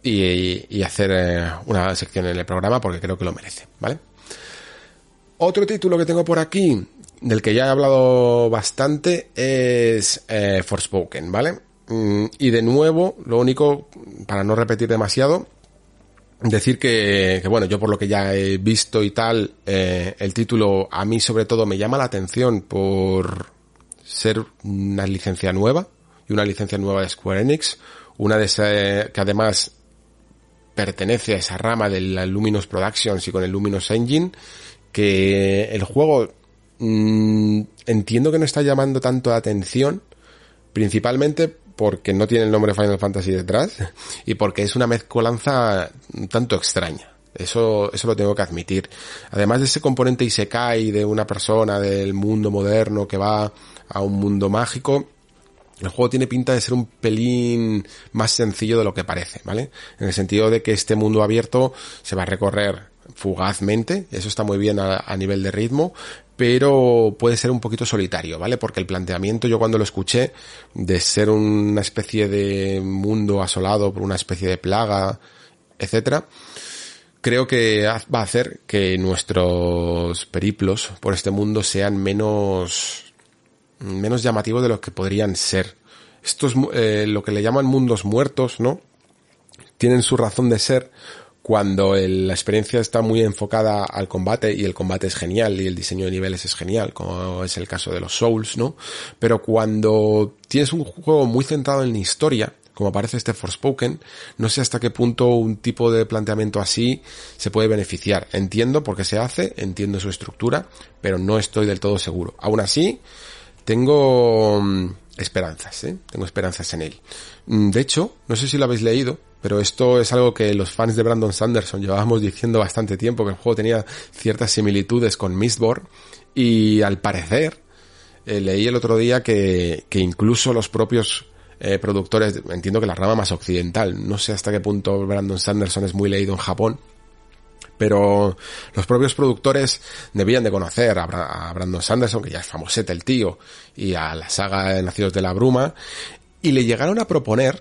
y, y hacer eh, una sección en el programa porque creo que lo merece, ¿vale? Otro título que tengo por aquí, del que ya he hablado bastante, es eh, Forspoken, ¿vale? Mm, y de nuevo, lo único, para no repetir demasiado, decir que, bueno, yo por lo que ya he visto y tal, eh, el título a mí sobre todo me llama la atención por ser una licencia nueva y una licencia nueva de Square Enix, una de esas que además pertenece a esa rama de la Luminous Productions y con el Luminous Engine que el juego mmm, entiendo que no está llamando tanto la atención, principalmente porque no tiene el nombre Final Fantasy detrás y porque es una mezcolanza tanto extraña. Eso, eso lo tengo que admitir. Además de ese componente Isekai de una persona del mundo moderno que va a un mundo mágico, el juego tiene pinta de ser un pelín más sencillo de lo que parece, ¿vale? En el sentido de que este mundo abierto se va a recorrer fugazmente, eso está muy bien a, a, nivel de ritmo, pero puede ser un poquito solitario, ¿vale? Porque el planteamiento yo cuando lo escuché de ser una especie de mundo asolado por una especie de plaga, etcétera, creo que va a hacer que nuestros periplos por este mundo sean menos menos llamativos de lo que podrían ser. Esto es eh, lo que le llaman mundos muertos, ¿no? Tienen su razón de ser cuando la experiencia está muy enfocada al combate y el combate es genial y el diseño de niveles es genial, como es el caso de los Souls, ¿no? Pero cuando tienes un juego muy centrado en la historia, como aparece este Forspoken, no sé hasta qué punto un tipo de planteamiento así se puede beneficiar. Entiendo por qué se hace, entiendo su estructura, pero no estoy del todo seguro. Aún así, tengo mm, esperanzas, ¿eh? Tengo esperanzas en él. Mm, de hecho, no sé si lo habéis leído, pero esto es algo que los fans de Brandon Sanderson llevábamos diciendo bastante tiempo, que el juego tenía ciertas similitudes con Mistborn, y al parecer, eh, leí el otro día que, que incluso los propios eh, productores, entiendo que la rama más occidental, no sé hasta qué punto Brandon Sanderson es muy leído en Japón, pero los propios productores debían de conocer a, Brandon Sanderson, que ya es famosete el tío, y a la saga de Nacidos de la Bruma, y le llegaron a proponer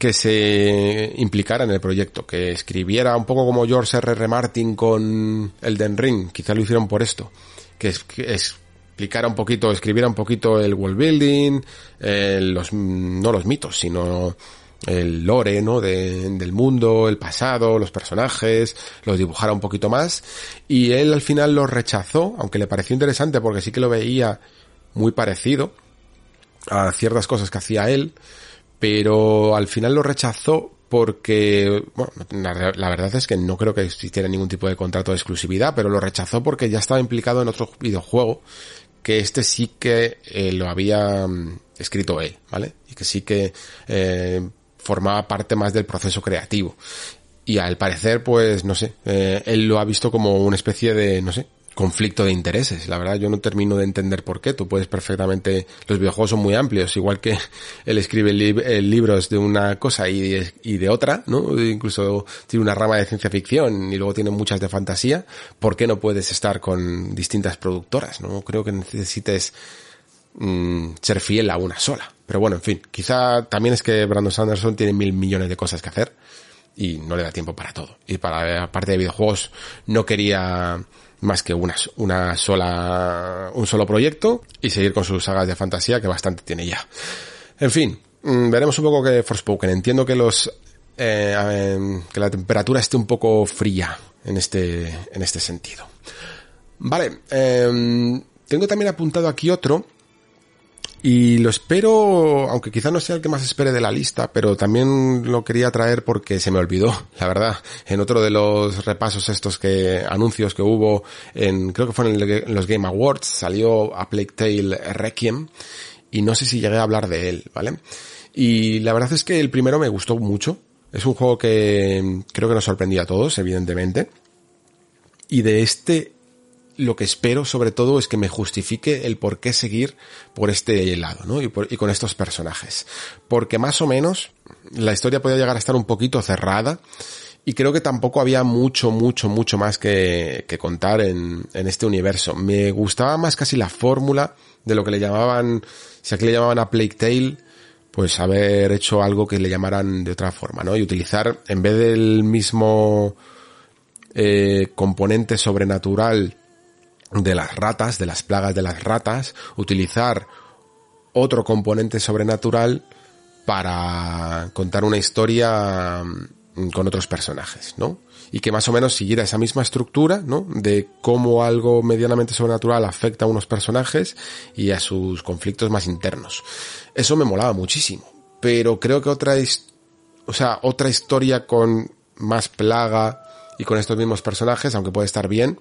que se implicara en el proyecto, que escribiera un poco como George R. R. Martin con Elden Ring, quizá lo hicieron por esto, que, explicara un poquito, escribiera un poquito el world building, eh, los, no los mitos, sino el lore, ¿no? del mundo, el pasado, los personajes, los dibujara un poquito más. Y él al final lo rechazó, aunque le pareció interesante porque sí que lo veía muy parecido a ciertas cosas que hacía él, pero al final lo rechazó porque, bueno, la, verdad es que no creo que existiera ningún tipo de contrato de exclusividad, pero lo rechazó porque ya estaba implicado en otro videojuego que este sí que eh, lo había mm, escrito él, ¿vale? Y que sí que eh, formaba parte más del proceso creativo. Y al parecer, pues, no sé, eh, él lo ha visto como una especie de, no sé, conflicto de intereses. La verdad, yo no termino de entender por qué. Tú puedes perfectamente, los videojuegos son muy amplios, igual que él escribe libros de una cosa y de, y de otra, ¿no? Incluso tiene una rama de ciencia ficción y luego tiene muchas de fantasía. ¿Por qué no puedes estar con distintas productoras? No creo que necesites mm, ser fiel a una sola. Pero bueno, en fin, quizá también es que Brandon Sanderson tiene mil millones de cosas que hacer y no le da tiempo para todo. Y para la parte de videojuegos no quería más que una, una sola, un solo proyecto y seguir con sus sagas de fantasía que bastante tiene ya. En fin, mm, veremos un poco que Forspoken. Entiendo que los, eh, que la temperatura esté un poco fría en este, en este sentido. Vale, eh, tengo también apuntado aquí otro y lo espero, aunque quizá no sea el que más espere de la lista, pero también lo quería traer porque se me olvidó, la verdad, en otro de los repasos estos que, anuncios que hubo en, creo que fue en, los Game Awards, salió a Plague Tale Requiem, y no sé si llegué a hablar de él, ¿vale? Y la verdad es que el primero me gustó mucho, es un juego que creo que nos sorprendía a todos, evidentemente, y de este lo que espero sobre todo es que me justifique el por qué seguir por este lado, ¿no? Y, con estos personajes. Porque más o menos la historia podía llegar a estar un poquito cerrada y creo que tampoco había mucho, mucho, mucho más que, contar en, este universo. Me gustaba más casi la fórmula de lo que le llamaban, si aquí le llamaban a Plague Tale, pues haber hecho algo que le llamaran de otra forma, ¿no? Y utilizar, en vez del mismo eh, componente sobrenatural de las ratas, de las plagas de las ratas, utilizar otro componente sobrenatural para contar una historia mm, con otros personajes, ¿no? Y que más o menos siguiera esa misma estructura, ¿no? De cómo algo medianamente sobrenatural afecta a unos personajes y a sus conflictos más internos. Eso me molaba muchísimo. Pero creo que otra, o sea, otra historia con más plaga y con estos mismos personajes, aunque puede estar bien,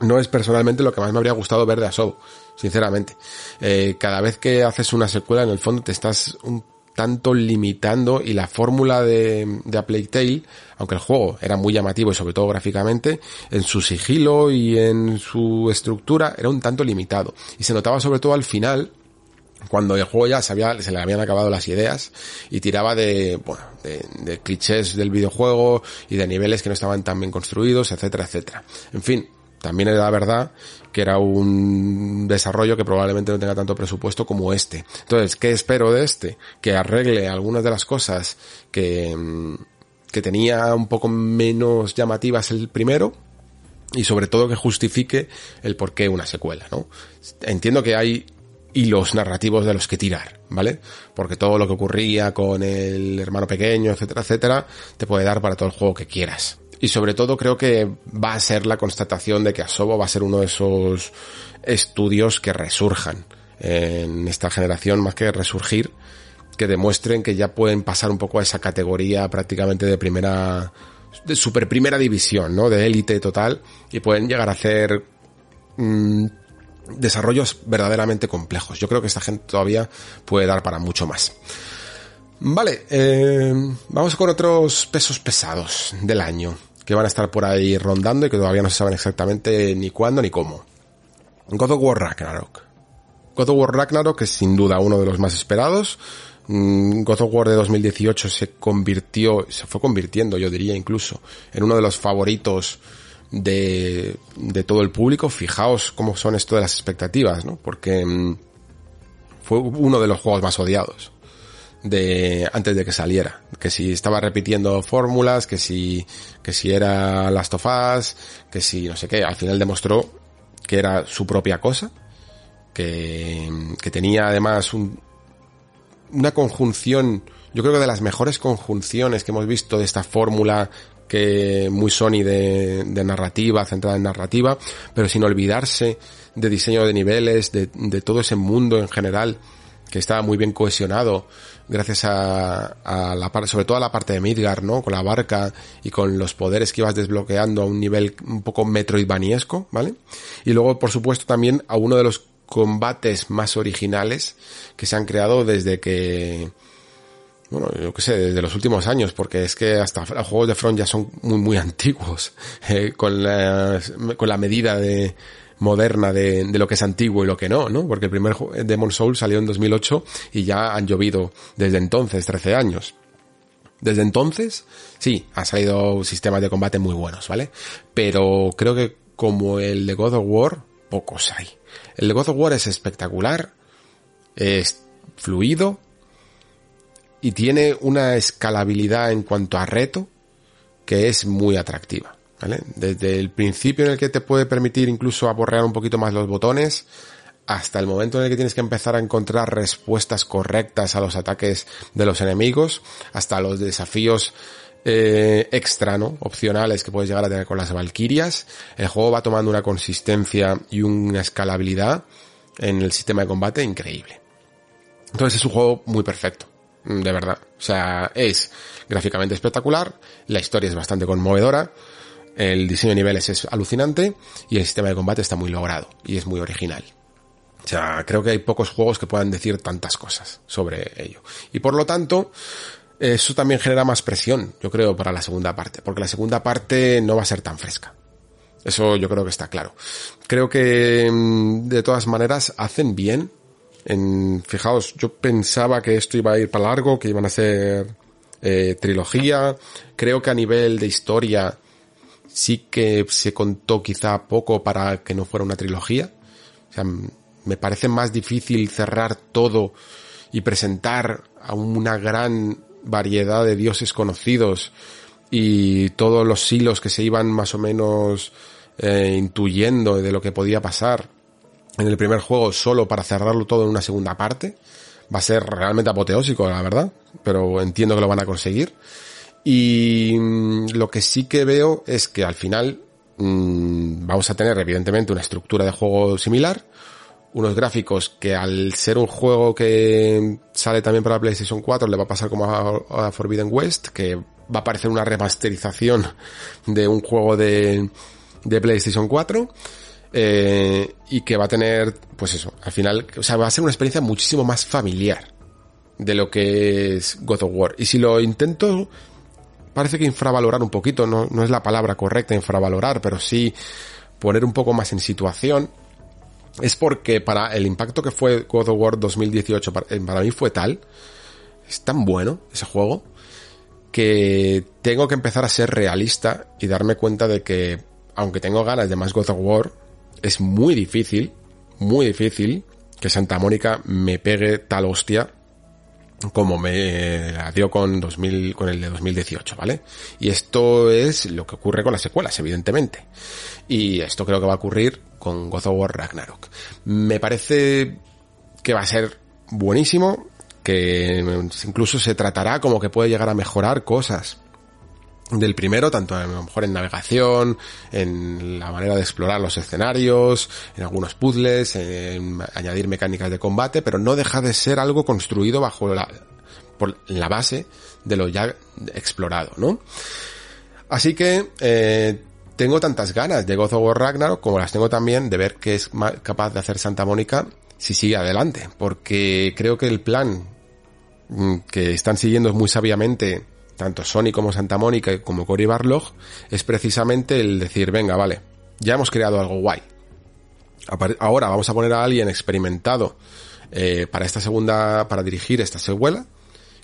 no es personalmente lo que más me habría gustado ver de Asobo, sinceramente. Eh, cada vez que haces una secuela, en el fondo te estás un tanto limitando y la fórmula de, de A Plague aunque el juego era muy llamativo y sobre todo gráficamente, en su sigilo y en su estructura era un tanto limitado. Y se notaba sobre todo al final, cuando el juego ya se, había, se le habían acabado las ideas y tiraba de, bueno, de clichés del videojuego y de niveles que no estaban tan bien construidos, etcétera, etcétera. En fin, también era verdad que era un desarrollo que probablemente no tenga tanto presupuesto como este. Entonces, ¿qué espero de este? Que arregle algunas de las cosas que, mm, que tenía un poco menos llamativas el primero, y sobre todo que justifique el por qué una secuela, ¿no? Entiendo que hay hilos narrativos de los que tirar, ¿vale? Porque todo lo que ocurría con el hermano pequeño, etcétera, etcétera, te puede dar para todo el juego que quieras. Y sobre todo creo que va a ser la constatación de que Asobo va a ser uno de esos estudios que resurjan en esta generación, más que resurgir, que demuestren que ya pueden pasar un poco a esa categoría prácticamente de primera, de super primera división, ¿no? De élite total, y pueden llegar a hacer mm, desarrollos verdaderamente complejos. Yo creo que esta gente todavía puede dar para mucho más. Vale, eh, vamos con otros pesos pesados del año que van a estar por ahí rondando y que todavía no se saben exactamente ni cuándo ni cómo. God of War Ragnarok. God of War Ragnarok es sin duda uno de los más esperados. Mm, God of War de 2018 se convirtió, se fue convirtiendo, yo diría incluso, en uno de los favoritos de, de todo el público. Fijaos cómo son esto de las expectativas, ¿no? Porque mm, fue uno de los juegos más odiados de antes de que saliera, que si estaba repitiendo fórmulas, que si que si era Last of Us, que si no sé qué, al final demostró que era su propia cosa, que, que tenía además un, una conjunción, yo creo que de las mejores conjunciones que hemos visto de esta fórmula que muy Sony de, de narrativa, centrada en narrativa, pero sin olvidarse de diseño de niveles, de, de todo ese mundo en general que estaba muy bien cohesionado gracias a, a la parte, sobre todo a la parte de Midgar, ¿no? Con la barca y con los poderes que ibas desbloqueando a un nivel un poco metroidvaniesco, ¿vale? Y luego, por supuesto, también a uno de los combates más originales que se han creado desde que, bueno, yo qué sé, desde los últimos años, porque es que hasta los juegos de Front ya son muy, muy antiguos, eh, con, la, con la medida de, moderna de, lo que es antiguo y lo que no, ¿no? Porque el primer Demon Soul salió en 2008 y ya han llovido desde entonces 13 años. Desde entonces, sí, han salido sistemas de combate muy buenos, ¿vale? Pero creo que como el de God of War, pocos hay. El de God of War es espectacular, es fluido y tiene una escalabilidad en cuanto a reto que es muy atractiva. Desde el principio en el que te puede permitir incluso aborrear un poquito más los botones, hasta el momento en el que tienes que empezar a encontrar respuestas correctas a los ataques de los enemigos, hasta los desafíos eh, extra, ¿no? Opcionales que puedes llegar a tener con las Valkyrias. El juego va tomando una consistencia y una escalabilidad en el sistema de combate increíble. Entonces es un juego muy perfecto, de verdad. O sea, es gráficamente espectacular, la historia es bastante conmovedora, el diseño de niveles es alucinante y el sistema de combate está muy logrado y es muy original. O sea, creo que hay pocos juegos que puedan decir tantas cosas sobre ello. Y por lo tanto, eso también genera más presión, yo creo, para la segunda parte, porque la segunda parte no va a ser tan fresca. Eso yo creo que está claro. Creo que mm, de todas maneras hacen bien. En, fijaos, yo pensaba que esto iba a ir para largo, que iban a ser eh, trilogía. Creo que a nivel de historia sí que se contó quizá poco para que no fuera una trilogía. O sea, me parece más difícil cerrar todo y presentar a una gran variedad de dioses conocidos y todos los hilos que se iban más o menos eh, intuyendo de lo que podía pasar en el primer juego solo para cerrarlo todo en una segunda parte. Va a ser realmente apoteósico, la verdad, pero entiendo que lo van a conseguir. Y mm, lo que sí que veo es que al final mmm, vamos a tener evidentemente una estructura de juego similar, unos gráficos que al ser un juego que sale también para PlayStation 4 le va a pasar como a, a Forbidden West, que va a parecer una remasterización de un juego de, de PlayStation 4. Eh, y que va a tener, pues eso, al final, o sea, va a ser una experiencia muchísimo más familiar de lo que es God of War. Y si lo intento parece que infravalorar un poquito, no, es la palabra correcta infravalorar, pero sí poner un poco más en situación, es porque para el impacto que fue God of War 2018 para, eh, para mí fue tal, es tan bueno ese juego, que tengo que empezar a ser realista y darme cuenta de que, aunque tengo ganas de más God of War, es muy difícil, muy difícil que Santa Mónica me pegue tal hostia como me la dio con 2000, con el de 2018, ¿vale? Y esto es lo que ocurre con las secuelas, evidentemente. Y esto creo que va a ocurrir con God of War Ragnarok. Me parece que va a ser buenísimo, que incluso se tratará como que puede llegar a mejorar cosas del primero, tanto a lo mejor en navegación, en la manera de explorar los escenarios, en algunos puzzles, en añadir mecánicas de combate, pero no deja de ser algo construido bajo la, por la base de lo ya explorado, ¿no? Así que, eh, tengo tantas ganas de God of War Ragnarok como las tengo también de ver qué es capaz de hacer Santa Mónica si sigue adelante, porque creo que el plan mm, que están siguiendo muy sabiamente tanto Sony como Santa Mónica como Cory Barlog, es precisamente el decir, venga, vale, ya hemos creado algo guay. Ahora vamos a poner a alguien experimentado eh, para esta segunda, para dirigir esta secuela,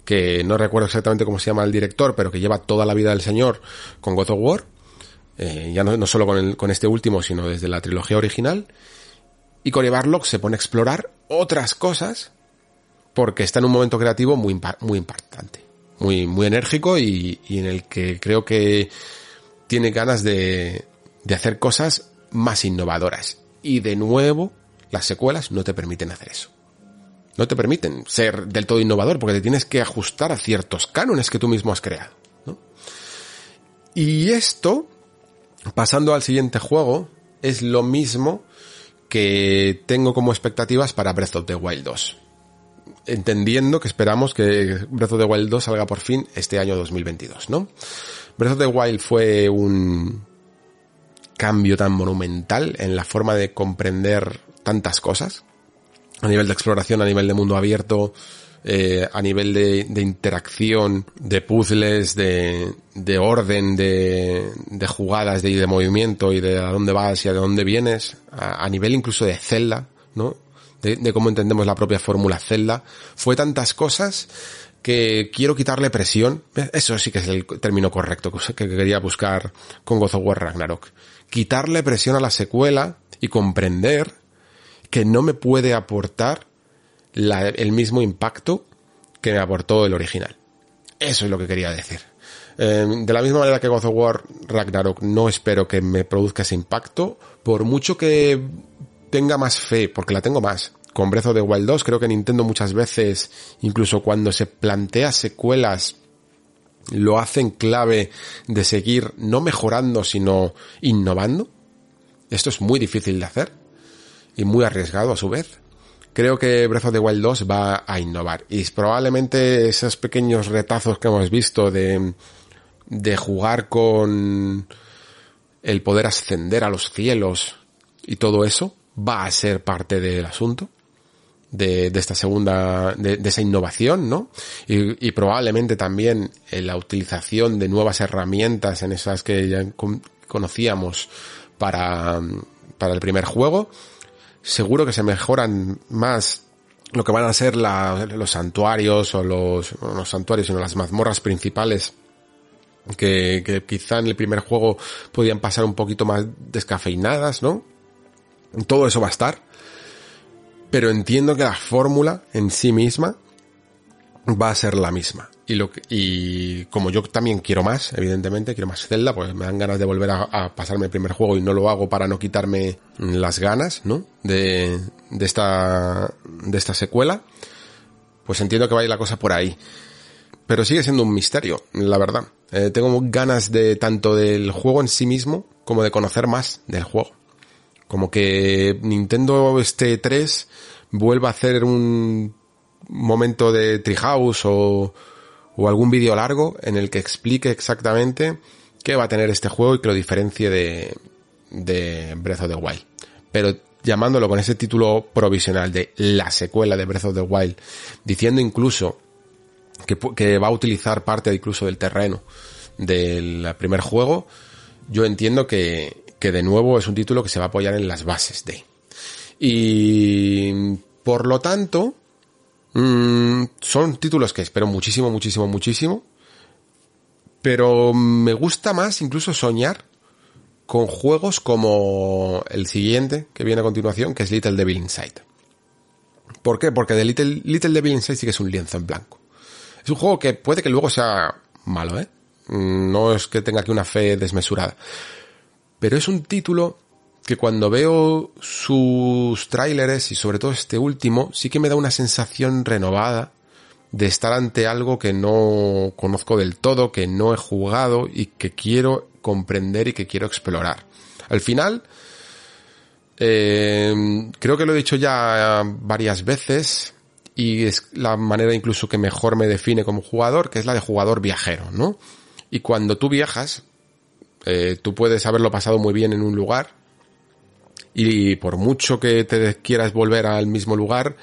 que no recuerdo exactamente cómo se llama el director, pero que lleva toda la vida del señor con God of War, eh, ya no, solo con, el, con este último, sino desde la trilogía original, y Cory Barlog se pone a explorar otras cosas porque está en un momento creativo muy, muy importante, muy, muy enérgico y, y en el que creo que tiene ganas de, de hacer cosas más innovadoras. Y de nuevo, las secuelas no te permiten hacer eso. No te permiten ser del todo innovador porque te tienes que ajustar a ciertos cánones que tú mismo has creado. ¿no? Y esto, pasando al siguiente juego, es lo mismo que tengo como expectativas para Breath of the Wild 2. Entendiendo que esperamos que Breath of the Wild 2 salga por fin este año 2022, ¿no? Breath of the Wild fue un cambio tan monumental en la forma de comprender tantas cosas. A nivel de exploración, a nivel de mundo abierto, eh, a nivel de, de, interacción, de puzzles, de, de orden, de, de jugadas, de, de, movimiento y de a dónde vas y a dónde vienes, a, a nivel incluso de Zelda, ¿no? De, de, cómo entendemos la propia fórmula Zelda. Fue tantas cosas que quiero quitarle presión. Eso sí que es el término correcto que quería buscar con God of War Ragnarok. Quitarle presión a la secuela y comprender que no me puede aportar la, el mismo impacto que me aportó el original. Eso es lo que quería decir. Eh, de la misma manera que God of War Ragnarok no espero que me produzca ese impacto, por mucho que tenga más fe, porque la tengo más. Con Breath of the Wild 2 creo que Nintendo muchas veces, incluso cuando se plantea secuelas, lo hace en clave de seguir no mejorando, sino innovando. Esto es muy difícil de hacer y muy arriesgado a su vez creo que Breath of the Wild 2 va a innovar. Y probablemente esos pequeños retazos que hemos visto de, de jugar con el poder ascender a los cielos y todo eso va a ser parte del asunto. De, esta segunda, de, esa innovación, ¿no? Y, y probablemente también la utilización de nuevas herramientas en esas que ya conocíamos para, para el primer juego seguro que se mejoran más lo que van a ser los santuarios o los, no los santuarios, sino las mazmorras principales que quizá en el primer juego podían pasar un poquito más descafeinadas, ¿no? Todo eso va a estar. Pero entiendo que la fórmula en sí misma va a ser la misma. Y, lo y como yo también quiero más, evidentemente, quiero más Zelda, pues me dan ganas de volver a, a, pasarme el primer juego y no lo hago para no quitarme las ganas, ¿no? De, de esta, de esta secuela. Pues entiendo que va a ir la cosa por ahí. Pero sigue siendo un misterio, la verdad. Eh, tengo ganas de tanto del juego en sí mismo como de conocer más del juego. Como que Nintendo este 3 vuelva a hacer un momento de Treehouse o, o algún vídeo largo en el que explique exactamente qué va a tener este juego y que lo diferencie de, de Breath of the Wild. Pero llamándolo con ese título provisional de la secuela de Breath of the Wild, diciendo incluso que, que va a utilizar parte incluso del terreno del primer juego, yo entiendo que, que de nuevo es un título que se va a apoyar en las bases de. Y por lo tanto, Mm, son títulos que espero muchísimo, muchísimo, muchísimo. Pero me gusta más incluso soñar con juegos como el siguiente que viene a continuación, que es Little Devil Inside. ¿Por qué? Porque de Little, Little Devil Inside sí que es un lienzo en blanco. Es un juego que puede que luego sea malo, ¿eh? Mm, no es que tenga aquí una fe desmesurada. Pero es un título que cuando veo sus tráileres y sobre todo este último, sí que me da una sensación renovada de estar ante algo que no conozco del todo, que no he jugado y que quiero comprender y que quiero explorar. Al final, eh, creo que lo he dicho ya varias veces y es la manera incluso que mejor me define como jugador, que es la de jugador viajero, ¿no? Y cuando tú viajas, eh, tú puedes haberlo pasado muy bien en un lugar, y por mucho que te quieras volver al mismo lugar,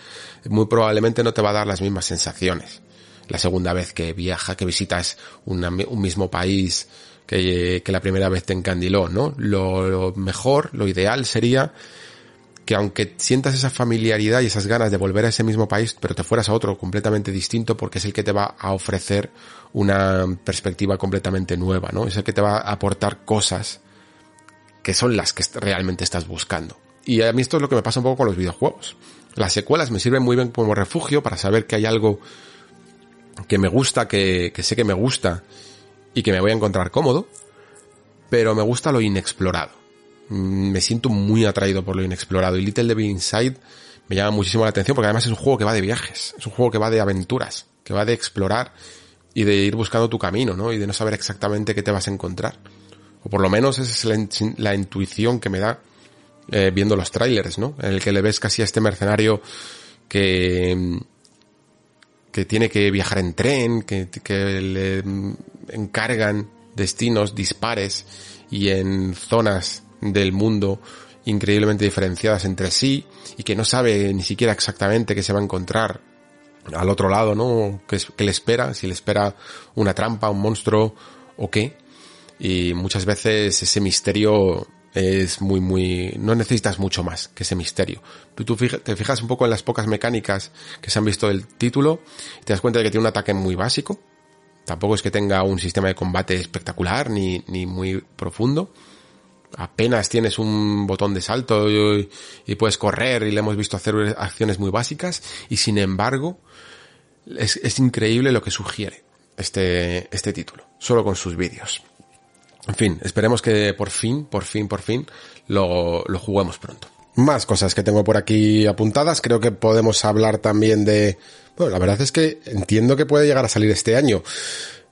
muy probablemente no te va a dar las mismas sensaciones. La segunda vez que viaja, que visitas un mismo país que, que, la primera vez te encandiló, ¿no? Lo, lo, mejor, lo ideal sería que aunque sientas esa familiaridad y esas ganas de volver a ese mismo país, pero te fueras a otro completamente distinto porque es el que te va a ofrecer una perspectiva completamente nueva, ¿no? Es el que te va a aportar cosas que son las que realmente estás buscando. Y a mí esto es lo que me pasa un poco con los videojuegos. Las secuelas me sirven muy bien como refugio para saber que hay algo que me gusta, que, que sé que me gusta y que me voy a encontrar cómodo, pero me gusta lo inexplorado Mm, me siento muy atraído por lo inexplorado y Little Devil Inside me llama muchísimo la atención porque además es un juego que va de viajes, es un juego que va de aventuras, que va de explorar y de ir buscando tu camino, ¿no? Y de no saber exactamente qué te vas a encontrar. O por lo menos esa es la, intuición que me da eh, viendo los trailers, ¿no? En el que le ves casi a este mercenario que que tiene que viajar en tren, que, que le encargan destinos dispares y en zonas del mundo increíblemente diferenciadas entre sí y que no sabe ni siquiera exactamente qué se va a encontrar al otro lado, ¿no? ¿Qué, le espera? Si le espera una trampa, un monstruo o qué. Y muchas veces ese misterio es muy, muy, no necesitas mucho más que ese misterio. Tú, tú te fijas un poco en las pocas mecánicas que se han visto del título y te das cuenta de que tiene un ataque muy básico. Tampoco es que tenga un sistema de combate espectacular ni, ni muy profundo apenas tienes un botón de salto y, puedes correr y le hemos visto hacer acciones muy básicas y sin embargo es, increíble lo que sugiere este, este título, solo con sus vídeos. En fin, esperemos que por fin, por fin, por fin lo, lo juguemos pronto. Más cosas que tengo por aquí apuntadas, creo que podemos hablar también de... Bueno, la verdad es que entiendo que puede llegar a salir este año,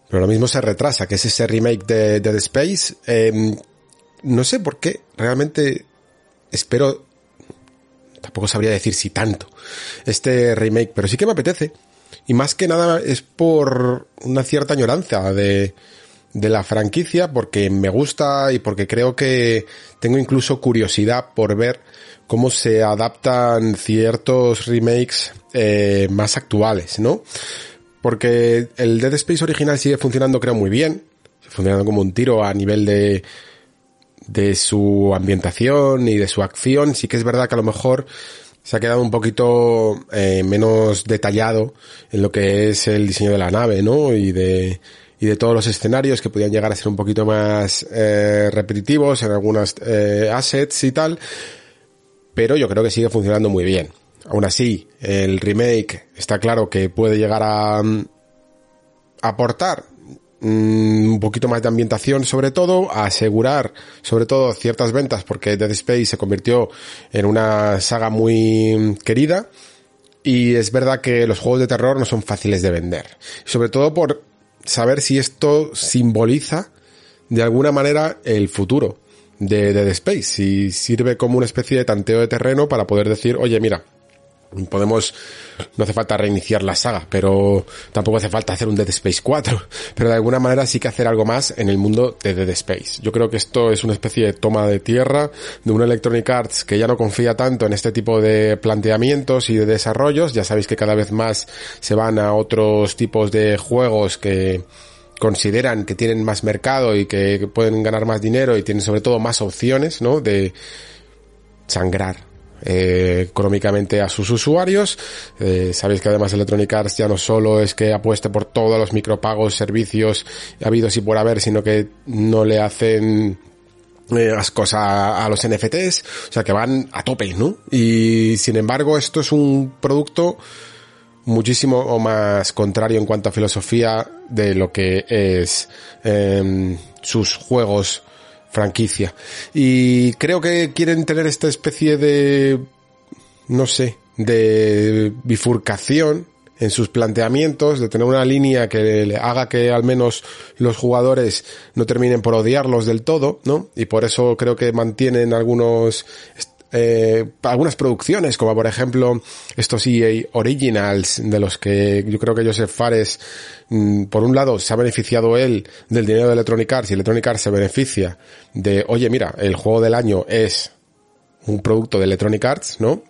pero lo mismo se retrasa, que es ese remake de Dead Space. Eh, no sé por qué, realmente espero, tampoco sabría decir si tanto, este remake, pero sí que me apetece. Y más que nada es por una cierta añoranza de, de la franquicia, porque me gusta y porque creo que tengo incluso curiosidad por ver cómo se adaptan ciertos remakes eh, más actuales, ¿no? Porque el Dead Space original sigue funcionando creo muy bien, funcionando como un tiro a nivel de, de su ambientación y de su acción. Sí que es verdad que a lo mejor se ha quedado un poquito eh, menos detallado en lo que es el diseño de la nave, ¿no? Y de, y de todos los escenarios que podían llegar a ser un poquito más eh, repetitivos en algunas eh, assets y tal. Pero yo creo que sigue funcionando muy bien. Aún así, el remake está claro que puede llegar a, a aportar Mm, un poquito más de ambientación sobre todo, asegurar sobre todo ciertas ventas porque Dead Space se convirtió en una saga muy querida y es verdad que los juegos de terror no son fáciles de vender. Sobre todo por saber si esto simboliza de alguna manera el futuro de Dead Space, si sirve como una especie de tanteo de terreno para poder decir, oye mira, podemos, no hace falta reiniciar la saga, pero tampoco hace falta hacer un Dead Space 4, pero de alguna manera sí que hacer algo más en el mundo de Dead Space. Yo creo que esto es una especie de toma de tierra de una Electronic Arts que ya no confía tanto en este tipo de planteamientos y de desarrollos, ya sabéis que cada vez más se van a otros tipos de juegos que consideran que tienen más mercado y que pueden ganar más dinero y tienen sobre todo más opciones, ¿no? De sangrar eh, económicamente a sus usuarios. Eh, sabéis que además Electronic Arts ya no solo es que apueste por todos los micropagos, servicios habidos y por haber, sino que no le hacen eh, las cosas a, los NFTs, o sea que van a tope, ¿no? Y sin embargo esto es un producto muchísimo más contrario en cuanto a filosofía de lo que es em, sus juegos franquicia. Y creo que quieren tener esta especie de, no sé, de bifurcación en sus planteamientos, de tener una línea que le haga que al menos los jugadores no terminen por odiarlos del todo, ¿no? Y por eso creo que mantienen algunos eh, algunas producciones, como por ejemplo estos EA Originals, de los que yo creo que Joseph Fares, mm, por un lado, se ha beneficiado él del dinero de Electronic Arts y Electronic Arts se beneficia de, oye, mira, el juego del año es un producto de Electronic Arts, ¿no?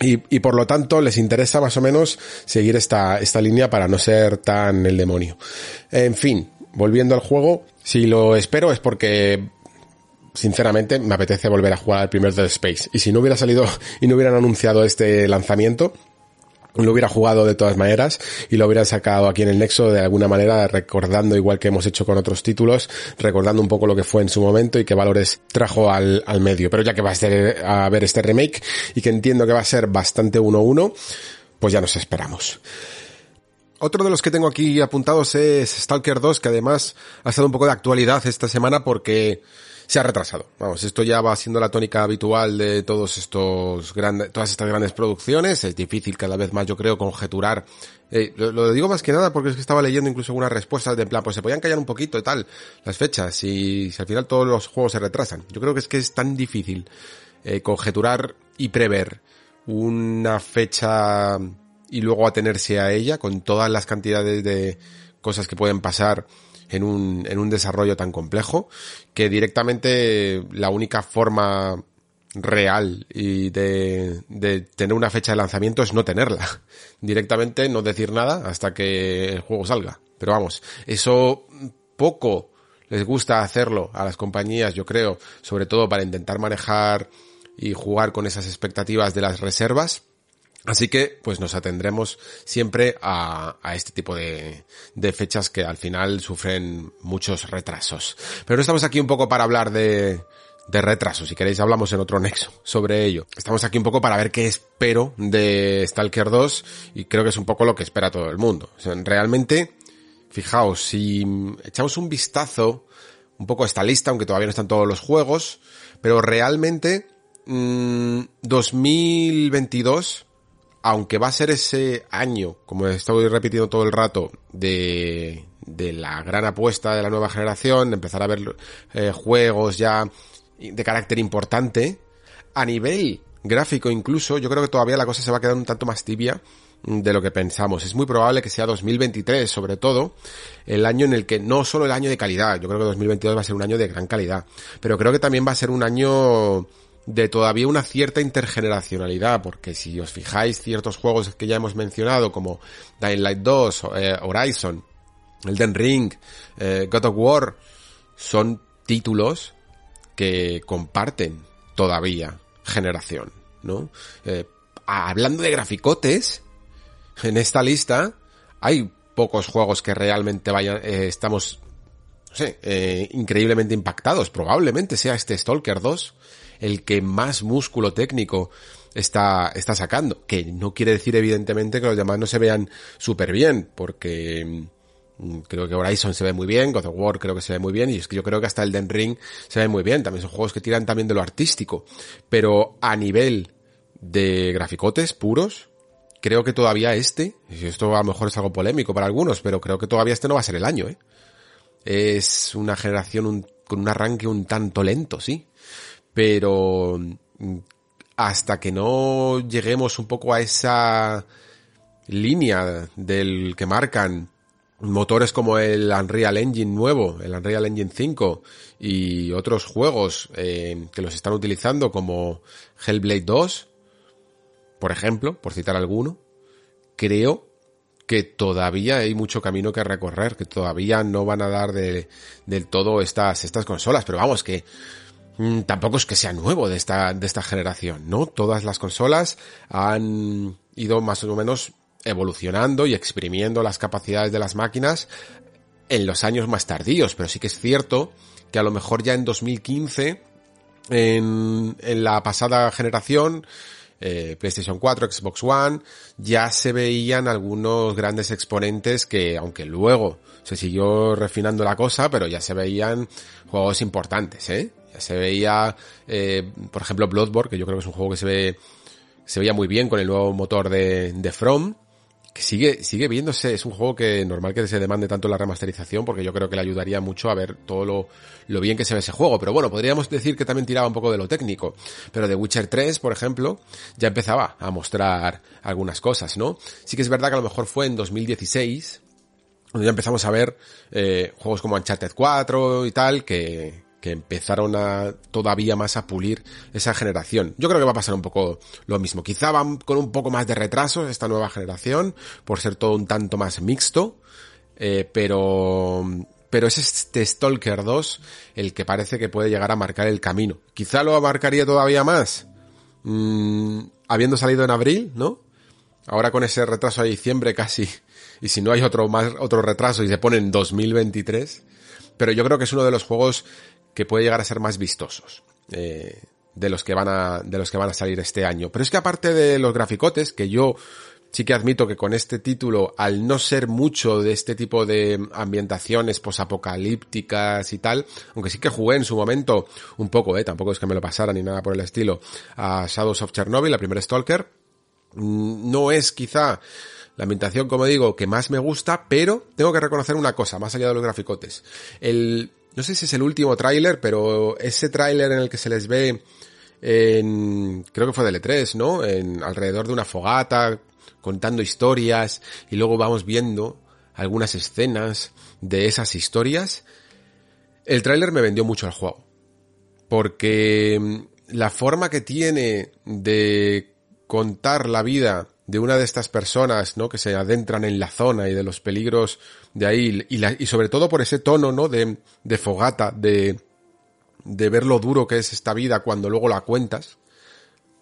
Y, y, por lo tanto les interesa más o menos seguir esta, esta línea para no ser tan el demonio. En fin, volviendo al juego, si lo espero es porque sinceramente me apetece volver a jugar al primer Dead Space. Y si no hubiera salido y no hubieran anunciado este lanzamiento, lo hubiera jugado de todas maneras y lo hubieran sacado aquí en el Nexo de alguna manera recordando igual que hemos hecho con otros títulos, recordando un poco lo que fue en su momento y qué valores trajo al, al medio. Pero ya que va a, ser, a ver este remake y que entiendo que va a ser bastante 1-1, pues ya nos esperamos. Otro de los que tengo aquí apuntados es Stalker 2, que además ha estado un poco de actualidad esta semana porque se ha retrasado. Vamos, esto ya va siendo la tónica habitual de todos estos grandes, todas estas grandes producciones. Es difícil cada vez más, yo creo, conjeturar. Eh, lo, digo más que nada porque es que estaba leyendo incluso algunas respuestas de plan, pues se podían callar un poquito y tal, las fechas, y si al final todos los juegos se retrasan. Yo creo que es que es tan difícil eh, conjeturar y prever una fecha y luego atenerse a ella con todas las cantidades de cosas que pueden pasar en un, en un desarrollo tan complejo que directamente la única forma real y de, de tener una fecha de lanzamiento es no tenerla. Directamente no decir nada hasta que el juego salga. Pero vamos, eso poco les gusta hacerlo a las compañías, yo creo, sobre todo para intentar manejar y jugar con esas expectativas de las reservas. Así que, pues nos atendremos siempre a, a este tipo de, de, fechas que al final sufren muchos retrasos. Pero estamos aquí un poco para hablar de, de retrasos. Si queréis hablamos en otro nexo sobre ello. Estamos aquí un poco para ver qué espero de Stalker 2 y creo que es un poco lo que espera todo el mundo. O sea, realmente, fijaos, si echamos un vistazo un poco a esta lista, aunque todavía no están todos los juegos, pero realmente mmm, 2022 aunque va a ser ese año, como estoy repitiendo todo el rato, de, de la gran apuesta de la nueva generación, de empezar a ver eh, juegos ya de carácter importante, a nivel gráfico incluso, yo creo que todavía la cosa se va a quedar un tanto más tibia de lo que pensamos. Es muy probable que sea 2023, sobre todo, el año en el que no solo el año de calidad, yo creo que 2022 va a ser un año de gran calidad, pero creo que también va a ser un año de todavía una cierta intergeneracionalidad, porque si os fijáis ciertos juegos que ya hemos mencionado, como Dying Light 2, eh, Horizon, Elden Ring, eh, God of War, son títulos que comparten todavía generación, ¿no? Eh, hablando de graficotes, en esta lista hay pocos juegos que realmente vayan, estamos, no sé, increíblemente impactados. Probablemente sea este Stalker 2, el que más músculo técnico está, está sacando. Que no quiere decir evidentemente que los demás no se vean súper bien, porque mm, creo que Horizon se ve muy bien, God of War creo que se ve muy bien, y es que yo creo que hasta el Den Ring se ve muy bien, también son juegos que tiran también de lo artístico, pero a nivel de graficotes puros, creo que todavía este, y esto a lo mejor es algo polémico para algunos, pero creo que todavía este no va a ser el año, ¿eh? Es una generación con un arranque un tanto lento, sí pero mm, hasta que no lleguemos un poco a esa línea del que marcan motores como el Unreal Engine nuevo, el Unreal Engine 5 y otros juegos eh, que los están utilizando como Hellblade 2, por ejemplo, por citar alguno, creo que todavía hay mucho camino que recorrer, que todavía no van a dar de, del todo estas, estas consolas, pero vamos que tampoco es que sea nuevo de esta, de esta generación, ¿no? Todas las consolas han ido más o menos evolucionando y exprimiendo las capacidades de las máquinas en los años más tardíos, pero sí que es cierto que a lo mejor ya en 2015, en, en la pasada generación, eh, PlayStation 4, Xbox One, ya se veían algunos grandes exponentes que, aunque luego se siguió refinando la cosa, pero ya se veían juegos importantes, ¿eh? Se veía, eh, por ejemplo, Bloodborne, que yo creo que es un juego que se ve, se veía muy bien con el nuevo motor de, de From, que sigue, sigue viéndose, es un juego que normal que se demande tanto la remasterización, porque yo creo que le ayudaría mucho a ver todo lo, lo bien que se ve ese juego. Pero bueno, podríamos decir que también tiraba un poco de lo técnico. Pero de Witcher 3, por ejemplo, ya empezaba a mostrar algunas cosas, ¿no? Sí que es verdad que a lo mejor fue en 2016, cuando ya empezamos a ver eh, juegos como Uncharted 4 y tal, que, que empezaron a todavía más a pulir esa generación. Yo creo que va a pasar un poco lo mismo. Quizá van con un poco más de retraso esta nueva generación, por ser todo un tanto más mixto, eh, pero, pero es este Stalker 2 el que parece que puede llegar a marcar el camino. Quizá lo marcaría todavía más, mm, habiendo salido en abril, ¿no? Ahora con ese retraso a diciembre casi, y si no hay otro más, otro retraso y se pone en 2023, pero yo creo que es uno de los juegos que puede llegar a ser más vistosos. Eh, de los que van a, de los que van a salir este año. Pero es que aparte de los graficotes, que yo sí que admito que con este título, al no ser mucho de este tipo de ambientaciones posapocalípticas y tal, aunque sí que jugué en su momento un poco, eh, tampoco es que me lo pasara ni nada por el estilo, a Shadows of Chernobyl, la primera Stalker, mm, no es quizá la ambientación, como digo, que más me gusta, pero tengo que reconocer una cosa, más allá de los graficotes. El, no sé si es el último tráiler, pero ese tráiler en el que se les ve en, creo que fue de E3, ¿no? En alrededor de una fogata, contando historias, y luego vamos viendo algunas escenas de esas historias. El tráiler me vendió mucho el juego. Porque mm, la forma que tiene de contar la vida de una de estas personas, ¿no? Que se adentran en la zona y de los peligros de ahí, y, y sobre todo por ese tono, ¿no? De, de fogata, de, de ver lo duro que es esta vida cuando luego la cuentas,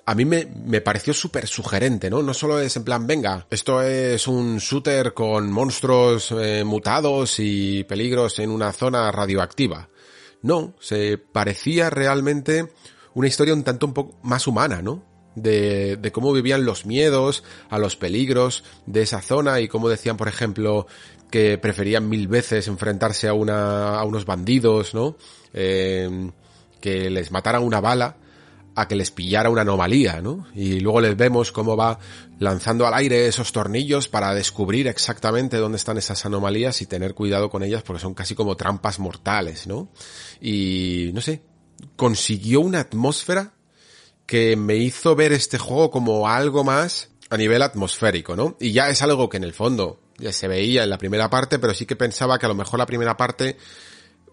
a mí me, me pareció súper sugerente, ¿no? No solo es en plan, venga, esto es un shooter con monstruos eh, mutados y peligros en una zona radioactiva. No, se parecía realmente una historia un tanto un poco más humana, ¿no? De, de cómo vivían los miedos a los peligros de esa zona y cómo decían, por ejemplo, que preferían mil veces enfrentarse a una, a unos bandidos, ¿no? Eh, que les matara una bala a que les pillara una anomalía, ¿no? Y luego les vemos cómo va lanzando al aire esos tornillos para descubrir exactamente dónde están esas anomalías y tener cuidado con ellas porque son casi como trampas mortales, ¿no? Y no sé, consiguió una atmósfera que me hizo ver este juego como algo más a nivel atmosférico, ¿no? Y ya es algo que en el fondo ya se veía en la primera parte, pero sí que pensaba que a lo mejor la primera parte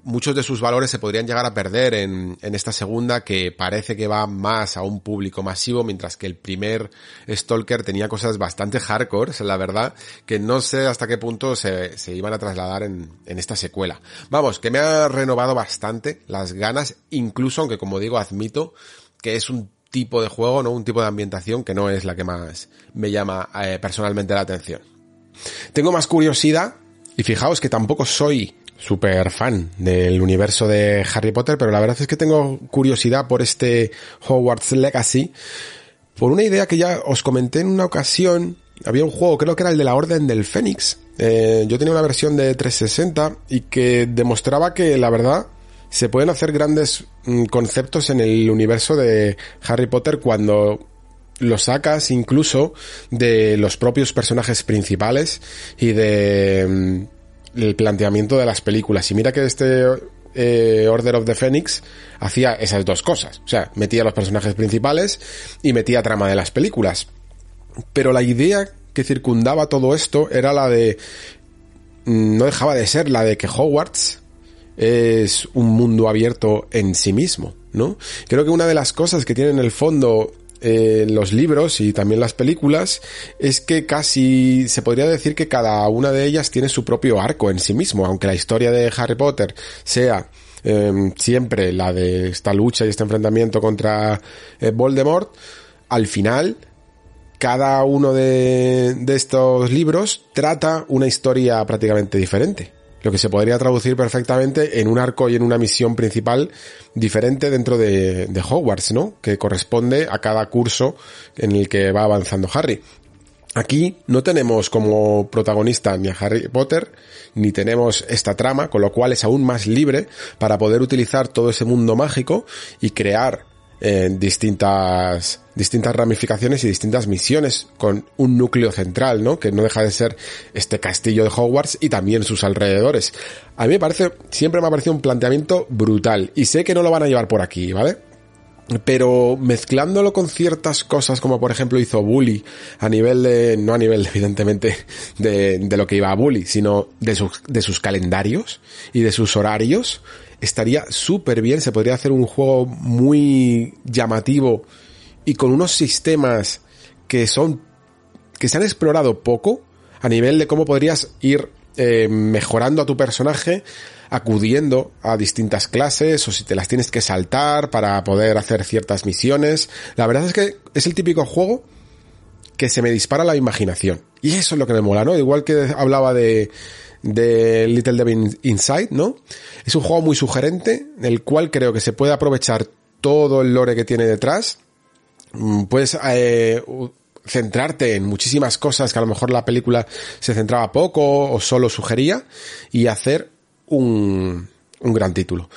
muchos de sus valores se podrían llegar a perder en, en, esta segunda que parece que va más a un público masivo, mientras que el primer Stalker tenía cosas bastante hardcore, la verdad, que no sé hasta qué punto se, se iban a trasladar en, en, esta secuela. Vamos, que me ha renovado bastante las ganas, incluso aunque como digo, admito que es un tipo de juego, no un tipo de ambientación que no es la que más me llama eh, personalmente la atención. Tengo más curiosidad y fijaos que tampoco soy súper fan del universo de Harry Potter, pero la verdad es que tengo curiosidad por este Hogwarts Legacy, por una idea que ya os comenté en una ocasión. Había un juego, creo que era el de la Orden del Fénix. Eh, yo tenía una versión de 360 y que demostraba que la verdad se pueden hacer grandes mm, conceptos en el universo de Harry Potter cuando lo sacas incluso de los propios personajes principales y de mm, el planteamiento de las películas. Y mira que este eh, Order of the Phoenix hacía esas dos cosas. O sea, metía los personajes principales y metía trama de las películas. Pero la idea que circundaba todo esto era la de... Mm, no dejaba de ser la de que Hogwarts es un mundo abierto en sí mismo, ¿no? Creo que una de las cosas que tiene en el fondo eh, los libros y también las películas es que casi se podría decir que cada una de ellas tiene su propio arco en sí mismo, aunque la historia de Harry Potter sea em, siempre la de esta lucha y este enfrentamiento contra eh, Voldemort, al final cada uno de, de estos libros trata una historia prácticamente diferente lo que se podría traducir perfectamente en un arco y en una misión principal diferente dentro de, Hogwarts, ¿no? Que corresponde a cada curso en el que va avanzando Harry. Aquí no tenemos como protagonista ni a Harry Potter, ni tenemos esta trama, con lo cual es aún más libre para poder utilizar todo ese mundo mágico y crear en distintas, distintas ramificaciones y distintas misiones con un núcleo central, ¿no? Que no deja de ser este castillo de Hogwarts y también sus alrededores. A mí me parece, siempre me ha parecido un planteamiento brutal y sé que no lo van a llevar por aquí, ¿vale? pero mezclándolo con ciertas cosas como por ejemplo hizo Bully a nivel de, no a nivel evidentemente de, de lo que iba a Bully, sino de sus, de sus calendarios y de sus horarios, estaría súper bien, se podría hacer un juego muy llamativo y con unos sistemas que son, que se han explorado poco a nivel de cómo podrías ir eh, mejorando a tu personaje acudiendo a distintas clases o si te las tienes que saltar para poder hacer ciertas misiones. La verdad es que es el típico juego que se me dispara la imaginación. Y eso es lo que me mola, ¿no? Igual que hablaba de, de Little Devil Inside, ¿no? Es un juego muy sugerente, el cual creo que se puede aprovechar todo el lore que tiene detrás. Mm, puedes eh, centrarte en muchísimas cosas que a lo mejor la película se centraba poco o solo sugería y hacer un, un gran título.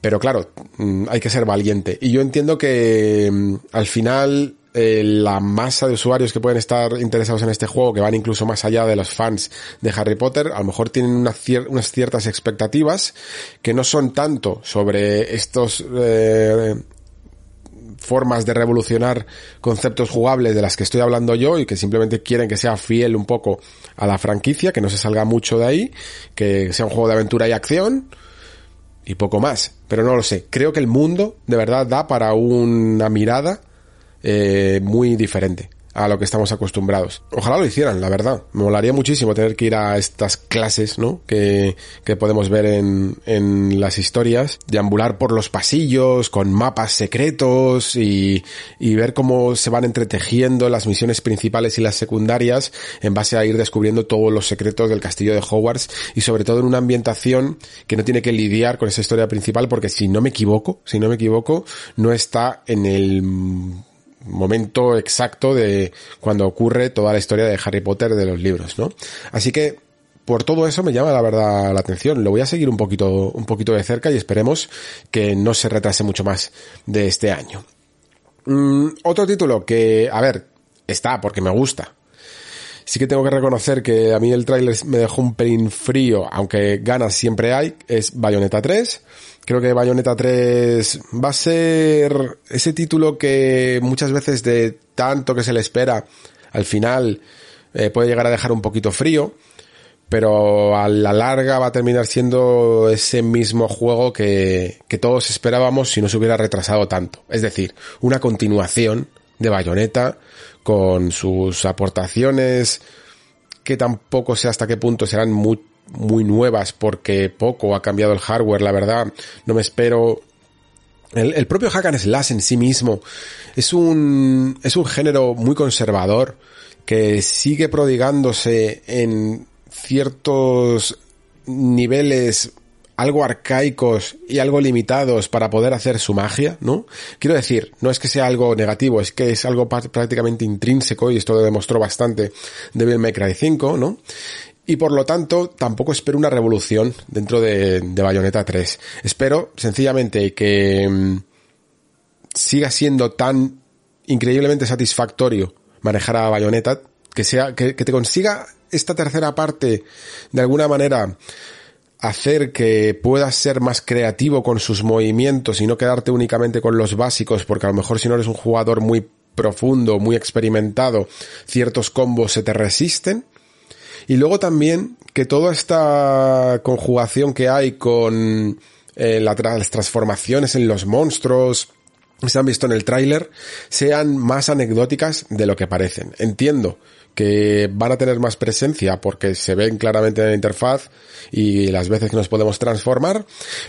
Pero claro, mm, hay que ser valiente. Y yo entiendo que mm, al final eh, la masa de usuarios que pueden estar interesados en este juego, que van incluso más allá de los fans de Harry Potter, a lo mejor tienen unas ciertas expectativas que no son tanto sobre estos eh, formas de revolucionar conceptos jugables de las que estoy hablando yo y que simplemente quieren que sea fiel un poco a la franquicia, que no se salga mucho de ahí, que sea un juego de aventura y acción y poco más. Pero no lo sé. Creo que el mundo de verdad da para una mirada eh, muy diferente a lo que estamos acostumbrados. Ojalá lo hicieran, la verdad. Me molaría muchísimo tener que ir a estas clases, ¿no? Que, que podemos ver en, en las historias, deambular por los pasillos con mapas secretos y, y ver cómo se van entretejiendo las misiones principales y las secundarias en base a ir descubriendo todos los secretos del castillo de Hogwarts y sobre todo en una ambientación que no tiene que lidiar con esa historia principal porque si no me equivoco, si no me equivoco, no está en el momento exacto de cuando ocurre toda la historia de Harry Potter de los libros, ¿no? Así que por todo eso me llama la verdad la atención. Lo voy a seguir un poquito, un poquito de cerca y esperemos que no se retrase mucho más de este año. Mm, otro título que, a ver, está porque me gusta. Sí que tengo que reconocer que a mí el tráiler me dejó un pelín frío, aunque ganas siempre hay, es Bayonetta 3 creo que Bayonetta 3 va a ser ese título que muchas veces de tanto que se le espera, al final eh, puede llegar a dejar un poquito frío, pero a la larga va a terminar siendo ese mismo juego que, que todos esperábamos si no se hubiera retrasado tanto. Es decir, una continuación de Bayonetta con sus aportaciones que tampoco sé hasta qué punto serán muy muy nuevas porque poco ha cambiado el hardware, la verdad. No me espero el, propio hack and slash en sí mismo es un, es un género muy conservador que sigue prodigándose en ciertos niveles algo arcaicos y algo limitados para poder hacer su magia, ¿no? Quiero decir, no es que sea algo negativo, es que es algo prácticamente intrínseco y esto lo demostró bastante Devil May Cry 5, ¿no? Y por lo tanto tampoco espero una revolución dentro de, de Bayonetta 3. Espero sencillamente que mm, siga siendo tan increíblemente satisfactorio manejar a Bayonetta, que sea, que, que te consiga esta tercera parte de alguna manera hacer que puedas ser más creativo con sus movimientos y no quedarte únicamente con los básicos, porque a lo mejor si no eres un jugador muy profundo, muy experimentado, ciertos combos se te resisten y luego también que toda esta conjugación que hay con eh, las transformaciones en los monstruos, se han visto en el tráiler, sean más anecdóticas de lo que parecen. Entiendo que van a tener más presencia porque se ven claramente en la interfaz y las veces que nos podemos transformar,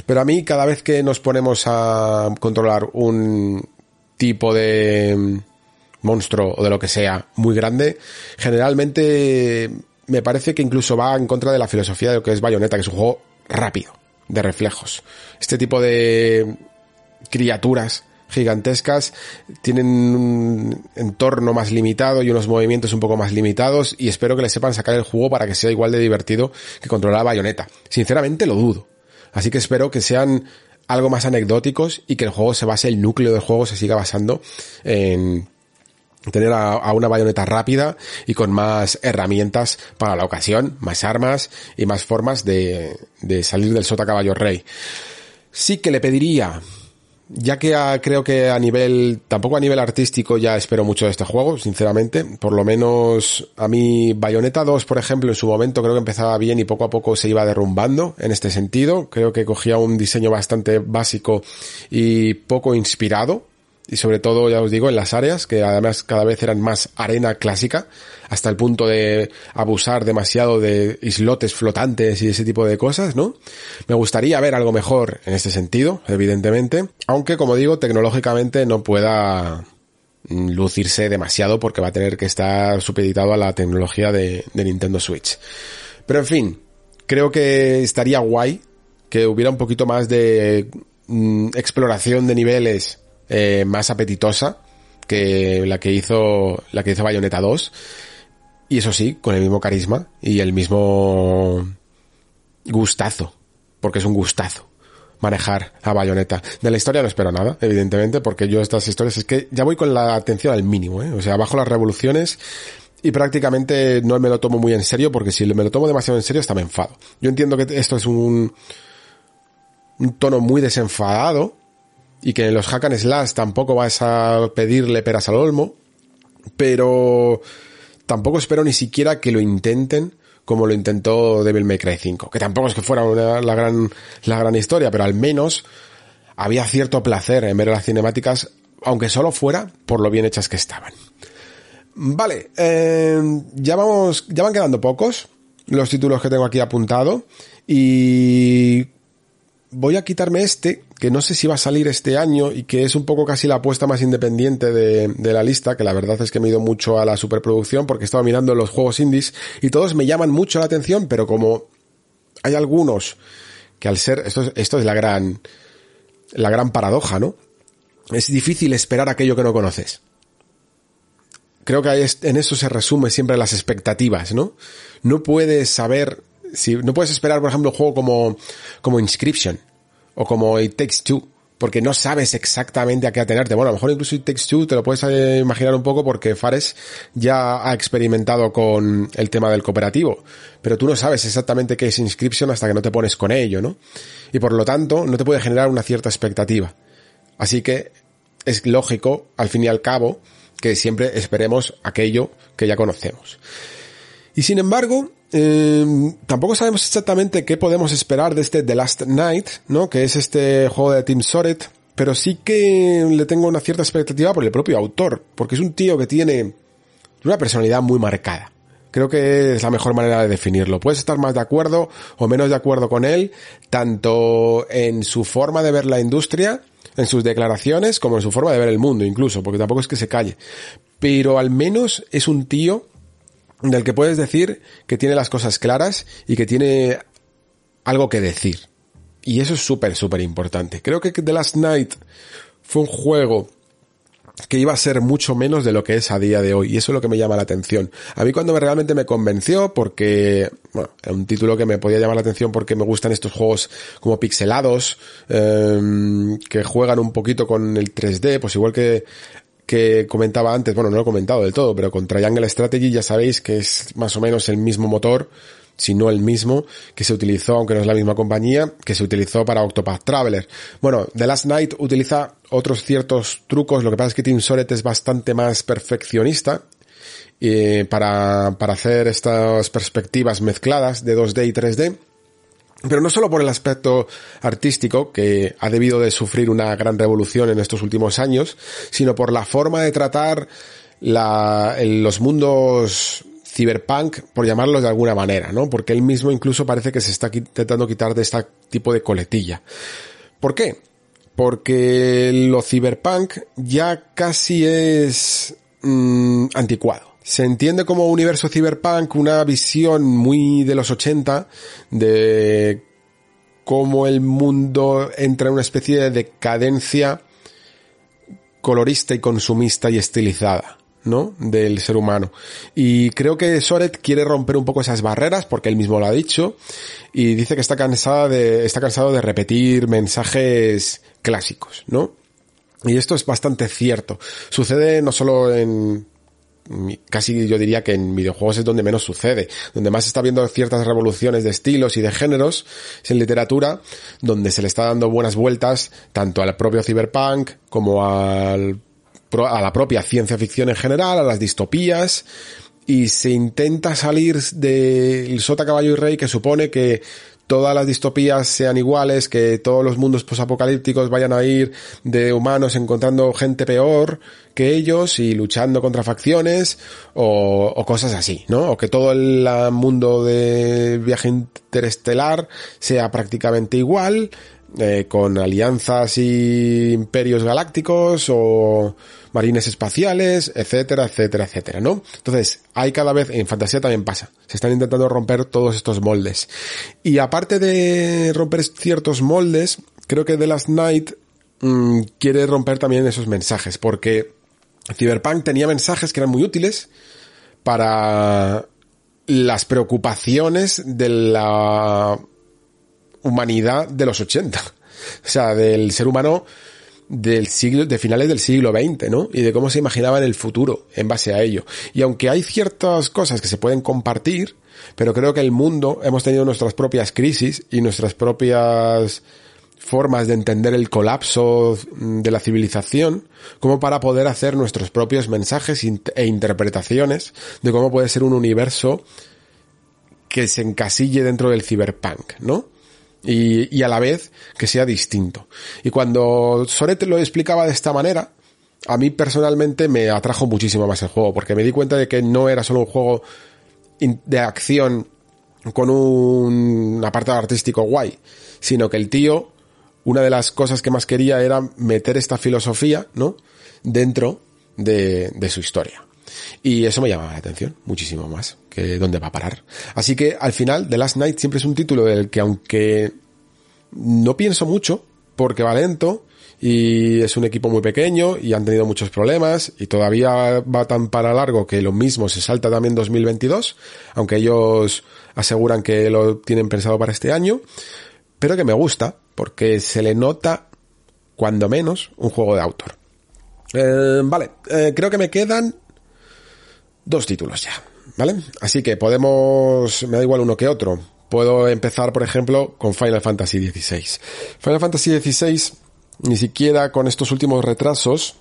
pero a mí cada vez que nos ponemos a controlar un tipo de monstruo o de lo que sea muy grande, generalmente me parece que incluso va en contra de la filosofía de lo que es Bayonetta, que es un juego rápido, de reflejos. Este tipo de criaturas gigantescas tienen un entorno más limitado y unos movimientos un poco más limitados y espero que le sepan sacar el juego para que sea igual de divertido que controlar Bayonetta. Sinceramente lo dudo. Así que espero que sean algo más anecdóticos y que el juego se base, el núcleo del juego se siga basando en tener a, una bayoneta rápida y con más herramientas para la ocasión, más armas y más formas de, de salir del sota caballo rey. Sí que le pediría, ya que creo que a nivel, tampoco a nivel artístico ya espero mucho de este juego, sinceramente, por lo menos a mí Bayonetta 2, por ejemplo, en su momento creo que empezaba bien y poco a poco se iba derrumbando en este sentido, creo que cogía un diseño bastante básico y poco inspirado, y sobre todo, ya os digo, en las áreas, que además cada vez eran más arena clásica, hasta el punto de abusar demasiado de islotes flotantes y ese tipo de cosas, ¿no? Me gustaría ver algo mejor en este sentido, evidentemente, aunque como digo, tecnológicamente no pueda lucirse demasiado porque va a tener que estar supeditado a la tecnología de, de Nintendo Switch. Pero en fin, creo que estaría guay que hubiera un poquito más de mm, exploración de niveles eh, más apetitosa que la que hizo la que hizo Bayonetta 2 y eso sí con el mismo carisma y el mismo gustazo porque es un gustazo manejar a Bayonetta. De la historia no espero nada, evidentemente, porque yo estas historias es que ya voy con la atención al mínimo, ¿eh? O sea, bajo las revoluciones y prácticamente no me lo tomo muy en serio porque si me lo tomo demasiado en serio hasta me enfado. Yo entiendo que esto es un, un tono muy desenfadado y que en los hack and slash tampoco vas a pedirle peras al olmo, pero tampoco espero ni siquiera que lo intenten como lo intentó Devil May Cry 5, que tampoco es que fuera la gran la gran historia, pero al menos había cierto placer en ver las cinemáticas, aunque solo fuera por lo bien hechas que estaban. Vale, eh, ya vamos, ya van quedando pocos los títulos que tengo aquí apuntado y voy a quitarme este, que no sé si va a salir este año y que es un poco casi la apuesta más independiente de, la lista, que la verdad es que me he ido mucho a la superproducción porque estaba mirando los juegos indies y todos me llaman mucho la atención, pero como hay algunos que al ser, esto, esto es la gran, la gran paradoja, ¿no? Es difícil esperar aquello que no conoces. Creo que en eso se resume siempre las expectativas, ¿no? No puedes saber si no puedes esperar, por ejemplo, un juego como, como Inscription o como It Takes Two, porque no sabes exactamente a qué atenerte. Bueno, a lo mejor incluso It Takes Two te lo puedes imaginar un poco porque Fares ya ha experimentado con el tema del cooperativo, pero tú no sabes exactamente qué es Inscription hasta que no te pones con ello, ¿no? Y por lo tanto, no te puede generar una cierta expectativa. Así que es lógico, al fin y al cabo, que siempre esperemos aquello que ya conocemos. Y sin embargo, eh, tampoco sabemos exactamente qué podemos esperar de este The Last Night, ¿no? Que es este juego de Team Soret, pero sí que le tengo una cierta expectativa por el propio autor, porque es un tío que tiene una personalidad muy marcada. Creo que es la mejor manera de definirlo. Puedes estar más de acuerdo o menos de acuerdo con él, tanto en su forma de ver la industria, en sus declaraciones, como en su forma de ver el mundo incluso, porque tampoco es que se calle. Pero al menos es un tío del que puedes decir que tiene las cosas claras y que tiene algo que decir. Y eso es súper, súper importante. Creo que The Last Night fue un juego que iba a ser mucho menos de lo que es a día de hoy y eso es lo que me llama la atención. A mí cuando realmente me convenció porque, bueno, era un título que me podía llamar la atención porque me gustan estos juegos como pixelados, eh, que juegan un poquito con el 3D, pues igual que que comentaba antes, bueno, no lo he comentado del todo, pero con Triangle Strategy ya sabéis que es más o menos el mismo motor, si no el mismo, que se utilizó, aunque no es la misma compañía, que se utilizó para Octopath Traveler. Bueno, The Last Night utiliza otros ciertos trucos, lo que pasa es que Team Soret es bastante más perfeccionista, eh, para, para hacer estas perspectivas mezcladas de 2D y 3D. Pero no solo por el aspecto artístico, que ha debido de sufrir una gran revolución en estos últimos años, sino por la forma de tratar la, los mundos cyberpunk, por llamarlos de alguna manera, ¿no? Porque él mismo incluso parece que se está intentando quitar de este tipo de coletilla. ¿Por qué? Porque lo cyberpunk ya casi es mmm, anticuado se entiende como universo cyberpunk una visión muy de los 80 de cómo el mundo entra en una especie de decadencia colorista y consumista y estilizada. ¿no? del ser humano. Y creo que Soret quiere romper un poco esas barreras porque él mismo lo ha dicho y dice que está cansada de está cansado de repetir mensajes clásicos, ¿no? Y esto es bastante cierto. Sucede no solo en casi yo diría que en videojuegos es donde menos sucede, donde más está viendo ciertas revoluciones de estilos y de géneros, es en literatura, donde se le está dando buenas vueltas tanto al propio cyberpunk como al, a la propia ciencia ficción en general, a las distopías, y se intenta salir del sota caballo y rey que supone que todas las distopías sean iguales, que todos los mundos posapocalípticos vayan a ir de humanos encontrando gente peor que ellos y luchando contra facciones o, o cosas así, ¿no? O que todo el mundo de viaje interestelar sea prácticamente igual, eh, con alianzas y imperios galácticos o marines espaciales, etcétera, etcétera, etcétera, ¿no? Entonces, hay cada vez, en fantasía también pasa, se están intentando romper todos estos moldes. Y aparte de romper ciertos moldes, creo que The Last Night mmm, quiere romper también esos mensajes, porque Cyberpunk tenía mensajes que eran muy útiles para las preocupaciones de la humanidad de los 80. O sea, del ser humano del siglo, de finales del siglo XX, ¿no? Y de cómo se imaginaba en el futuro en base a ello. Y aunque hay ciertas cosas que se pueden compartir, pero creo que el mundo hemos tenido nuestras propias crisis y nuestras propias formas de entender el colapso de la civilización como para poder hacer nuestros propios mensajes e interpretaciones de cómo puede ser un universo que se encasille dentro del cyberpunk, ¿no? Y, y a la vez que sea distinto. Y cuando Soret lo explicaba de esta manera, a mí personalmente me atrajo muchísimo más el juego, porque me di cuenta de que no era solo un juego de acción con un apartado artístico guay, sino que el tío, una de las cosas que más quería era meter esta filosofía, ¿no? Dentro de, de su historia. Y eso me llamaba la atención muchísimo más que dónde va a parar. Así que al final, The Last Night siempre es un título del que aunque no pienso mucho, porque va lento, y es un equipo muy pequeño y han tenido muchos problemas y todavía va tan para largo que lo mismo se salta también 2022, aunque ellos aseguran que lo tienen pensado para este año, pero que me gusta porque se le nota cuando menos un juego de autor. Eh, vale, eh, creo que me quedan dos títulos ya, ¿vale? Así que podemos, me da igual uno que otro. Puedo empezar, por ejemplo, con Final Fantasy XVI. Final Fantasy XVI, ni siquiera con estos últimos retrasos,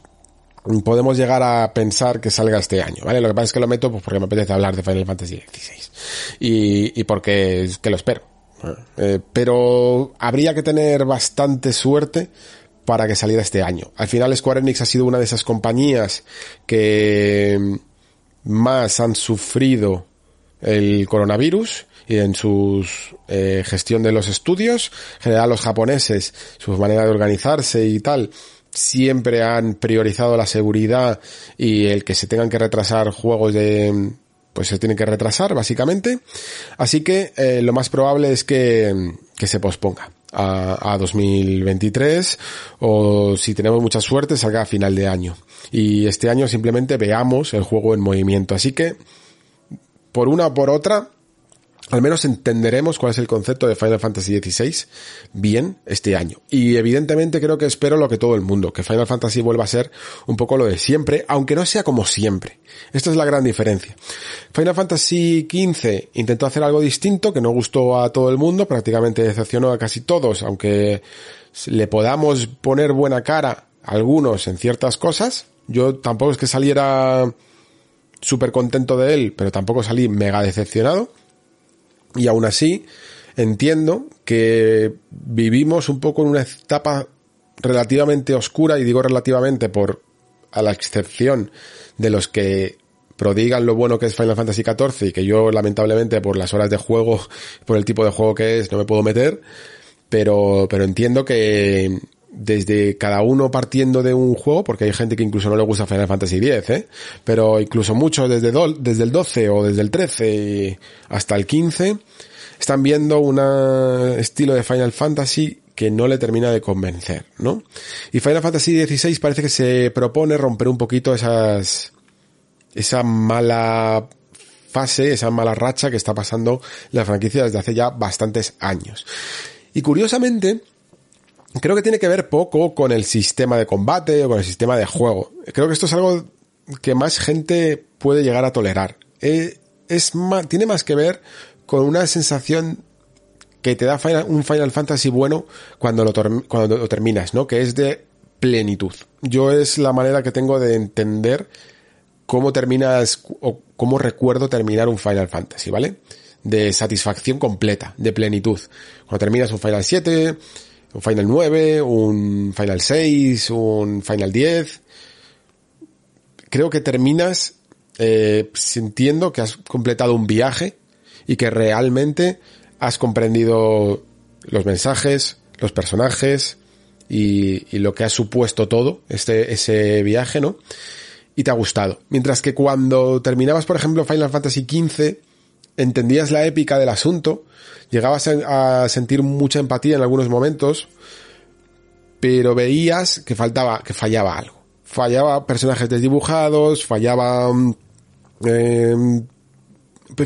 podemos llegar a pensar que salga este año, ¿vale? Lo que pasa es que lo meto pues porque me apetece hablar de Final Fantasy XVI. Y, y porque que lo espero. Eh, pero habría que tener bastante suerte para que saliera este año. Al final Square Enix ha sido una de esas compañías que más han sufrido el coronavirus y en su eh, gestión de los estudios. En general los japoneses, su manera de organizarse y tal, siempre han priorizado la seguridad y el que se tengan que retrasar juegos de pues se tienen que retrasar básicamente así que eh, lo más probable es que, que se posponga a, a 2023 o si tenemos mucha suerte salga a final de año y este año simplemente veamos el juego en movimiento así que por una o por otra al menos entenderemos cuál es el concepto de Final Fantasy XVI bien este año. Y evidentemente creo que espero lo que todo el mundo, que Final Fantasy vuelva a ser un poco lo de siempre, aunque no sea como siempre. Esta es la gran diferencia. Final Fantasy XV intentó hacer algo distinto que no gustó a todo el mundo, prácticamente decepcionó a casi todos, aunque le podamos poner buena cara algunos en ciertas cosas. Yo tampoco es que saliera súper contento de él, pero tampoco salí mega decepcionado. Y aún así, entiendo que vivimos un poco en una etapa relativamente oscura, y digo relativamente por a la excepción de los que prodigan lo bueno que es Final Fantasy XIV y que yo lamentablemente por las horas de juego, por el tipo de juego que es, no me puedo meter, pero, pero entiendo que desde cada uno partiendo de un juego, porque hay gente que incluso no le gusta Final Fantasy X, ¿eh? pero incluso muchos desde, desde el 12 o desde el 13 hasta el 15, están viendo un estilo de Final Fantasy que no le termina de convencer, ¿no? Y Final Fantasy XVI parece que se propone romper un poquito esas, esa mala fase, esa mala racha que está pasando la franquicia desde hace ya bastantes años. Y curiosamente, creo que tiene que ver poco con el sistema de combate o con el sistema de juego. Creo que esto es algo que más gente puede llegar a tolerar. Eh, es más, tiene más que ver con una sensación que te da un Final Fantasy bueno cuando lo, cuando lo terminas, ¿no? Que es de plenitud. Yo es la manera que tengo de entender cómo terminas o cómo recuerdo terminar un Final Fantasy, ¿vale? de satisfacción completa, de plenitud. Cuando terminas un Final 7, un Final 9, un Final 6, un Final 10, creo que terminas eh, sintiendo que has completado un viaje y que realmente has comprendido los mensajes, los personajes y, lo que ha supuesto todo este, ese viaje, ¿no? Y te ha gustado. Mientras que cuando terminabas, por ejemplo, Final Fantasy XV, entendías la épica del asunto, llegabas a, sentir mucha empatía en algunos momentos, pero veías que faltaba, que fallaba algo. Fallaba personajes desdibujados, fallaba eh,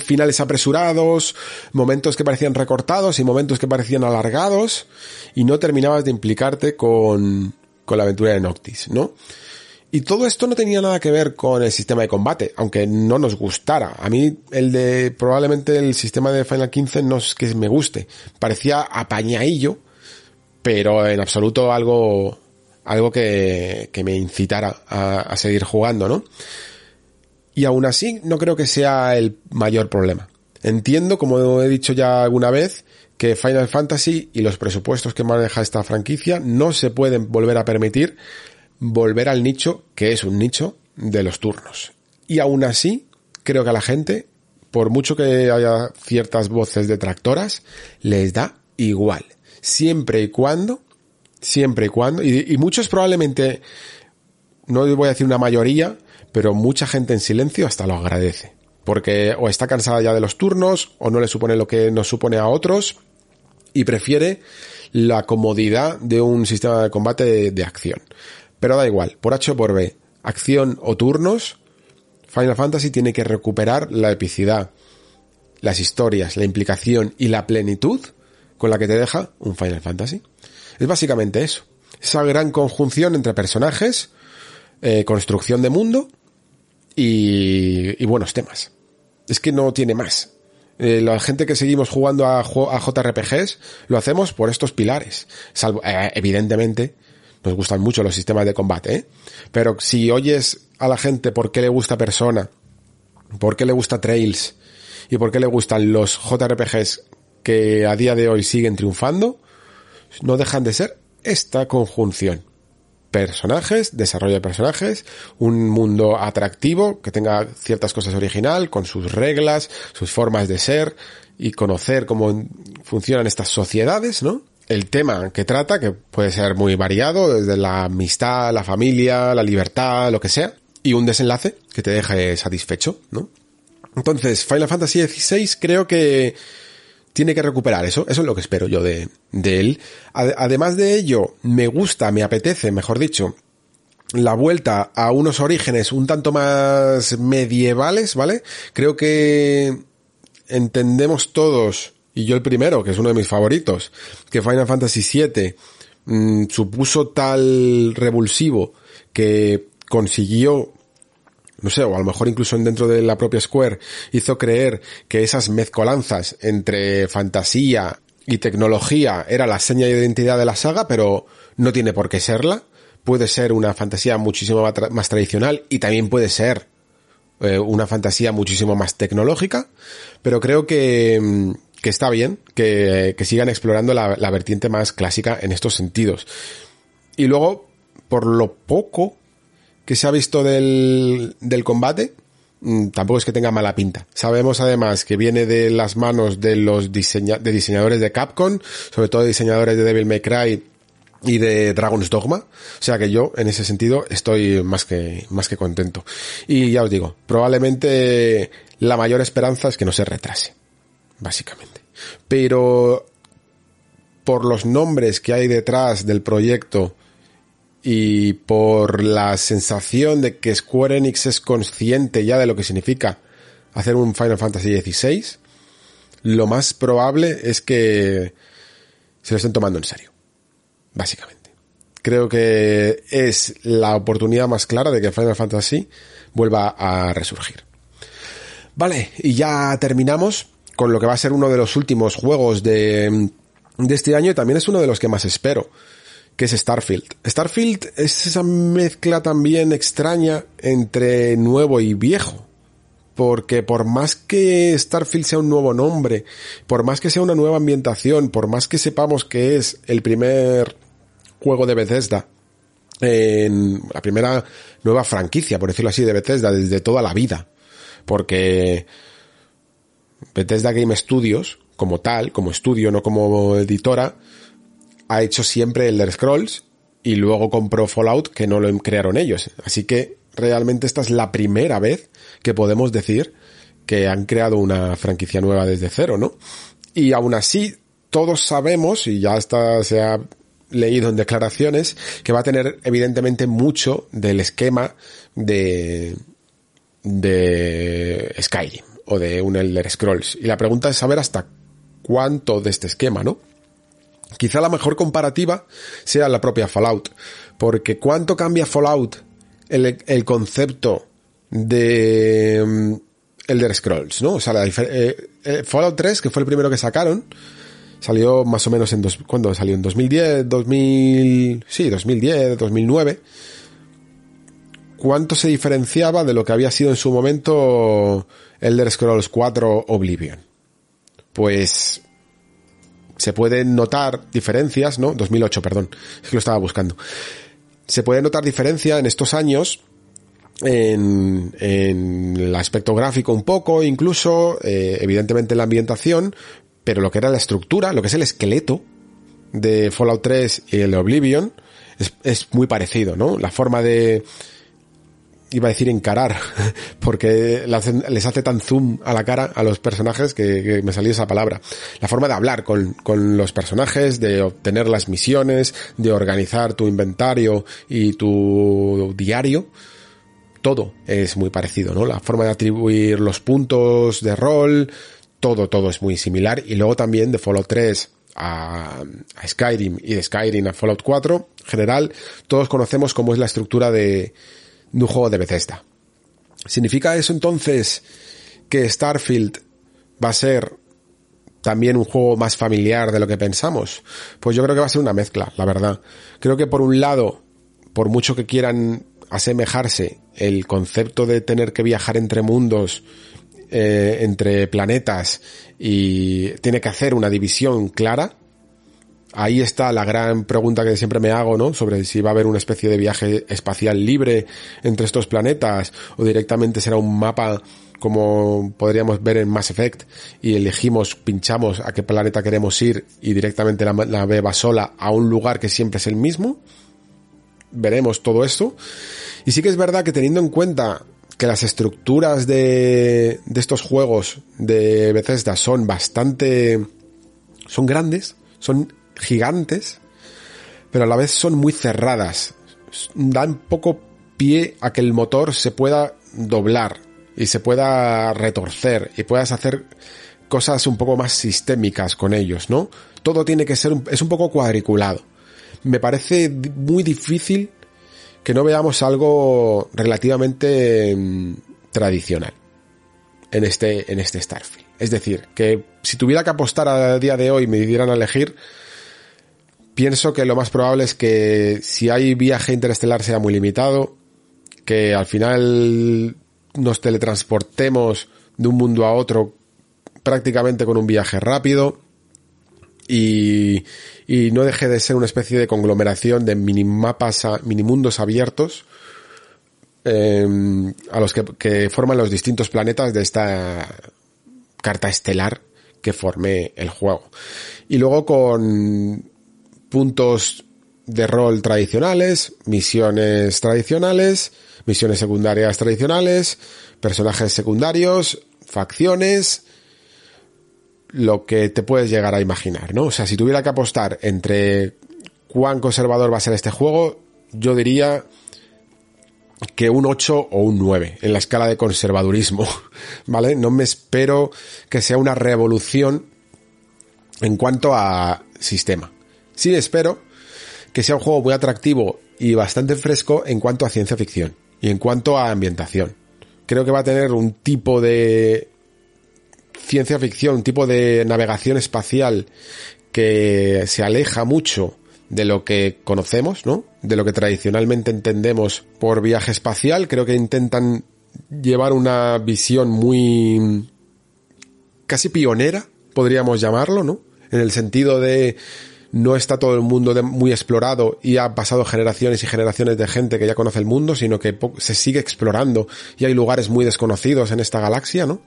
finales apresurados, momentos que parecían recortados y momentos que parecían alargados, y no terminabas de implicarte con, con la aventura de Noctis, ¿no? Y todo esto no tenía nada que ver con el sistema de combate, aunque no nos gustara. A mí el de, probablemente el sistema de Final 15 no es que me guste. Parecía apañadillo, pero en absoluto algo, algo que, que me incitara a, a seguir jugando, ¿no? Y aún así no creo que sea el mayor problema. Entiendo, como he dicho ya alguna vez, que Final Fantasy y los presupuestos que maneja esta franquicia no se pueden volver a permitir volver al nicho, que es un nicho de los turnos. Y aún así, creo que a la gente, por mucho que haya ciertas voces detractoras, les da igual. Siempre y cuando, siempre y cuando, y, muchos probablemente, no voy a decir una mayoría, pero mucha gente en silencio hasta lo agradece. Porque o está cansada ya de los turnos, o no le supone lo que nos supone a otros, y prefiere la comodidad de un sistema de combate de, acción. Pero da igual, por H o por B, acción o turnos, Final Fantasy tiene que recuperar la epicidad, las historias, la implicación y la plenitud con la que te deja un Final Fantasy. Es básicamente eso. Esa gran conjunción entre personajes, eh, construcción de mundo y, buenos temas. Es que no tiene más. Eh, la gente que seguimos jugando a, a, JRPGs lo hacemos por estos pilares. Salvo, eh, evidentemente, nos gustan mucho los sistemas de combate, ¿eh? Pero si oyes a la gente por qué le gusta Persona, por qué le gusta Trails y por qué le gustan los JRPGs que a día de hoy siguen triunfando, no dejan de ser esta conjunción personajes, desarrollo de personajes, un mundo atractivo que tenga ciertas cosas original, con sus reglas, sus formas de ser y conocer cómo funcionan estas sociedades, ¿no? El tema que trata, que puede ser muy variado, desde la amistad, la familia, la libertad, lo que sea, y un desenlace que te deje satisfecho, ¿no? Entonces, Final Fantasy XVI creo que tiene que recuperar eso. Eso es lo que espero yo de, de él. Además de ello, me gusta, me apetece, mejor dicho, la vuelta a unos orígenes un tanto más medievales, ¿vale? Creo que entendemos todos, y yo el primero, que es uno de mis favoritos, que Final Fantasy VII mm, supuso tal revulsivo que consiguió no sé, o a lo mejor incluso dentro de la propia Square, hizo creer que esas mezcolanzas entre fantasía y tecnología era la seña de identidad de la saga, pero no tiene por qué serla. Puede ser una fantasía muchísimo más tradicional y también puede ser eh, una fantasía muchísimo más tecnológica, pero creo que, mm, que está bien que, que sigan explorando la, la vertiente más clásica en estos sentidos. Y luego, por lo poco que se ha visto del, del combate, mm, tampoco es que tenga mala pinta. Sabemos además que viene de las manos de los de diseñadores de Capcom, sobre todo diseñadores de Devil May Cry y de Dragon's Dogma. O sea que yo, en ese sentido, estoy más que, más que contento. Y ya os digo, probablemente la mayor esperanza es que no se retrase. Básicamente. Pero, por los nombres que hay detrás del proyecto, y por la sensación de que Square Enix es consciente ya de lo que significa hacer un Final Fantasy XVI, lo más probable es que se lo estén tomando en serio. Básicamente. Creo que es la oportunidad más clara de que Final Fantasy vuelva a resurgir. Vale, y ya terminamos con lo que va a ser uno de los últimos juegos de, este año y también es uno de los que más espero que es Starfield. Starfield es esa mezcla también extraña entre nuevo y viejo. porque por más que Starfield sea un nuevo nombre, por más que sea una nueva ambientación, por más que sepamos que es el primer juego de Bethesda, en la primera nueva franquicia, por decirlo así, de Bethesda desde toda la vida, porque Bethesda Game Studios, como tal, como estudio, no como editora, ha hecho siempre Elder Scrolls y luego compró Fallout que no lo crearon ellos. Así que realmente esta es la primera vez que podemos decir que han creado una franquicia nueva desde cero, ¿no? Y aún así, todos sabemos, y ya está, se ha leído en declaraciones, que va a tener evidentemente mucho del esquema de, de Skyrim o de un Elder Scrolls. Y la pregunta es saber hasta cuánto de este esquema, ¿no? Quizá la mejor comparativa sea la propia Fallout, porque cuánto cambia Fallout el, concepto de mm, Elder Scrolls, ¿no? O sea, la eh, eh, Fallout 3, que fue el primero que sacaron, salió más o menos en dos, ¿cuándo salió? En 2010, 2000, sí, 2010, 2009. ¿Cuánto se diferenciaba de lo que había sido en su momento Elder Scrolls 4 Oblivion? Pues se pueden notar diferencias, ¿no? 2008, perdón, es que lo estaba buscando. Se puede notar diferencia en estos años en, en el aspecto gráfico un poco, incluso, eh, evidentemente la ambientación, pero lo que era la estructura, lo que es el esqueleto de Fallout 3 y el Oblivion, es muy parecido, ¿no? La forma de, iba a decir encarar, porque les hace tan zoom a la cara a los personajes que, me salió esa palabra. La forma de hablar con, con, los personajes, de obtener las misiones, de organizar tu inventario y tu diario, todo es muy parecido, ¿no? La forma de atribuir los puntos de rol, todo, todo es muy similar. Y luego también de Fallout 3 a, a Skyrim y de Skyrim a Fallout 4, en general, todos conocemos cómo es la estructura de, de un juego de Bethesda. ¿Significa eso entonces que Starfield va a ser también un juego más familiar de lo que pensamos? Pues yo creo que va a ser una mezcla, la verdad. Creo que por un lado, por mucho que quieran asemejarse el concepto de tener que viajar entre mundos, eh, entre planetas, y tiene que hacer una división clara, ahí está la gran pregunta que siempre me hago, ¿no? Sobre si va a haber una especie de viaje espacial libre entre estos planetas o directamente será un mapa como podríamos ver en Mass Effect y elegimos, pinchamos a qué planeta queremos ir y directamente la nave va sola a un lugar que siempre es el mismo. Veremos todo esto. Y sí que es verdad que teniendo en cuenta que las estructuras de, de estos juegos de Bethesda son bastante, son grandes, son gigantes, pero a la vez son muy cerradas. Dan poco pie a que el motor se pueda doblar y se pueda retorcer y puedas hacer cosas un poco más sistémicas con ellos, ¿no? Todo tiene que ser, es un poco cuadriculado. Me parece muy difícil que no veamos algo relativamente mm, tradicional en este, en este Starfield. Es decir, que si tuviera que apostar a día de hoy me dieran a elegir, pienso que lo más probable es que si hay viaje interestelar sea muy limitado, que al final nos teletransportemos de un mundo a otro prácticamente con un viaje rápido y, y no deje de ser una especie de conglomeración de minimapas, a, minimundos abiertos eh, a los que, que forman los distintos planetas de esta carta estelar que forme el juego. Y luego con puntos de rol tradicionales, misiones tradicionales, misiones secundarias tradicionales, personajes secundarios, facciones, lo que te puedes llegar a imaginar, ¿no? O sea, si tuviera que apostar entre cuán conservador va a ser este juego, yo diría que un 8 o un 9 en la escala de conservadurismo, ¿vale? No me espero que sea una revolución en cuanto a sistema. Sí espero que sea un juego muy atractivo y bastante fresco en cuanto a ciencia ficción y en cuanto a ambientación. Creo que va a tener un tipo de ciencia ficción, un tipo de navegación espacial que se aleja mucho de lo que conocemos, ¿no? De lo que tradicionalmente entendemos por viaje espacial. Creo que intentan llevar una visión muy casi pionera, podríamos llamarlo, ¿no? En el sentido de no está todo el mundo muy explorado y ha pasado generaciones y generaciones de gente que ya conoce el mundo, sino que se sigue explorando y hay lugares muy desconocidos en esta galaxia, ¿no?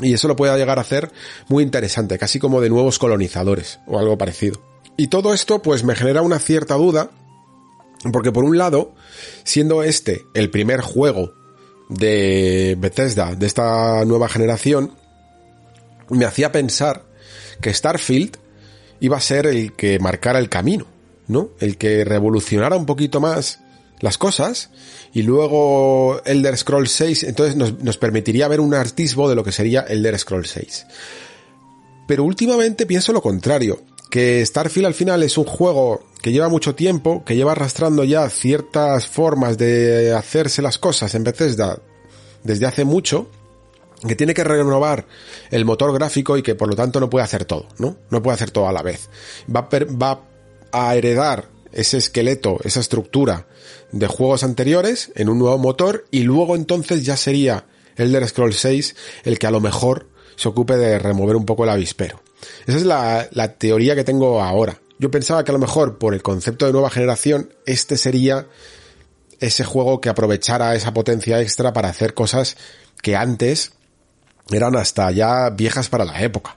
Y eso lo puede llegar a hacer muy interesante, casi como de nuevos colonizadores o algo parecido. Y todo esto pues me genera una cierta duda, porque por un lado, siendo este el primer juego de Bethesda de esta nueva generación, me hacía pensar que Starfield iba a ser el que marcara el camino, ¿no? El que revolucionara un poquito más las cosas y luego Elder Scrolls 6 entonces nos, permitiría ver un artismo de lo que sería Elder Scrolls 6. Pero últimamente pienso lo contrario, que Starfield al final es un juego que lleva mucho tiempo, que lleva arrastrando ya ciertas formas de hacerse las cosas en Bethesda desde hace mucho, que tiene que renovar el motor gráfico y que por lo tanto no puede hacer todo, ¿no? No puede hacer todo a la vez. Va a, heredar ese esqueleto, esa estructura de juegos anteriores en un nuevo motor y luego entonces ya sería Elder Scrolls 6 el que a lo mejor se ocupe de remover un poco el avispero. Esa es la, la teoría que tengo ahora. Yo pensaba que a lo mejor por el concepto de nueva generación este sería ese juego que aprovechara esa potencia extra para hacer cosas que antes eran hasta ya viejas para la época.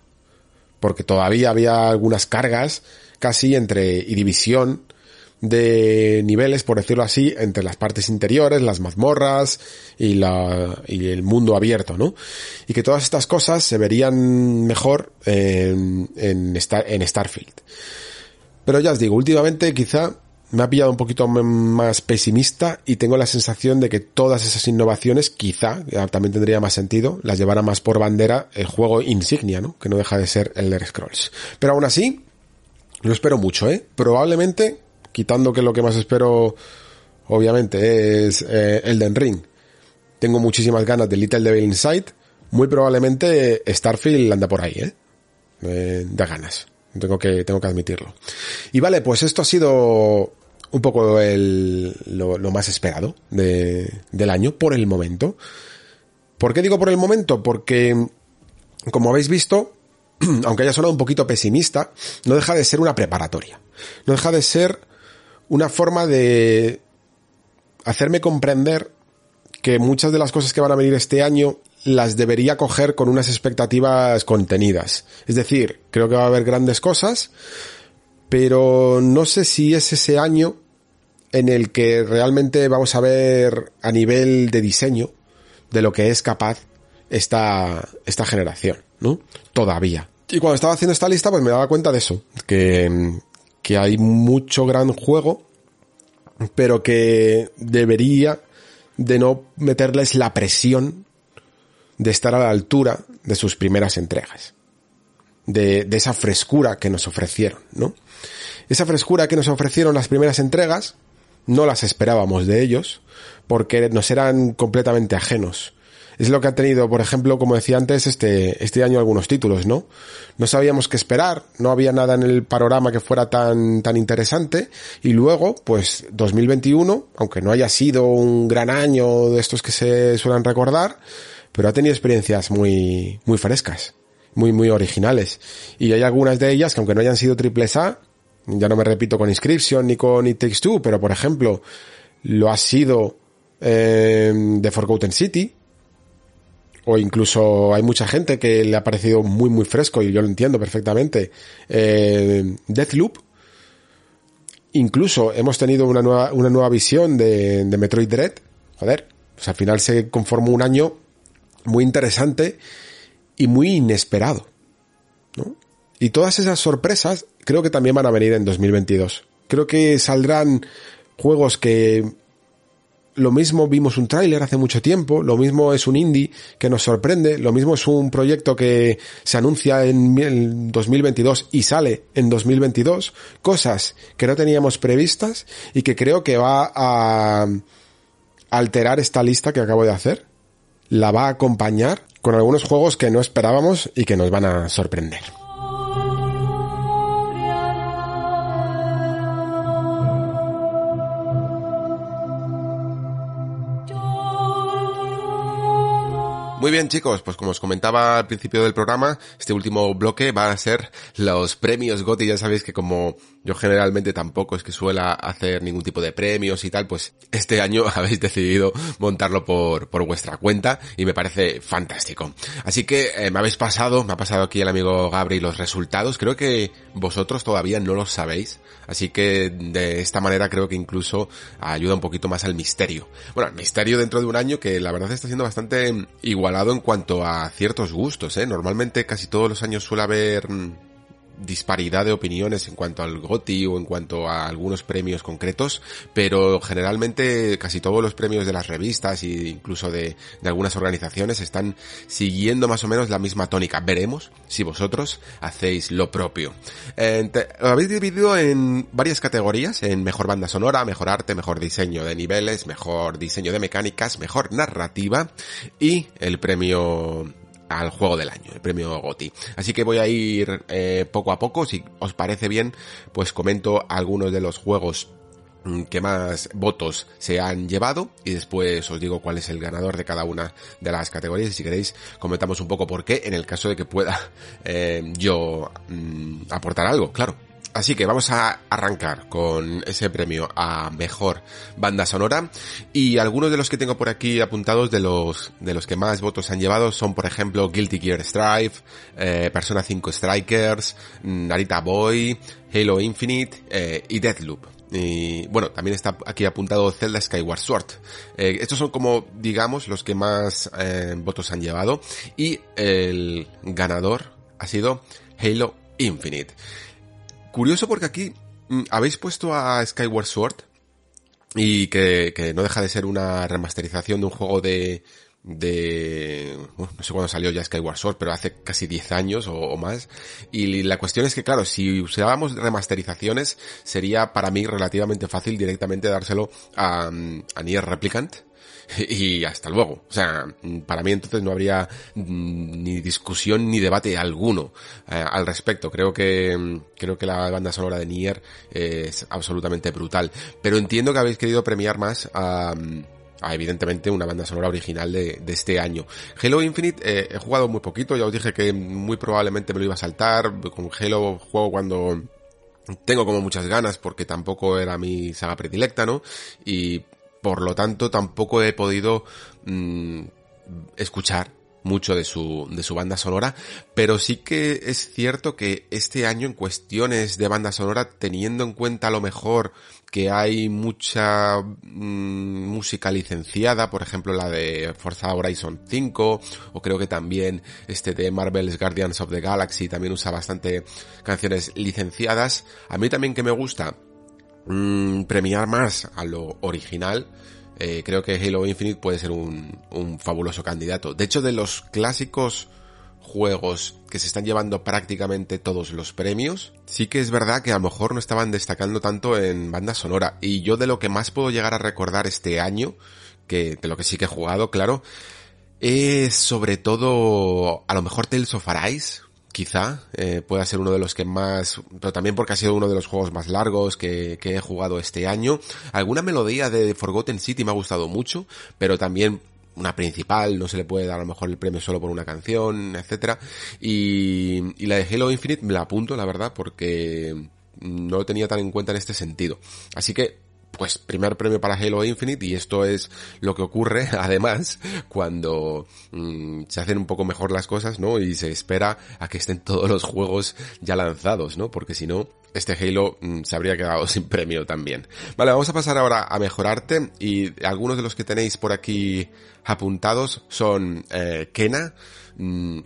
Porque todavía había algunas cargas casi entre y división de niveles, por decirlo así, entre las partes interiores, las mazmorras y, la, y el mundo abierto, ¿no? Y que todas estas cosas se verían mejor en, en, en Starfield. Pero ya os digo, últimamente quizá me ha pillado un poquito más pesimista y tengo la sensación de que todas esas innovaciones quizá, también tendría más sentido, las llevara más por bandera el juego insignia, ¿no? Que no deja de ser Elder Scrolls. Pero aún así, lo espero mucho, ¿eh? Probablemente, quitando que lo que más espero, obviamente, es eh, Elden Ring. Tengo muchísimas ganas de Little Devil Inside. Muy probablemente Starfield anda por ahí, ¿eh? eh da ganas. Tengo que, tengo que admitirlo. Y vale, pues esto ha sido un poco el, lo, más esperado de, del año por el momento. ¿Por qué digo por el momento? Porque, como habéis visto, aunque haya sonado un poquito pesimista, no deja de ser una preparatoria. No deja de ser una forma de hacerme comprender que muchas de las cosas que van a venir este año las debería coger con unas expectativas contenidas. Es decir, creo que va a haber grandes cosas, pero no sé si es ese año en el que realmente vamos a ver a nivel de diseño de lo que es capaz esta, esta generación, ¿no? Todavía. Y cuando estaba haciendo esta lista, pues me daba cuenta de eso, que, que hay mucho gran juego, pero que debería de no meterles la presión de estar a la altura de sus primeras entregas. De, de esa frescura que nos ofrecieron, ¿no? Esa frescura que nos ofrecieron las primeras entregas, no las esperábamos de ellos, porque nos eran completamente ajenos. Es lo que ha tenido, por ejemplo, como decía antes, este, este año algunos títulos, ¿no? No sabíamos qué esperar, no había nada en el panorama que fuera tan, tan interesante, y luego, pues, 2021, aunque no haya sido un gran año de estos que se suelen recordar, pero ha tenido experiencias muy, muy frescas, muy, muy originales. Y hay algunas de ellas que aunque no hayan sido triples A, ya no me repito con Inscription ni con It Takes Two, pero por ejemplo, lo ha sido eh, de Forgotten City, o incluso hay mucha gente que le ha parecido muy muy fresco y yo lo entiendo perfectamente eh, Deathloop. Incluso hemos tenido una nueva una nueva visión de, de Metroid Dread. Joder pues al final se conformó un año muy interesante y muy inesperado ¿no? Y todas esas sorpresas creo que también van a venir en 2022 creo que saldrán juegos que lo mismo vimos un tráiler hace mucho tiempo, lo mismo es un indie que nos sorprende, lo mismo es un proyecto que se anuncia en 2022 y sale en 2022, cosas que no teníamos previstas y que creo que va a alterar esta lista que acabo de hacer. La va a acompañar con algunos juegos que no esperábamos y que nos van a sorprender. Muy bien chicos, pues como os comentaba al principio del programa, este último bloque va a ser los premios GOTY, ya sabéis que como yo generalmente tampoco es que suela hacer ningún tipo de premios y tal, pues este año habéis decidido montarlo por, por vuestra cuenta y me parece fantástico. Así que eh, me habéis pasado, me ha pasado aquí el amigo Gabri los resultados, creo que vosotros todavía no los sabéis, así que de esta manera creo que incluso ayuda un poquito más al misterio. Bueno, el misterio dentro de un año que la verdad está siendo bastante igualado en cuanto a ciertos gustos, ¿eh? Normalmente casi todos los años suele haber mm, disparidad de opiniones en cuanto al GOTI o en cuanto a algunos premios concretos, pero generalmente casi todos los premios de las revistas e incluso de, de algunas organizaciones están siguiendo más o menos la misma tónica. Veremos si vosotros hacéis lo propio. Eh, lo habéis dividido en varias categorías, en mejor banda sonora, mejor arte, mejor diseño de niveles, mejor diseño de mecánicas, mejor narrativa y el premio al juego del año, el premio GOTI. Así que voy a ir eh, poco a poco, si os parece bien, pues comento algunos de los juegos mm, que más votos se han llevado y después os digo cuál es el ganador de cada una de las categorías y si queréis comentamos un poco por qué en el caso de que pueda eh, yo mm, aportar algo, claro. Así que vamos a arrancar con ese premio a mejor banda sonora y algunos de los que tengo por aquí apuntados de los de los que más votos han llevado son por ejemplo Guilty Gear Strive, eh, Persona 5 Strikers, Narita Boy, Halo Infinite eh, y Deathloop. Y bueno, también está aquí apuntado Zelda Skyward Sword. Eh, estos son como, digamos, los que más votos han llevado. Y el ganador ha sido Halo Infinite. Curioso porque aquí mm, habéis puesto a Skyward Sword y que, que, no deja de ser una remasterización de un juego de, de, no sé cuándo salió ya Skyward Sword, pero hace casi 10 años o, más. Y la cuestión es que, claro, si usábamos remasterizaciones, sería para mí relativamente fácil directamente dárselo a, a Nier Replicant y hasta luego. O sea, para mí entonces no habría mm, ni discusión ni debate alguno eh, al respecto. Creo que creo que la banda sonora de Nier es absolutamente brutal. Pero entiendo que habéis querido premiar más a a evidentemente una banda sonora original de, este año. Halo Infinite eh, he jugado muy poquito, ya os dije que muy probablemente me lo iba a saltar. Con Halo juego cuando tengo como muchas ganas porque tampoco era mi saga predilecta, ¿no? Y por lo tanto tampoco he podido mmm, escuchar mucho de su, de su banda sonora, pero sí que es cierto que este año en cuestiones de banda sonora, teniendo en cuenta a lo mejor que hay mucha mmm, música licenciada, por ejemplo la de Forza Horizon 5, o creo que también este de Marvel's Guardians of the Galaxy también usa bastante canciones licenciadas. A mí también que me gusta mmm, premiar más a lo original, eh, creo que Halo Infinite puede ser un, un, fabuloso candidato. De hecho, de los clásicos juegos que se están llevando prácticamente todos los premios, sí que es verdad que a lo mejor no estaban destacando tanto en banda sonora. Y yo de lo que más puedo llegar a recordar este año, que de lo que sí que he jugado, claro, es sobre todo a lo mejor Tales of Arise, quizá eh, pueda ser uno de los que más, pero también porque ha sido uno de los juegos más largos que, que he jugado este año. Alguna melodía de Forgotten City me ha gustado mucho, pero también una principal, no se le puede dar a lo mejor el premio solo por una canción, etcétera. Y, y la de Halo Infinite me la apunto, la verdad, porque no lo tenía tan en cuenta en este sentido. Así que pues primer premio para Halo Infinite y esto es lo que ocurre además cuando mmm, se hacen un poco mejor las cosas, ¿no? Y se espera a que estén todos los juegos ya lanzados, ¿no? Porque si no, este Halo mmm, se habría quedado sin premio también. Vale, vamos a pasar ahora a mejorarte y algunos de los que tenéis por aquí apuntados son eh, Kena,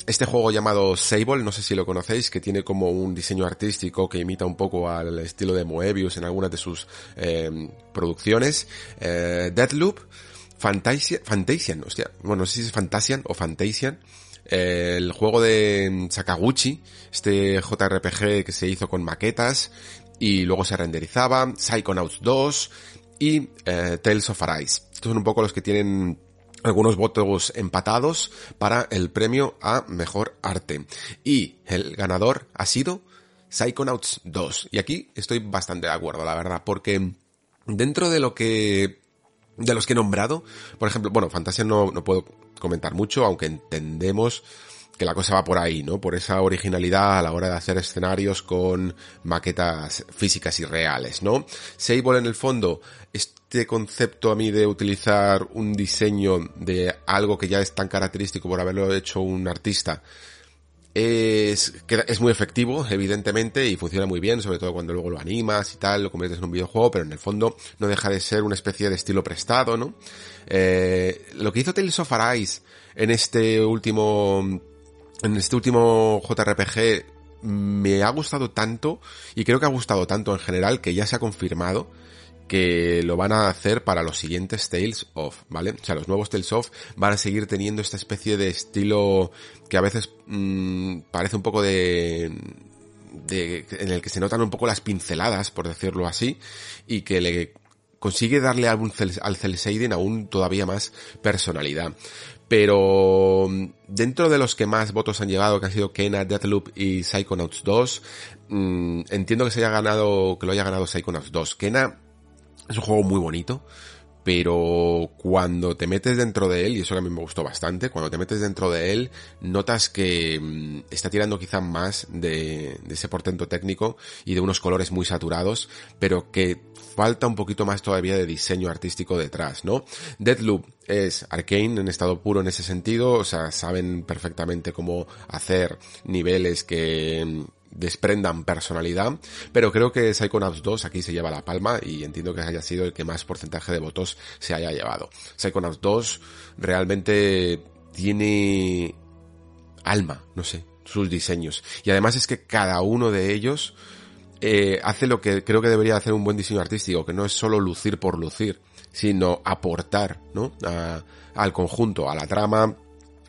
este juego llamado Sable, no sé si lo conocéis, que tiene como un diseño artístico que imita un poco al estilo de Moebius en algunas de sus eh, producciones. Eh, Deadloop, Fantasia, Fantasian, hostia, bueno, no sé si es Fantasian o Fantasian. Eh, el juego de Sakaguchi, este JRPG que se hizo con maquetas y luego se renderizaba, Psychonauts 2 y eh, Tales of Arise. Estos son un poco los que tienen algunos votos empatados para el premio a mejor arte. Y el ganador ha sido Psychonauts 2. Y aquí estoy bastante de acuerdo, la verdad, porque dentro de lo que de los que he nombrado, por ejemplo, bueno, Fantasia no, no puedo comentar mucho, aunque entendemos que la cosa va por ahí, ¿no? Por esa originalidad a la hora de hacer escenarios con maquetas físicas y reales, ¿no? Sable en el fondo, este concepto a mí de utilizar un diseño de algo que ya es tan característico por haberlo hecho un artista, es, es muy efectivo, evidentemente, y funciona muy bien, sobre todo cuando luego lo animas y tal, lo conviertes en un videojuego, pero en el fondo no deja de ser una especie de estilo prestado, ¿no? Eh, lo que hizo Tales of Arise en este último, en este último JRPG me ha gustado tanto, y creo que ha gustado tanto en general, que ya se ha confirmado que lo van a hacer para los siguientes Tales of, ¿vale? O sea, los nuevos Tales of van a seguir teniendo esta especie de estilo que a veces mmm, parece un poco de, en el que se notan un poco las pinceladas, por decirlo así, y que le consigue darle al, al cel aún todavía más personalidad. Pero dentro de los que más votos han llevado, que han sido Kena, Deathloop y Psychonauts 2, mmm, entiendo que se haya ganado, que lo haya ganado Psychonauts 2. Kena es un juego muy bonito, pero cuando te metes dentro de él, y eso a mí me gustó bastante, cuando te metes dentro de él, notas que mmm, está tirando quizá más de, de, ese portento técnico y de unos colores muy saturados, pero que falta un poquito más todavía de diseño artístico detrás, ¿no? Deadloop es arcane en estado puro en ese sentido, o sea, saben perfectamente cómo hacer niveles que desprendan personalidad, pero creo que Psychonauts 2 aquí se lleva la palma y entiendo que haya sido el que más porcentaje de votos se haya llevado. Psychonauts 2 realmente tiene alma, no sé, sus diseños. Y además es que cada uno de ellos eh, hace lo que creo que debería hacer un buen diseño artístico, que no es solo lucir por lucir, sino aportar, ¿no? Al conjunto, a la trama,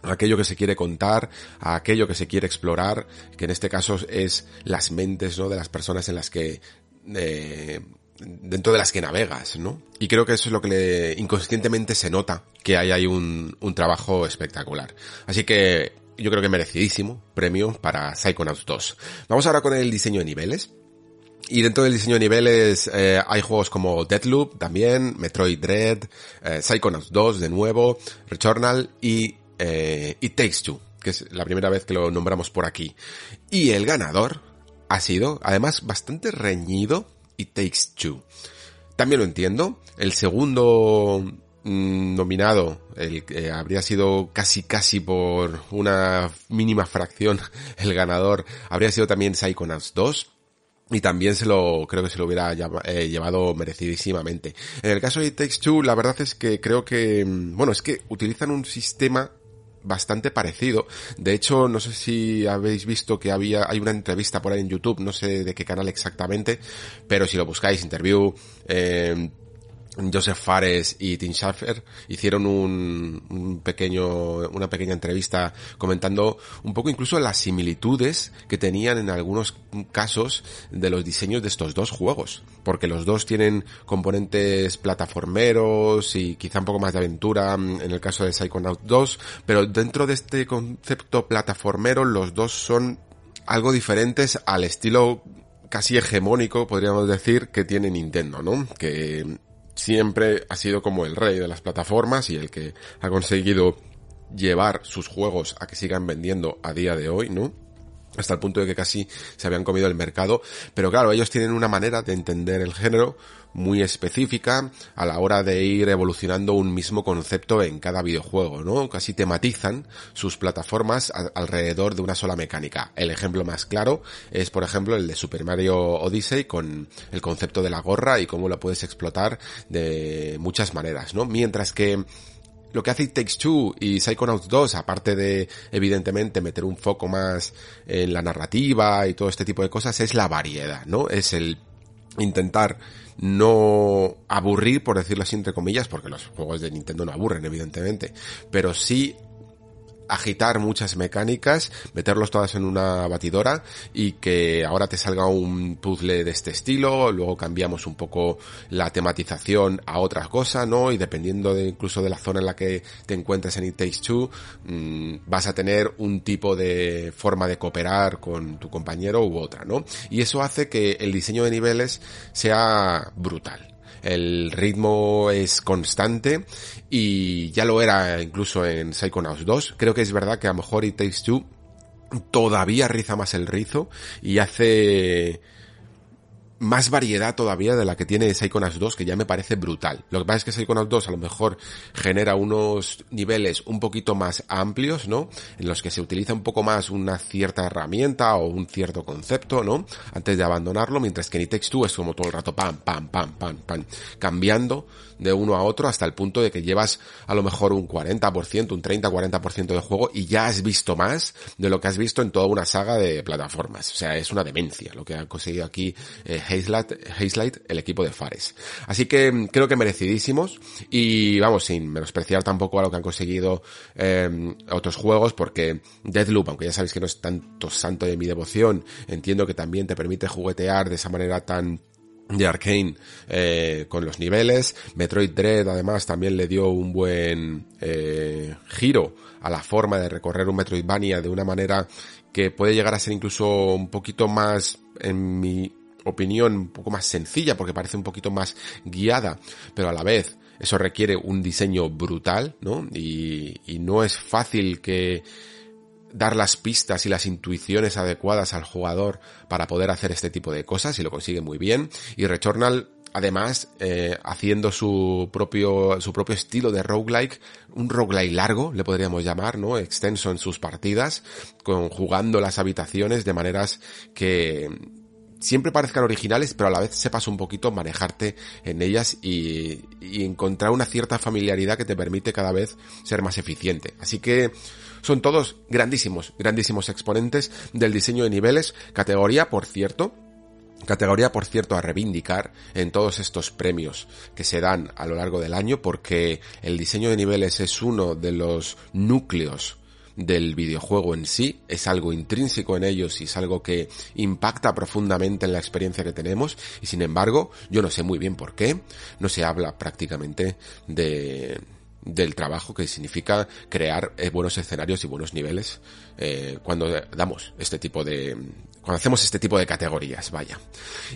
aquello que se quiere contar, a aquello que se quiere explorar, que en este caso es las mentes, ¿no? De las personas en las que, eh, dentro de las que navegas, ¿no? Y creo que eso es lo que le, inconscientemente se nota, que hay ahí un, un trabajo espectacular. Así que yo creo que merecidísimo premio para Psychonauts 2. Vamos ahora con el diseño de niveles. Y dentro del diseño de niveles eh, hay juegos como Deathloop también, Metroid Dread, eh, Psychonauts 2 de nuevo, Returnal y eh, It Takes Two, que es la primera vez que lo nombramos por aquí. Y el ganador ha sido, además, bastante reñido, It Takes Two. También lo entiendo. El segundo mmm, nominado, el que habría sido casi casi por una mínima fracción el ganador, habría sido también Psychonauts 2 y también se lo, creo que se lo hubiera eh, llevado merecidísimamente. En el caso de It Takes Two, la verdad es que creo que, bueno, es que utilizan un sistema bastante parecido. De hecho, no sé si habéis visto que había, hay una entrevista por ahí en YouTube, no sé de qué canal exactamente, pero si lo buscáis, interview, eh, Joseph Fares y Tim Schafer hicieron un, un, pequeño, una pequeña entrevista comentando un poco incluso las similitudes que tenían en algunos casos de los diseños de estos dos juegos. Porque los dos tienen componentes plataformeros y quizá un poco más de aventura en el caso de Psychonaut 2, pero dentro de este concepto plataformero los dos son algo diferentes al estilo casi hegemónico, podríamos decir, que tiene Nintendo, ¿no? Que siempre ha sido como el rey de las plataformas y el que ha conseguido llevar sus juegos a que sigan vendiendo a día de hoy, ¿no? Hasta el punto de que casi se habían comido el mercado, pero claro, ellos tienen una manera de entender el género muy específica a la hora de ir evolucionando un mismo concepto en cada videojuego, ¿no? Casi tematizan sus plataformas alrededor de una sola mecánica. El ejemplo más claro es, por ejemplo, el de Super Mario Odyssey con el concepto de la gorra y cómo la puedes explotar de muchas maneras, ¿no? Mientras que lo que hace It Takes Two y Psychonauts 2, aparte de, evidentemente, meter un foco más en la narrativa y todo este tipo de cosas, es la variedad, ¿no? Es el intentar no aburrir, por decirlo así entre comillas, porque los juegos de Nintendo no aburren, evidentemente, pero sí agitar muchas mecánicas, meterlos todas en una batidora y que ahora te salga un puzzle de este estilo, luego cambiamos un poco la tematización a otra cosa, ¿no? Y dependiendo de incluso de la zona en la que te encuentres en It Takes Two, mmm, vas a tener un tipo de forma de cooperar con tu compañero u otra, ¿no? Y eso hace que el diseño de niveles sea brutal El ritmo es constante y ya lo era incluso en Psychonauts 2. Creo que es verdad que a lo mejor It Takes Two todavía riza más el rizo y hace más variedad todavía de la que tiene Psychonauts 2, que ya me parece brutal. Lo que pasa es que Psychonauts 2 a lo mejor genera unos niveles un poquito más amplios, ¿no? En los que se utiliza un poco más una cierta herramienta o un cierto concepto, ¿no? Antes de abandonarlo, mientras que en It 2 es como todo el rato pam, pam, pam, pam, pam, cambiando de uno a otro hasta el punto de que llevas a lo mejor un 40%, un 30-40% de juego y ya has visto más de lo que has visto en toda una saga de plataformas. O sea, es una demencia lo que ha conseguido aquí eh, el equipo de Fares. Así que mm, creo que merecidísimos y vamos, sin menospreciar tampoco a lo que han conseguido eh, otros juegos porque Deathloop, aunque ya sabéis que no es tanto santo de mi devoción, entiendo que también te permite juguetear de esa manera tan de Arkane eh, con los niveles. Metroid Dread además también le dio un buen eh, giro a la forma de recorrer un Metroidvania de una manera que puede llegar a ser incluso un poquito más, en mi opinión, un poco más sencilla porque parece un poquito más guiada, pero a la vez eso requiere un diseño brutal, ¿no? Y, y no es fácil que dar las pistas y las intuiciones adecuadas al jugador para poder hacer este tipo de cosas y lo consigue muy bien. Y Returnal además eh, haciendo su propio su propio estilo de roguelike, un roguelike largo, le podríamos llamar, ¿no? Extenso en sus partidas, conjugando las habitaciones de maneras que siempre parezcan originales, pero a la vez sepas un poquito manejarte en ellas y, y encontrar una cierta familiaridad que te permite cada vez ser más eficiente. Así que son todos grandísimos, grandísimos exponentes del diseño de niveles, categoría, por cierto, Categoría, por cierto, a reivindicar en todos estos premios que se dan a lo largo del año porque el diseño de niveles es uno de los núcleos del videojuego en sí, es algo intrínseco en ellos y es algo que impacta profundamente en la experiencia que tenemos. Y sin embargo yo no sé muy bien por qué, no se habla prácticamente de, del trabajo que significa crear eh, buenos escenarios y buenos niveles eh, cuando damos este tipo de cuando hacemos este tipo de categorías vaya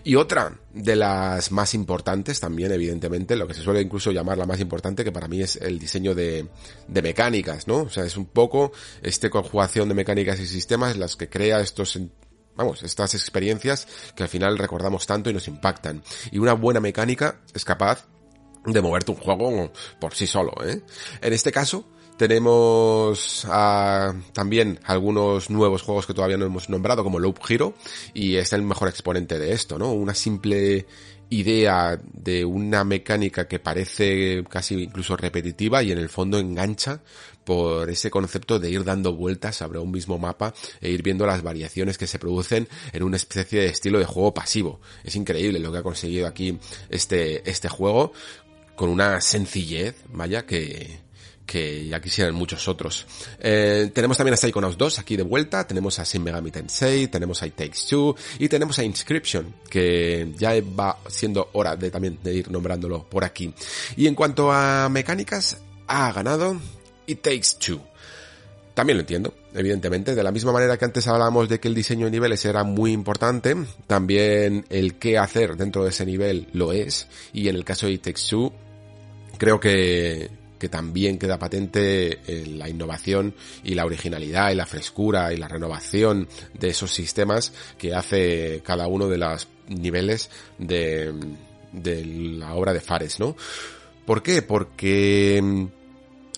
y otra de las más importantes también evidentemente lo que se suele incluso llamar la más importante que para mí es el diseño de, de mecánicas no o sea es un poco este conjugación de mecánicas y sistemas las que crea estos vamos, estas experiencias que al final recordamos tanto y nos impactan. Y una buena mecánica es capaz de moverte un juego por sí solo, ¿eh? En este caso, tenemos ah, también algunos nuevos juegos que todavía no hemos nombrado, como Loop Hero, y es el mejor exponente de esto, ¿no? Una simple idea de una mecánica que parece casi incluso repetitiva y en el fondo engancha por ese concepto de ir dando vueltas sobre un mismo mapa e ir viendo las variaciones que se producen en una especie de estilo de juego pasivo. Es increíble lo que ha conseguido aquí este, este juego con una sencillez, vaya, que, que ya quisieran muchos otros. Eh, tenemos también a Psychonauts 2 aquí de vuelta, tenemos a Shin Megami Tensei, tenemos a It Takes Two y tenemos a Inscription, que ya va siendo hora de también de ir nombrándolo por aquí. Y en cuanto a mecánicas, ha ganado It Takes Two. También lo entiendo, evidentemente. De la misma manera que antes hablábamos de que el diseño de niveles era muy importante, también el qué hacer dentro de ese nivel lo es. Y en el caso de It Takes Two, creo que, que también queda patente eh, la innovación y la originalidad y la frescura y la renovación de esos sistemas que hace cada uno de los niveles de, de la obra de Fares, ¿no? ¿Por qué? Porque mm,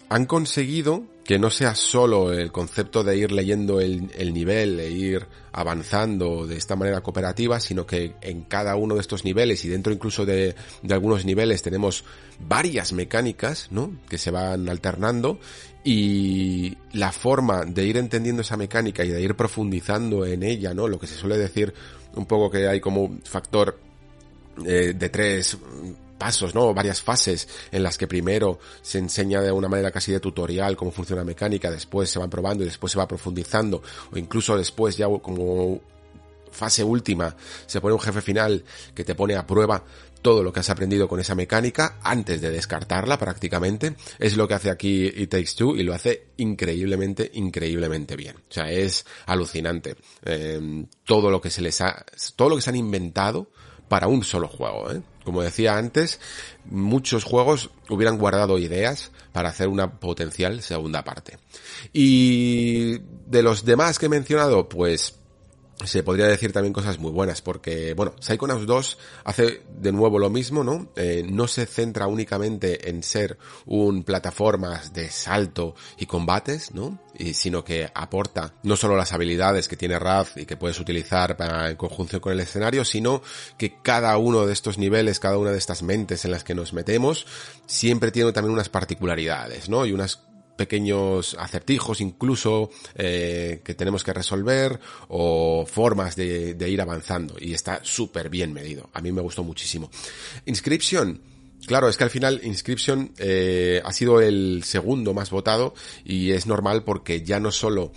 han conseguido que no sea solo el concepto de ir leyendo el, el, nivel e ir avanzando de esta manera cooperativa, sino que en cada uno de estos niveles y dentro incluso de, de algunos niveles tenemos varias mecánicas, ¿no? Que se van alternando y la forma de ir entendiendo esa mecánica y de ir profundizando en ella, ¿no? Lo que se suele decir un poco que hay como factor eh, de tres pasos, ¿no? Varias fases en las que primero se enseña de una manera casi de tutorial cómo funciona la mecánica, después se van probando y después se va profundizando, o incluso después ya como fase última se pone un jefe final que te pone a prueba todo lo que has aprendido con esa mecánica antes de descartarla prácticamente. Es lo que hace aquí It Takes Two y lo hace increíblemente, increíblemente bien. O sea, es alucinante. Eh, todo lo que se les ha, todo lo que se han inventado para un solo juego, ¿eh? Como decía antes, muchos juegos hubieran guardado ideas para hacer una potencial segunda parte. Y de los demás que he mencionado, pues se podría decir también cosas muy buenas, porque, bueno, Psychonauts 2 hace de nuevo lo mismo, ¿no? Eh, no se centra únicamente en ser un plataformas de salto y combates, ¿no? Y, sino que aporta no solo las habilidades que tiene Raz y que puedes utilizar para, en conjunción con el escenario, sino que cada uno de estos niveles, cada una de estas mentes en las que nos metemos, siempre tiene también unas particularidades, ¿no? Y unas pequeños acertijos incluso eh, que tenemos que resolver o formas de, ir avanzando y está súper bien medido. A mí me gustó muchísimo. Inscription. Claro, es que al final Inscription eh, ha sido el segundo más votado y es normal porque ya no solo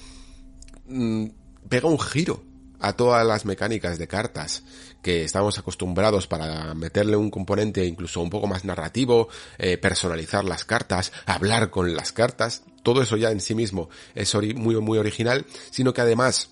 mm, pega un giro a todas las mecánicas de cartas que estamos acostumbrados para meterle un componente incluso un poco más narrativo, eh, personalizar las cartas, hablar con las cartas, todo eso ya en sí mismo es muy muy original, sino que además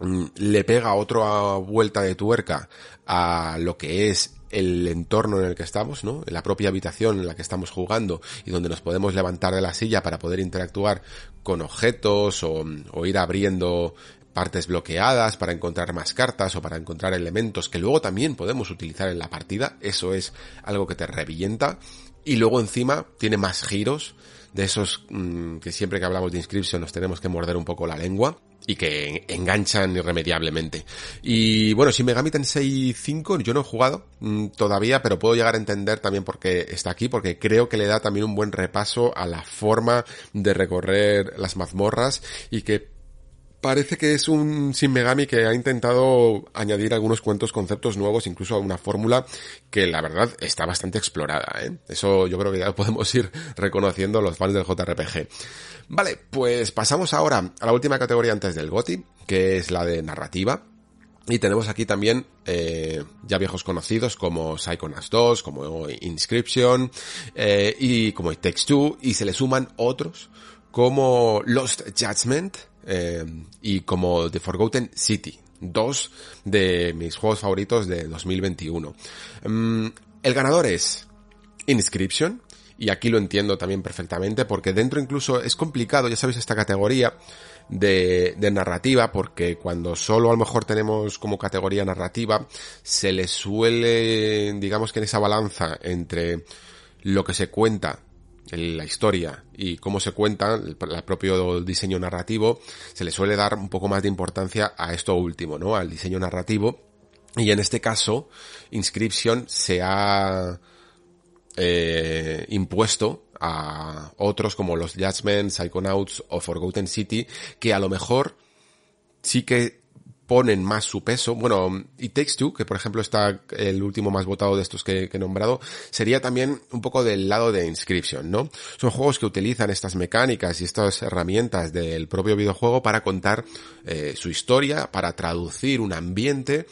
mm, le pega otra vuelta de tuerca a lo que es el entorno en el que estamos, ¿no? La propia habitación en la que estamos jugando y donde nos podemos levantar de la silla para poder interactuar con objetos o ir abriendo partes bloqueadas para encontrar más cartas o para encontrar elementos que luego también podemos utilizar en la partida. Eso es algo que te revienta. Y luego encima tiene más giros de esos mm, que siempre que hablamos de inscripción nos tenemos que morder un poco la lengua y que enganchan irremediablemente. Y bueno, si Megami Tensei 5 yo no he jugado mm, todavía, pero puedo llegar a entender también por qué está aquí, porque creo que le da también un buen repaso a la forma de recorrer las mazmorras y que parece que es un Shin Megami que ha intentado añadir algunos cuantos conceptos nuevos, incluso a una fórmula que la verdad está bastante explorada, ¿eh? Eso yo creo que ya podemos ir reconociendo los fans del JRPG. Vale, pues pasamos ahora a la última categoría antes del GOTI, que es la de narrativa. Y tenemos aquí también eh, ya viejos conocidos como Psychonauts 2, como Inscription eh, y como It Takes y se le suman otros como Lost Judgment, eh, y como The Forgotten City, dos de mis juegos favoritos de 2021. Mm, el ganador es Inscription, y aquí lo entiendo también perfectamente, porque dentro incluso es complicado, ya sabéis, esta categoría de, de, narrativa, porque cuando solo a lo mejor tenemos como categoría narrativa, se le suele, digamos que en esa balanza entre lo que se cuenta la historia y cómo se cuenta, el, propio diseño narrativo, se le suele dar un poco más de importancia a esto último, ¿no? Al diseño narrativo. Y en este caso, Inscription se ha eh, impuesto a otros como los Judgment, Psychonauts o Forgotten City, que a lo mejor sí que ponen más su peso. Bueno, y Takes Two, que por ejemplo está el último más votado de estos que, he nombrado, sería también un poco del lado de Inscription, ¿no? Son juegos que utilizan estas mecánicas y estas herramientas del propio videojuego para contar eh, su historia, para traducir un ambiente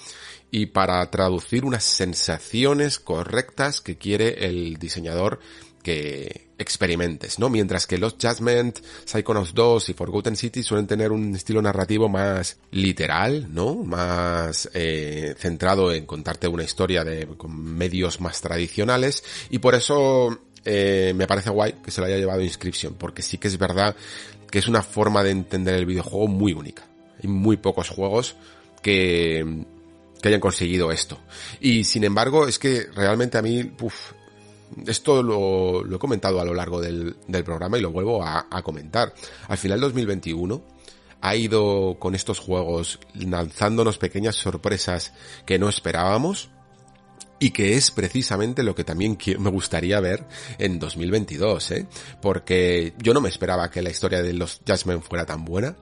y para traducir unas sensaciones correctas que quiere el diseñador que experimentes, ¿no? Mientras que los Judgment, Psychonauts 2 y Forgotten City suelen tener un estilo narrativo más literal, ¿no? Más eh, centrado en contarte una historia de con medios más tradicionales y por eso eh, me parece guay que se lo haya llevado Inscription, porque sí que es verdad que es una forma de entender el videojuego muy única. Hay muy pocos juegos que que hayan conseguido esto. Y sin embargo, es que realmente a mí, uf, esto lo, he comentado a lo largo del, programa y lo vuelvo a, comentar. Al final 2021 ha ido con estos juegos lanzándonos pequeñas sorpresas que no esperábamos y que es precisamente lo que también me gustaría ver en 2022, ¿eh? Porque yo no me esperaba que la historia de los Jasmine fuera tan buena,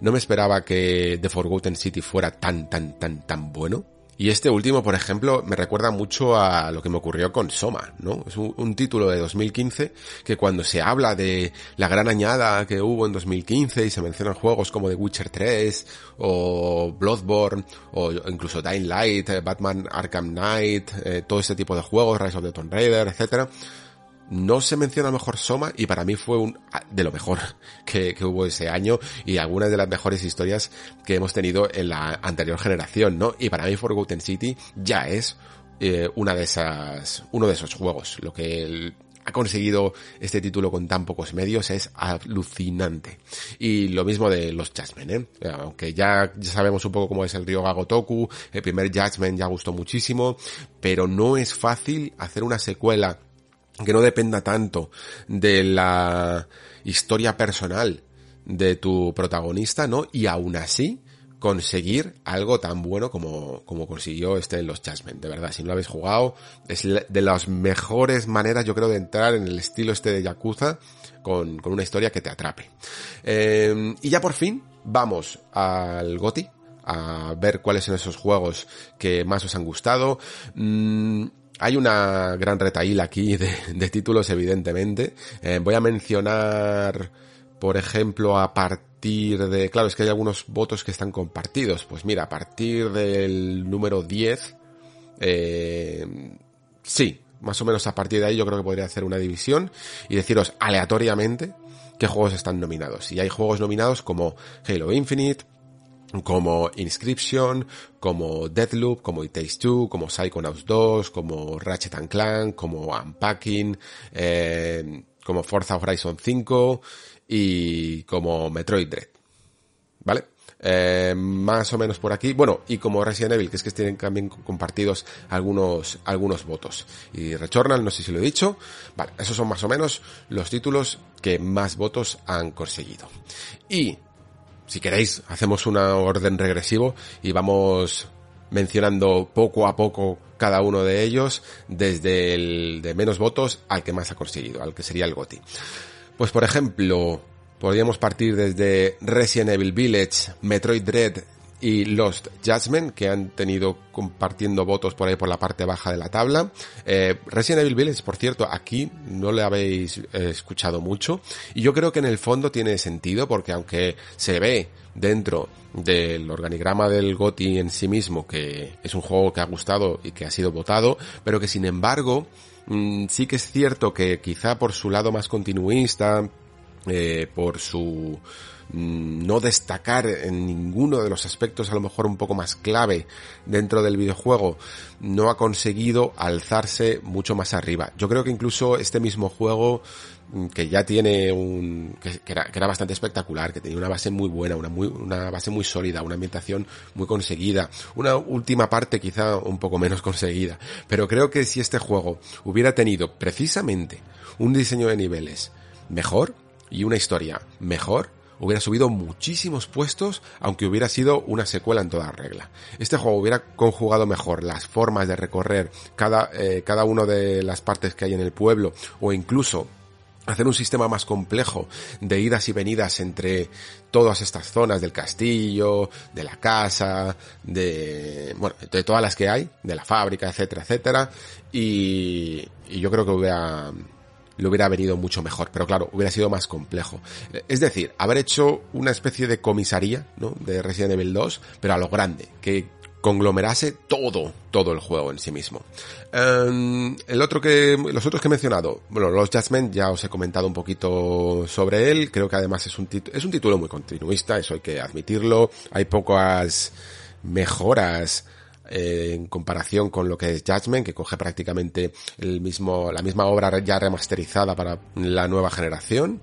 no me esperaba que The Forgotten City fuera tan, tan, tan, tan bueno. Y este último, por ejemplo, me recuerda mucho a lo que me ocurrió con Soma, ¿no? Es un, título de 2015 que cuando se habla de la gran añada que hubo en 2015 y se mencionan juegos como The Witcher 3 o Bloodborne o incluso Dying Light, eh, Batman Arkham Knight, eh, todo ese tipo de juegos, Rise of the Tomb Raider, etcétera no se menciona mejor Soma y para mí fue un de lo mejor que, que, hubo ese año y algunas de las mejores historias que hemos tenido en la anterior generación, ¿no? Y para mí Forgotten City ya es eh, una de esas, uno de esos juegos. Lo que el, ha conseguido este título con tan pocos medios es alucinante. Y lo mismo de los Judgment, ¿eh? Aunque ya, ya sabemos un poco cómo es el río Gagotoku, el primer Judgment ya gustó muchísimo, pero no es fácil hacer una secuela que no dependa tanto de la historia personal de tu protagonista, ¿no? Y aún así, conseguir algo tan bueno como, como consiguió este en los Jasmine. De verdad, si no lo habéis jugado, es de las mejores maneras, yo creo, de entrar en el estilo este de Yakuza con, con una historia que te atrape. Eh, y ya por fin, vamos al GOTI, a ver cuáles son esos juegos que más os han gustado. Mm, hay una gran retaíla aquí de, títulos, evidentemente. Eh, voy a mencionar, por ejemplo, a partir de... Claro, es que hay algunos votos que están compartidos. Pues mira, a partir del número 10, eh, sí, más o menos a partir de ahí yo creo que podría hacer una división y deciros aleatoriamente qué juegos están nominados. Y hay juegos nominados como Halo Infinite, como Inscription, como Deathloop, como It Takes Two, como Psychonauts 2, como Ratchet and Clank, como Unpacking, eh, como Forza Horizon 5 y como Metroid Dread. ¿Vale? Eh, más o menos por aquí. Bueno, y como Resident Evil, que es que tienen también compartidos algunos, algunos votos. Y Returnal, no sé si lo he dicho. Vale, esos son más o menos los títulos que más votos han conseguido. Y si queréis, hacemos un orden regresivo y vamos mencionando poco a poco cada uno de ellos, desde el de menos votos al que más ha conseguido, al que sería el GOTI. Pues por ejemplo, podríamos partir desde Resident Evil Village, Metroid Dread y Lost Judgment, que han tenido compartiendo votos por ahí por la parte baja de la tabla. Eh, Resident Evil Village, por cierto, aquí no le habéis eh, escuchado mucho. Y yo creo que en el fondo tiene sentido, porque aunque se ve dentro del organigrama del GOTI en sí mismo, que es un juego que ha gustado y que ha sido votado, pero que sin embargo, mmm, sí que es cierto que quizá por su lado más continuista, eh, por su no destacar en ninguno de los aspectos a lo mejor un poco más clave dentro del videojuego, no ha conseguido alzarse mucho más arriba. Yo creo que incluso este mismo juego que ya tiene un que, era, era, bastante espectacular, que tenía una base muy buena, una muy una base muy sólida, una ambientación muy conseguida, una última parte quizá un poco menos conseguida, pero creo que si este juego hubiera tenido precisamente un diseño de niveles mejor y una historia mejor, hubiera subido muchísimos puestos, aunque hubiera sido una secuela en toda regla. Este juego hubiera conjugado mejor las formas de recorrer cada, eh, cada una de las partes que hay en el pueblo, o incluso hacer un sistema más complejo de idas y venidas entre todas estas zonas del castillo, de la casa, de, bueno, de todas las que hay, de la fábrica, etcétera, etcétera, y, y yo creo que hubiera, le hubiera venido mucho mejor, pero claro, hubiera sido más complejo. Es decir, haber hecho una especie de comisaría. De Resident Evil 2, pero a lo grande, que conglomerase todo, todo el juego en sí mismo. Um, el otro que, los otros que he mencionado, bueno, los Judgment ya os he comentado un poquito sobre él, creo que además es un, es un título muy continuista, eso hay que admitirlo, hay pocas mejoras eh, en comparación con lo que es Judgment, que coge prácticamente el mismo, la misma obra ya remasterizada para la nueva generación.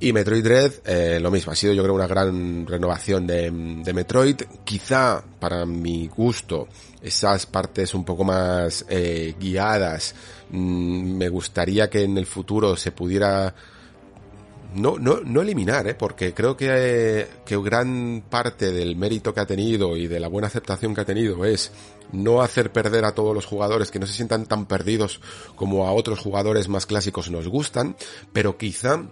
Y Metroid Dread, eh, lo mismo, ha sido yo creo una gran renovación de, Metroid. Quizá, para mi gusto, esas partes un poco más eh, guiadas, mmm, me gustaría que en el futuro se pudiera no, no, no eliminar, ¿eh? porque creo que, eh, que gran parte del mérito que ha tenido y de la buena aceptación que ha tenido es no hacer perder a todos los jugadores que no se sientan tan perdidos como a otros jugadores más clásicos nos gustan, pero quizá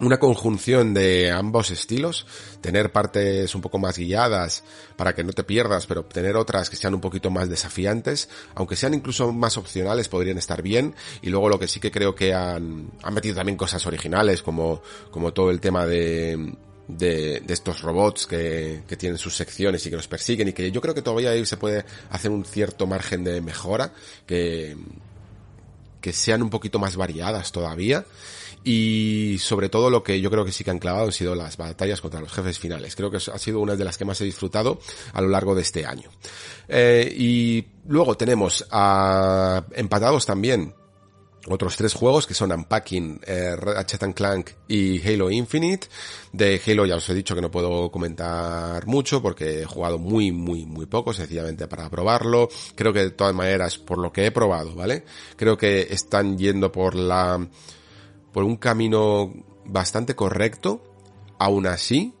una conjunción de ambos estilos, tener partes un poco más guiadas para que no te pierdas, pero tener otras que sean un poquito más desafiantes, aunque sean incluso más opcionales, podrían estar bien. Y luego lo que sí que creo que han, han metido también cosas originales, como, como todo el tema de, de, de, estos robots que, que, tienen sus secciones y que los persiguen y que yo creo que todavía ahí se puede hacer un cierto margen de mejora que, que sean un poquito más variadas todavía y sobre todo lo que yo creo que sí que han clavado han sido las batallas contra los jefes finales. Creo que ha sido una de las que más he disfrutado a lo largo de este año. Eh, y luego tenemos a, empatados también otros tres juegos que son Unpacking, eh, Clank y Halo Infinite. De Halo ya os he dicho que no puedo comentar mucho porque he jugado muy, muy, muy poco, sencillamente para probarlo. Creo que de todas maneras, por lo que he probado, ¿vale? Creo que están yendo por la por un camino bastante correcto, aún así,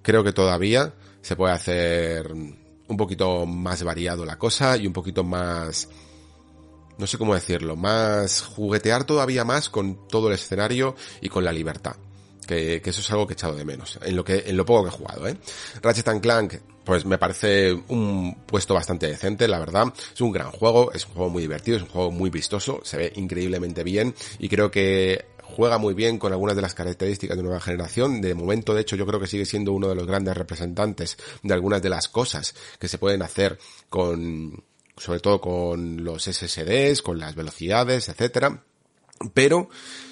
creo que todavía se puede hacer un poquito más variado la cosa y un poquito más, no sé cómo decirlo, más juguetear todavía más con todo el escenario y con la libertad. Que, eso es algo que he echado de menos, en lo que, en lo poco que he jugado, ¿eh? Ratchet Clank, pues me parece un puesto bastante decente, la verdad. Es un gran juego, es un juego muy divertido, es un juego muy vistoso, se ve increíblemente bien y creo que juega muy bien con algunas de las características de nueva generación. De momento, de hecho, yo creo que sigue siendo uno de los grandes representantes de algunas de las cosas que se pueden hacer con, sobre todo con los SSDs, con las velocidades, etcétera. Pero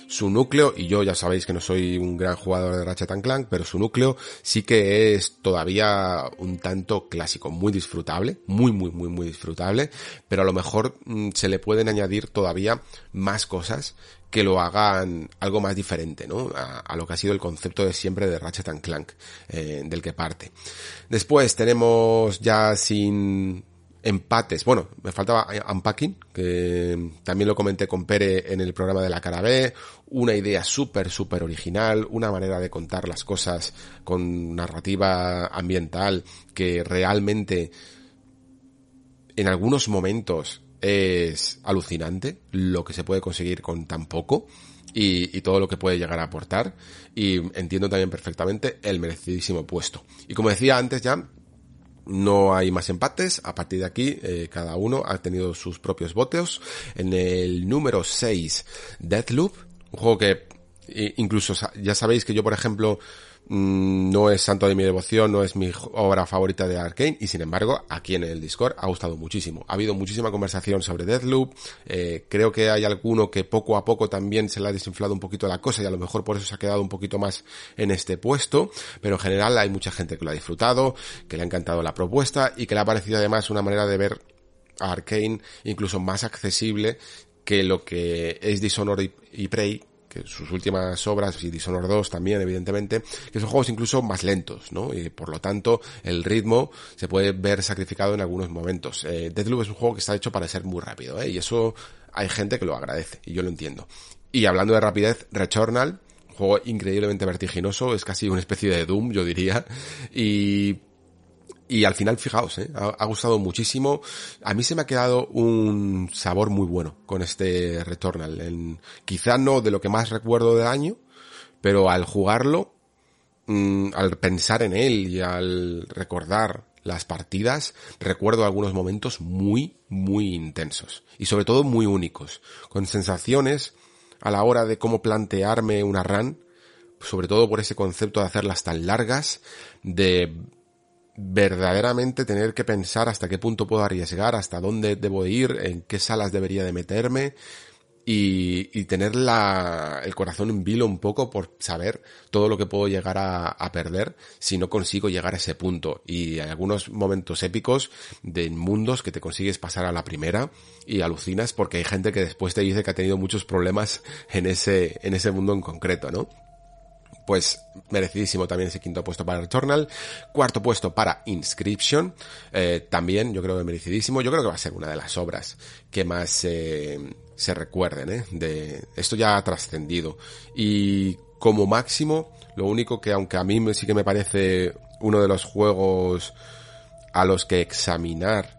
su núcleo, y yo ya sabéis que no soy un gran jugador de Ratchet Clank, pero su núcleo sí que es todavía un tanto clásico, muy disfrutable, muy, muy, muy, muy disfrutable, pero a lo mejor mm, se le pueden añadir todavía más cosas que lo hagan algo más diferente, ¿no? A, lo que ha sido el concepto de siempre de Ratchet Clank, eh, del que parte. Después tenemos ya sin empates. Bueno, me faltaba Unpacking, que también lo comenté con Pere en el programa de la cara B. Una idea súper, súper original, una manera de contar las cosas con narrativa ambiental que realmente en algunos momentos es alucinante lo que se puede conseguir con tan poco y, todo lo que puede llegar a aportar y entiendo también perfectamente el merecidísimo puesto. Y como decía antes ya, no hay más empates. A partir de aquí, eh, cada uno ha tenido sus propios votos. En el número 6, Deathloop, un juego que incluso ya sabéis que yo, por ejemplo, Mm, no es santo de mi devoción, no es mi obra favorita de Arkane y sin embargo aquí en el Discord ha gustado muchísimo. Ha habido muchísima conversación sobre Deathloop, eh, creo que hay alguno que poco a poco también se le ha desinflado un poquito la cosa y a lo mejor por eso se ha quedado un poquito más en este puesto, pero en general hay mucha gente que lo ha disfrutado, que le ha encantado la propuesta y que le ha parecido además una manera de ver a Arkane incluso más accesible que lo que es Dishonored y Prey sus últimas obras, y Dishonored 2 también, evidentemente, que son juegos incluso más lentos, ¿no? Y por lo tanto, el ritmo se puede ver sacrificado en algunos momentos. Eh, Deathloop es un juego que está hecho para ser muy rápido, ¿eh? Y eso hay gente que lo agradece, y yo lo entiendo. Y hablando de rapidez, Returnal, juego increíblemente vertiginoso, es casi una especie de Doom, yo diría, y y al final, fijaos, ¿eh? ha, gustado muchísimo. A mí se me ha quedado un sabor muy bueno con este Returnal. En, quizá no de lo que más recuerdo del año, pero al jugarlo, mm, al pensar en él y al recordar las partidas, recuerdo algunos momentos muy, muy intensos. Y sobre todo muy únicos. Con sensaciones a la hora de cómo plantearme una run, sobre todo por ese concepto de hacerlas tan largas, de verdaderamente tener que pensar hasta qué punto puedo arriesgar, hasta dónde debo ir, en qué salas debería de meterme y, tener la, el corazón en vilo un poco por saber todo lo que puedo llegar a, a, perder si no consigo llegar a ese punto. Y hay algunos momentos épicos de mundos que te consigues pasar a la primera y alucinas porque hay gente que después te dice que ha tenido muchos problemas en ese, en ese mundo en concreto, ¿no? Pues merecidísimo también ese quinto puesto para Returnal. Cuarto puesto para Inscription, eh, también yo creo que merecidísimo. Yo creo que va a ser una de las obras que más eh, se recuerden, ¿eh? De, esto ya ha trascendido. Y como máximo, lo único que aunque a mí sí que me parece uno de los juegos a los que examinar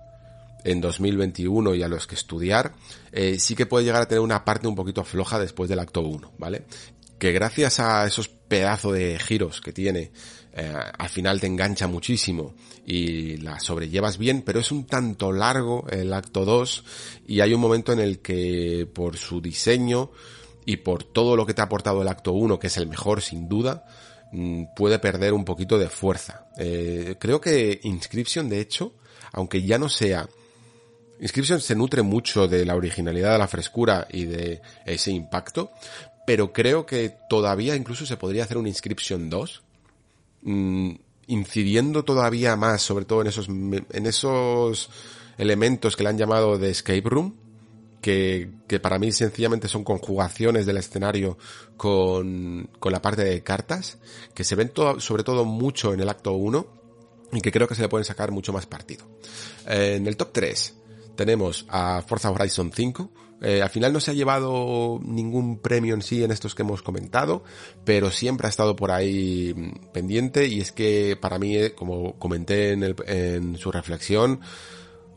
en 2021 y a los que estudiar, eh, sí que puede llegar a tener una parte un poquito floja después del acto 1, ¿vale? que gracias a esos pedazos de giros que tiene, eh, al final te engancha muchísimo y la sobrellevas bien, pero es un tanto largo el acto 2 y hay un momento en el que por su diseño y por todo lo que te ha aportado el acto 1, que es el mejor sin duda, mm, puede perder un poquito de fuerza. Eh, creo que Inscription, de hecho, aunque ya no sea Inscription se nutre mucho de la originalidad, de la frescura y de ese impacto, pero creo que todavía incluso se podría hacer un Inscription 2, mmm, incidiendo todavía más, sobre todo en esos, en esos elementos que le han llamado de escape room, que, que, para mí sencillamente son conjugaciones del escenario con, con la parte de cartas, que se ven sobre todo mucho en el acto 1 y que creo que se le pueden sacar mucho más partido. En el top 3 tenemos a Forza Horizon 5. Eh, al final no se ha llevado ningún premio en sí en estos que hemos comentado, pero siempre ha estado por ahí pendiente y es que para mí, eh, como comenté en, en su reflexión,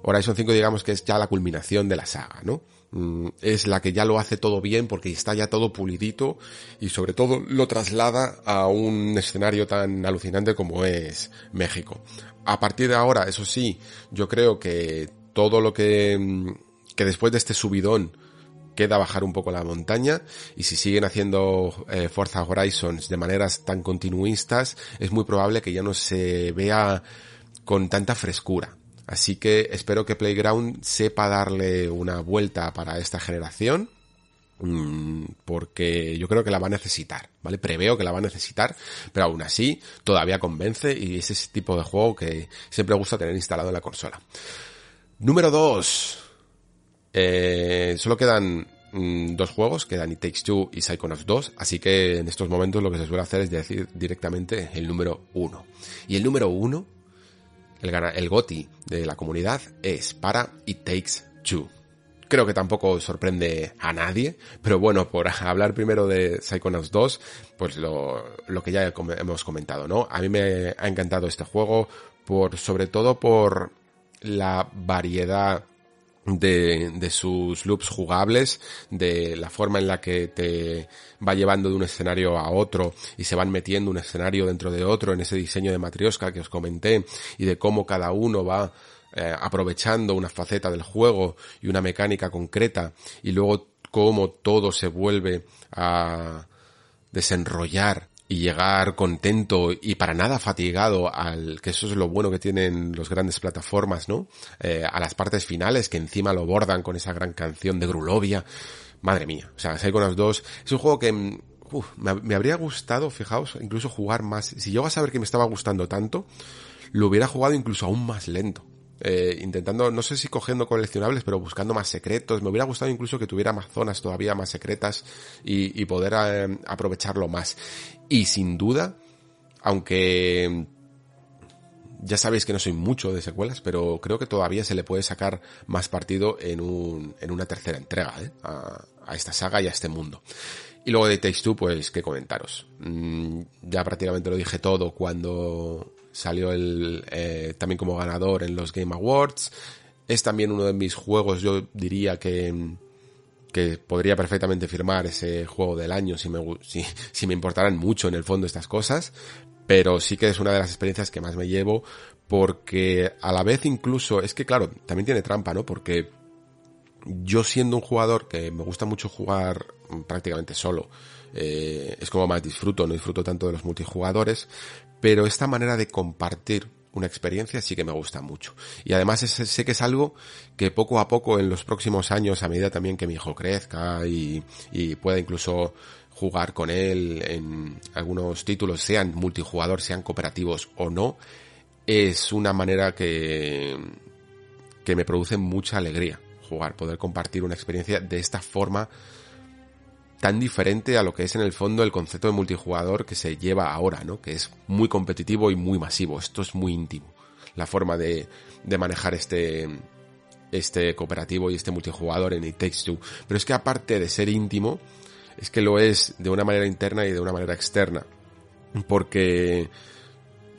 Horizon 5 digamos que es ya la culminación de la saga, ¿no? Mm, es la que ya lo hace todo bien porque está ya todo pulidito y sobre todo lo traslada a un escenario tan alucinante como es México. A partir de ahora, eso sí, yo creo que todo lo que, mm, que después de este subidón queda bajar un poco la montaña y si siguen haciendo eh, Forza Horizons de maneras tan continuistas es muy probable que ya no se vea con tanta frescura. Así que espero que Playground sepa darle una vuelta para esta generación mm, porque yo creo que la va a necesitar, ¿vale? Preveo que la va a necesitar, pero aún así todavía convence y es ese tipo de juego que siempre gusta tener instalado en la consola. Número 2. Eh, solo quedan mm, dos juegos, quedan It Takes Two y Psychonauts 2, así que en estos momentos lo que se suele hacer es decir directamente el número 1. Y el número 1 el, el GOTI de la comunidad es para It Takes Two. Creo que tampoco sorprende a nadie, pero bueno, por hablar primero de Psychonauts 2, pues lo, lo que ya hemos comentado, ¿no? A mí me ha encantado este juego, por, sobre todo por la variedad de, de sus loops jugables, de la forma en la que te va llevando de un escenario a otro y se van metiendo un escenario dentro de otro en ese diseño de matrioska que os comenté y de cómo cada uno va eh, aprovechando una faceta del juego y una mecánica concreta y luego cómo todo se vuelve a desenrollar y llegar contento y para nada fatigado al que eso es lo bueno que tienen los grandes plataformas, ¿no? Eh, a las partes finales que encima lo bordan con esa gran canción de Grulovia. Madre mía, o sea, Psychonauts 2 es un juego que mm, me, me, habría gustado, fijaos, incluso jugar más. Si yo a saber que me estaba gustando tanto, lo hubiera jugado incluso aún más lento eh, intentando, no sé si cogiendo coleccionables, pero buscando más secretos. Me hubiera gustado incluso que tuviera más zonas todavía más secretas y, y poder eh, aprovecharlo más. Y sin duda, aunque ya sabéis que no soy mucho de secuelas, pero creo que todavía se le puede sacar más partido en, un, en una tercera entrega ¿eh? a, esta saga y a este mundo. Y luego de Takes Two, pues qué comentaros. Mm, ya prácticamente lo dije todo cuando salió el, eh, también como ganador en los Game Awards. Es también uno de mis juegos, yo diría que, que podría perfectamente firmar ese juego del año si me, si, si me importaran mucho en el fondo estas cosas. Pero sí que es una de las experiencias que más me llevo porque a la vez incluso, es que claro, también tiene trampa, ¿no? Porque yo siendo un jugador que me gusta mucho jugar prácticamente solo, eh, es como más disfruto, no disfruto tanto de los multijugadores, pero esta manera de compartir una experiencia sí que me gusta mucho. Y además sé que es algo que poco a poco en los próximos años, a medida también que mi hijo crezca y, y pueda incluso jugar con él en algunos títulos, sean multijugador, sean cooperativos o no, es una manera que, que me produce mucha alegría jugar, poder compartir una experiencia de esta forma tan diferente a lo que es en el fondo el concepto de multijugador que se lleva ahora, ¿no? Que es muy competitivo y muy masivo. Esto es muy íntimo. La forma de, de manejar este, este cooperativo y este multijugador en It Takes Two. Pero es que aparte de ser íntimo, es que lo es de una manera interna y de una manera externa. Porque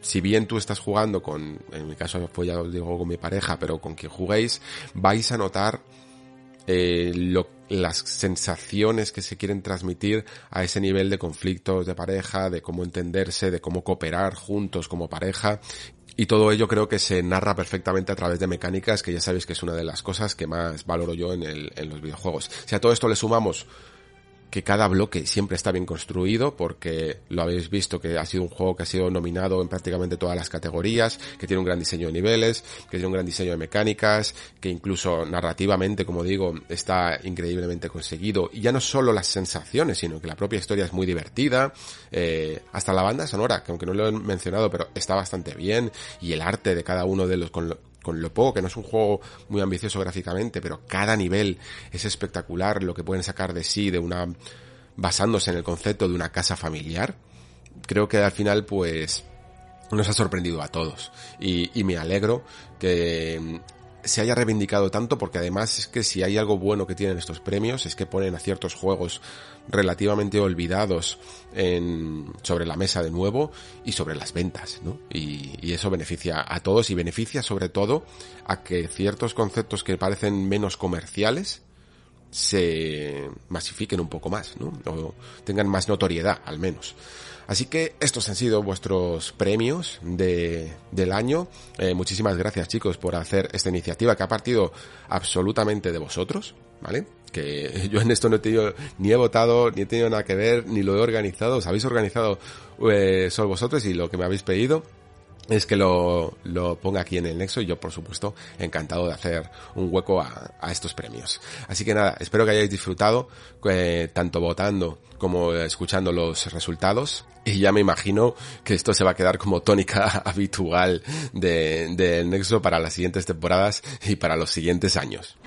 si bien tú estás jugando con, en mi caso fue ya os digo con mi pareja, pero con quien juguéis, vais a notar eh, lo, las sensaciones que se quieren transmitir a ese nivel de conflictos de pareja, de cómo entenderse, de cómo cooperar juntos como pareja. Y todo ello creo que se narra perfectamente a través de mecánicas, que ya sabéis que es una de las cosas que más valoro yo en, el, en los videojuegos. Si a todo esto le sumamos que cada bloque siempre está bien construido porque lo habéis visto que ha sido un juego que ha sido nominado en prácticamente todas las categorías, que tiene un gran diseño de niveles, que tiene un gran diseño de mecánicas, que incluso narrativamente, como digo, está increíblemente conseguido. Y ya no solo las sensaciones, sino que la propia historia es muy divertida, eh, hasta la banda sonora, que aunque no lo he mencionado, pero está bastante bien, y el arte de cada uno de los, con con lo poco, que no es un juego muy ambicioso gráficamente, pero cada nivel es espectacular lo que pueden sacar de sí de una basándose en el concepto de una casa familiar. Creo que al final pues nos ha sorprendido a todos y, y me alegro que se haya reivindicado tanto porque además es que si hay algo bueno que tienen estos premios es que ponen a ciertos juegos relativamente olvidados en, sobre la mesa de nuevo y sobre las ventas, ¿no? Y, y, eso beneficia a todos y beneficia sobre todo a que ciertos conceptos que parecen menos comerciales se masifiquen un poco más, ¿no? O tengan más notoriedad, al menos. Así que estos han sido vuestros premios de, del año. Eh, muchísimas gracias chicos por hacer esta iniciativa que ha partido absolutamente de vosotros, ¿vale? Que yo en esto no he tenido, ni he votado, ni he tenido nada que ver, ni lo he organizado. Os habéis organizado eh, solo vosotros y lo que me habéis pedido es que lo, lo, ponga aquí en el nexo y yo por supuesto encantado de hacer un hueco a, a estos premios. Así que nada, espero que hayáis disfrutado eh, tanto votando como escuchando los resultados y ya me imagino que esto se va a quedar como tónica habitual del de nexo para las siguientes temporadas y para los siguientes años.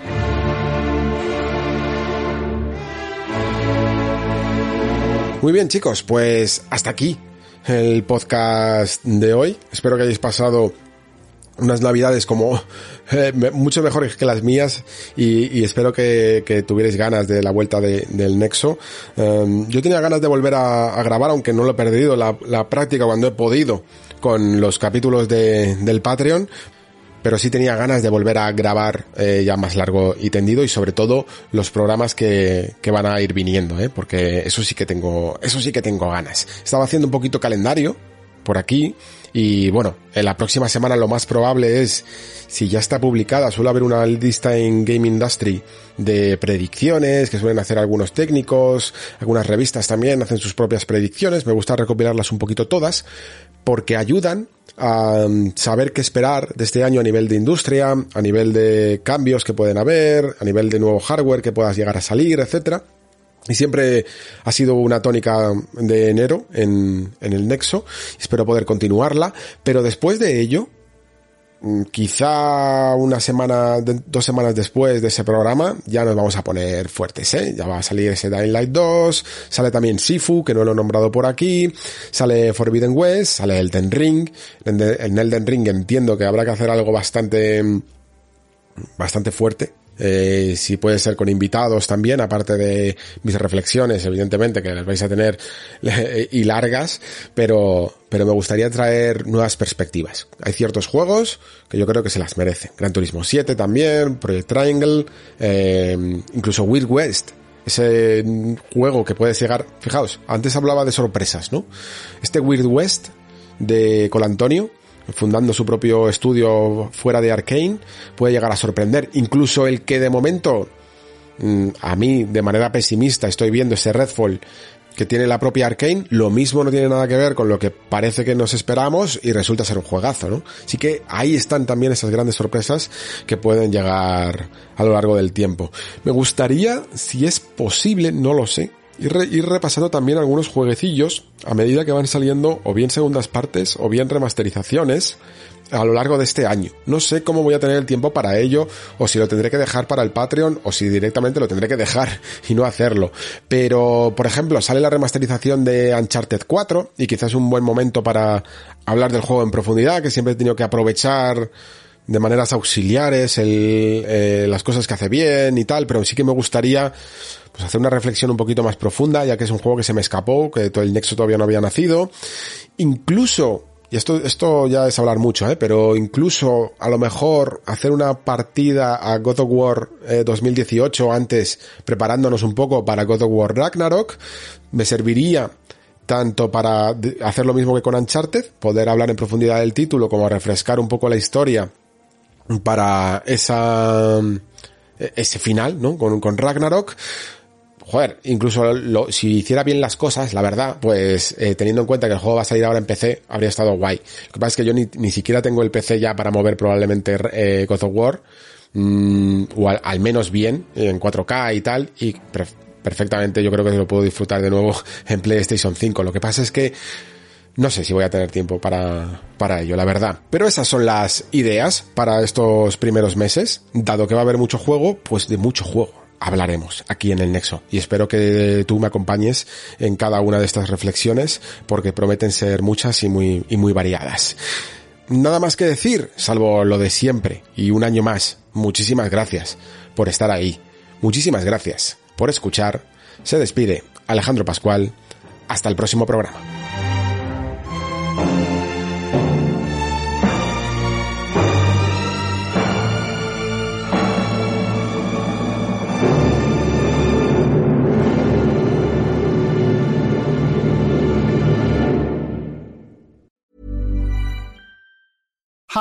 Muy bien chicos, pues hasta aquí el podcast de hoy. Espero que hayáis pasado unas navidades como eh, mucho mejores que las mías y, espero que, tuvierais ganas de la vuelta de, del Nexo. Um, yo tenía ganas de volver a, a, grabar, aunque no lo he perdido la, la práctica cuando he podido con los capítulos de, del Patreon, pero sí tenía ganas de volver a grabar eh, ya más largo y tendido y sobre todo los programas que, que van a ir viniendo, ¿eh? porque eso sí que tengo, eso sí que tengo ganas. Estaba haciendo un poquito calendario por aquí y bueno, en la próxima semana lo más probable es, si ya está publicada, suele haber una lista en Game Industry de predicciones que suelen hacer algunos técnicos, algunas revistas también hacen sus propias predicciones, me gusta recopilarlas un poquito todas, porque ayudan a saber qué esperar de este año a nivel de industria, a nivel de cambios que pueden haber, a nivel de nuevo hardware que puedas llegar a salir, etcétera. Y siempre ha sido una tónica de enero en, en el Nexo. Espero poder continuarla. Pero después de ello, quizá una semana, dos semanas después de ese programa, ya nos vamos a poner fuertes, ¿eh? Ya va a salir ese Dying Light 2, sale también Sifu, que no lo he nombrado por aquí, sale Forbidden West, sale Elden Ring, en Elden Ring entiendo que habrá que hacer algo bastante, bastante fuerte, eh, si puede ser con invitados también, aparte de mis reflexiones, evidentemente, que las vais a tener y largas, pero, pero me gustaría traer nuevas perspectivas. Hay ciertos juegos que yo creo que se las merecen. Gran Turismo 7 también, Project Triangle, eh, incluso Wild West. Ese juego que puede llegar, fijaos, antes hablaba de sorpresas, ¿no? Este Wild West de Colantonio, fundando su propio estudio fuera de Arkane, puede llegar a sorprender. Incluso el que de momento, mm, a mí, de manera pesimista, estoy viendo ese Redfall que tiene la propia Arkane, lo mismo no tiene nada que ver con lo que parece que nos esperamos y resulta ser un juegazo, ¿no? Así que ahí están también esas grandes sorpresas que pueden llegar a lo largo del tiempo. Me gustaría, si es posible, no lo sé, ir, re, ir repasando también algunos jueguecillos a medida que van saliendo o bien segundas partes o bien remasterizaciones a lo largo de este año. No sé cómo voy a tener el tiempo para ello, o si lo tendré que dejar para el Patreon, o si directamente lo tendré que dejar y no hacerlo. Pero, por ejemplo, sale la remasterización de Uncharted 4, y quizás es un buen momento para hablar del juego en profundidad, que siempre he tenido que aprovechar de maneras auxiliares el, eh, las cosas que hace bien y tal, pero sí que me gustaría pues hacer una reflexión un poquito más profunda, ya que es un juego que se me escapó, que todo el Nexo todavía no había nacido. Incluso, y esto, esto ya es hablar mucho, ¿eh? pero incluso a lo mejor hacer una partida a God of War eh, 2018 antes, preparándonos un poco para God of War Ragnarok, me serviría tanto para hacer lo mismo que con Uncharted, poder hablar en profundidad del título, como refrescar un poco la historia para esa ese final, ¿no? Con, con Ragnarok joder, incluso si hiciera bien las cosas, la verdad, pues eh, teniendo en cuenta que el juego va a salir ahora en PC, habría estado guay. Lo que pasa es que yo ni, ni siquiera tengo el PC ya para mover probablemente eh, God of War, mm, o al, al, menos bien, en 4K y tal, y perfectamente yo creo que lo puedo disfrutar de nuevo en PlayStation 5. Lo que pasa es que no sé si voy a tener tiempo para, para ello, la verdad. Pero esas son las ideas para estos primeros meses. Dado que va a haber mucho juego, pues de mucho juego hablaremos aquí en el Nexo. Y espero que tú me acompañes en cada una de estas reflexiones porque prometen ser muchas y muy, y muy variadas. Nada más que decir, salvo lo de siempre y un año más. Muchísimas gracias por estar ahí. Muchísimas gracias por escuchar. Se despide Alejandro Pascual. Hasta el próximo programa.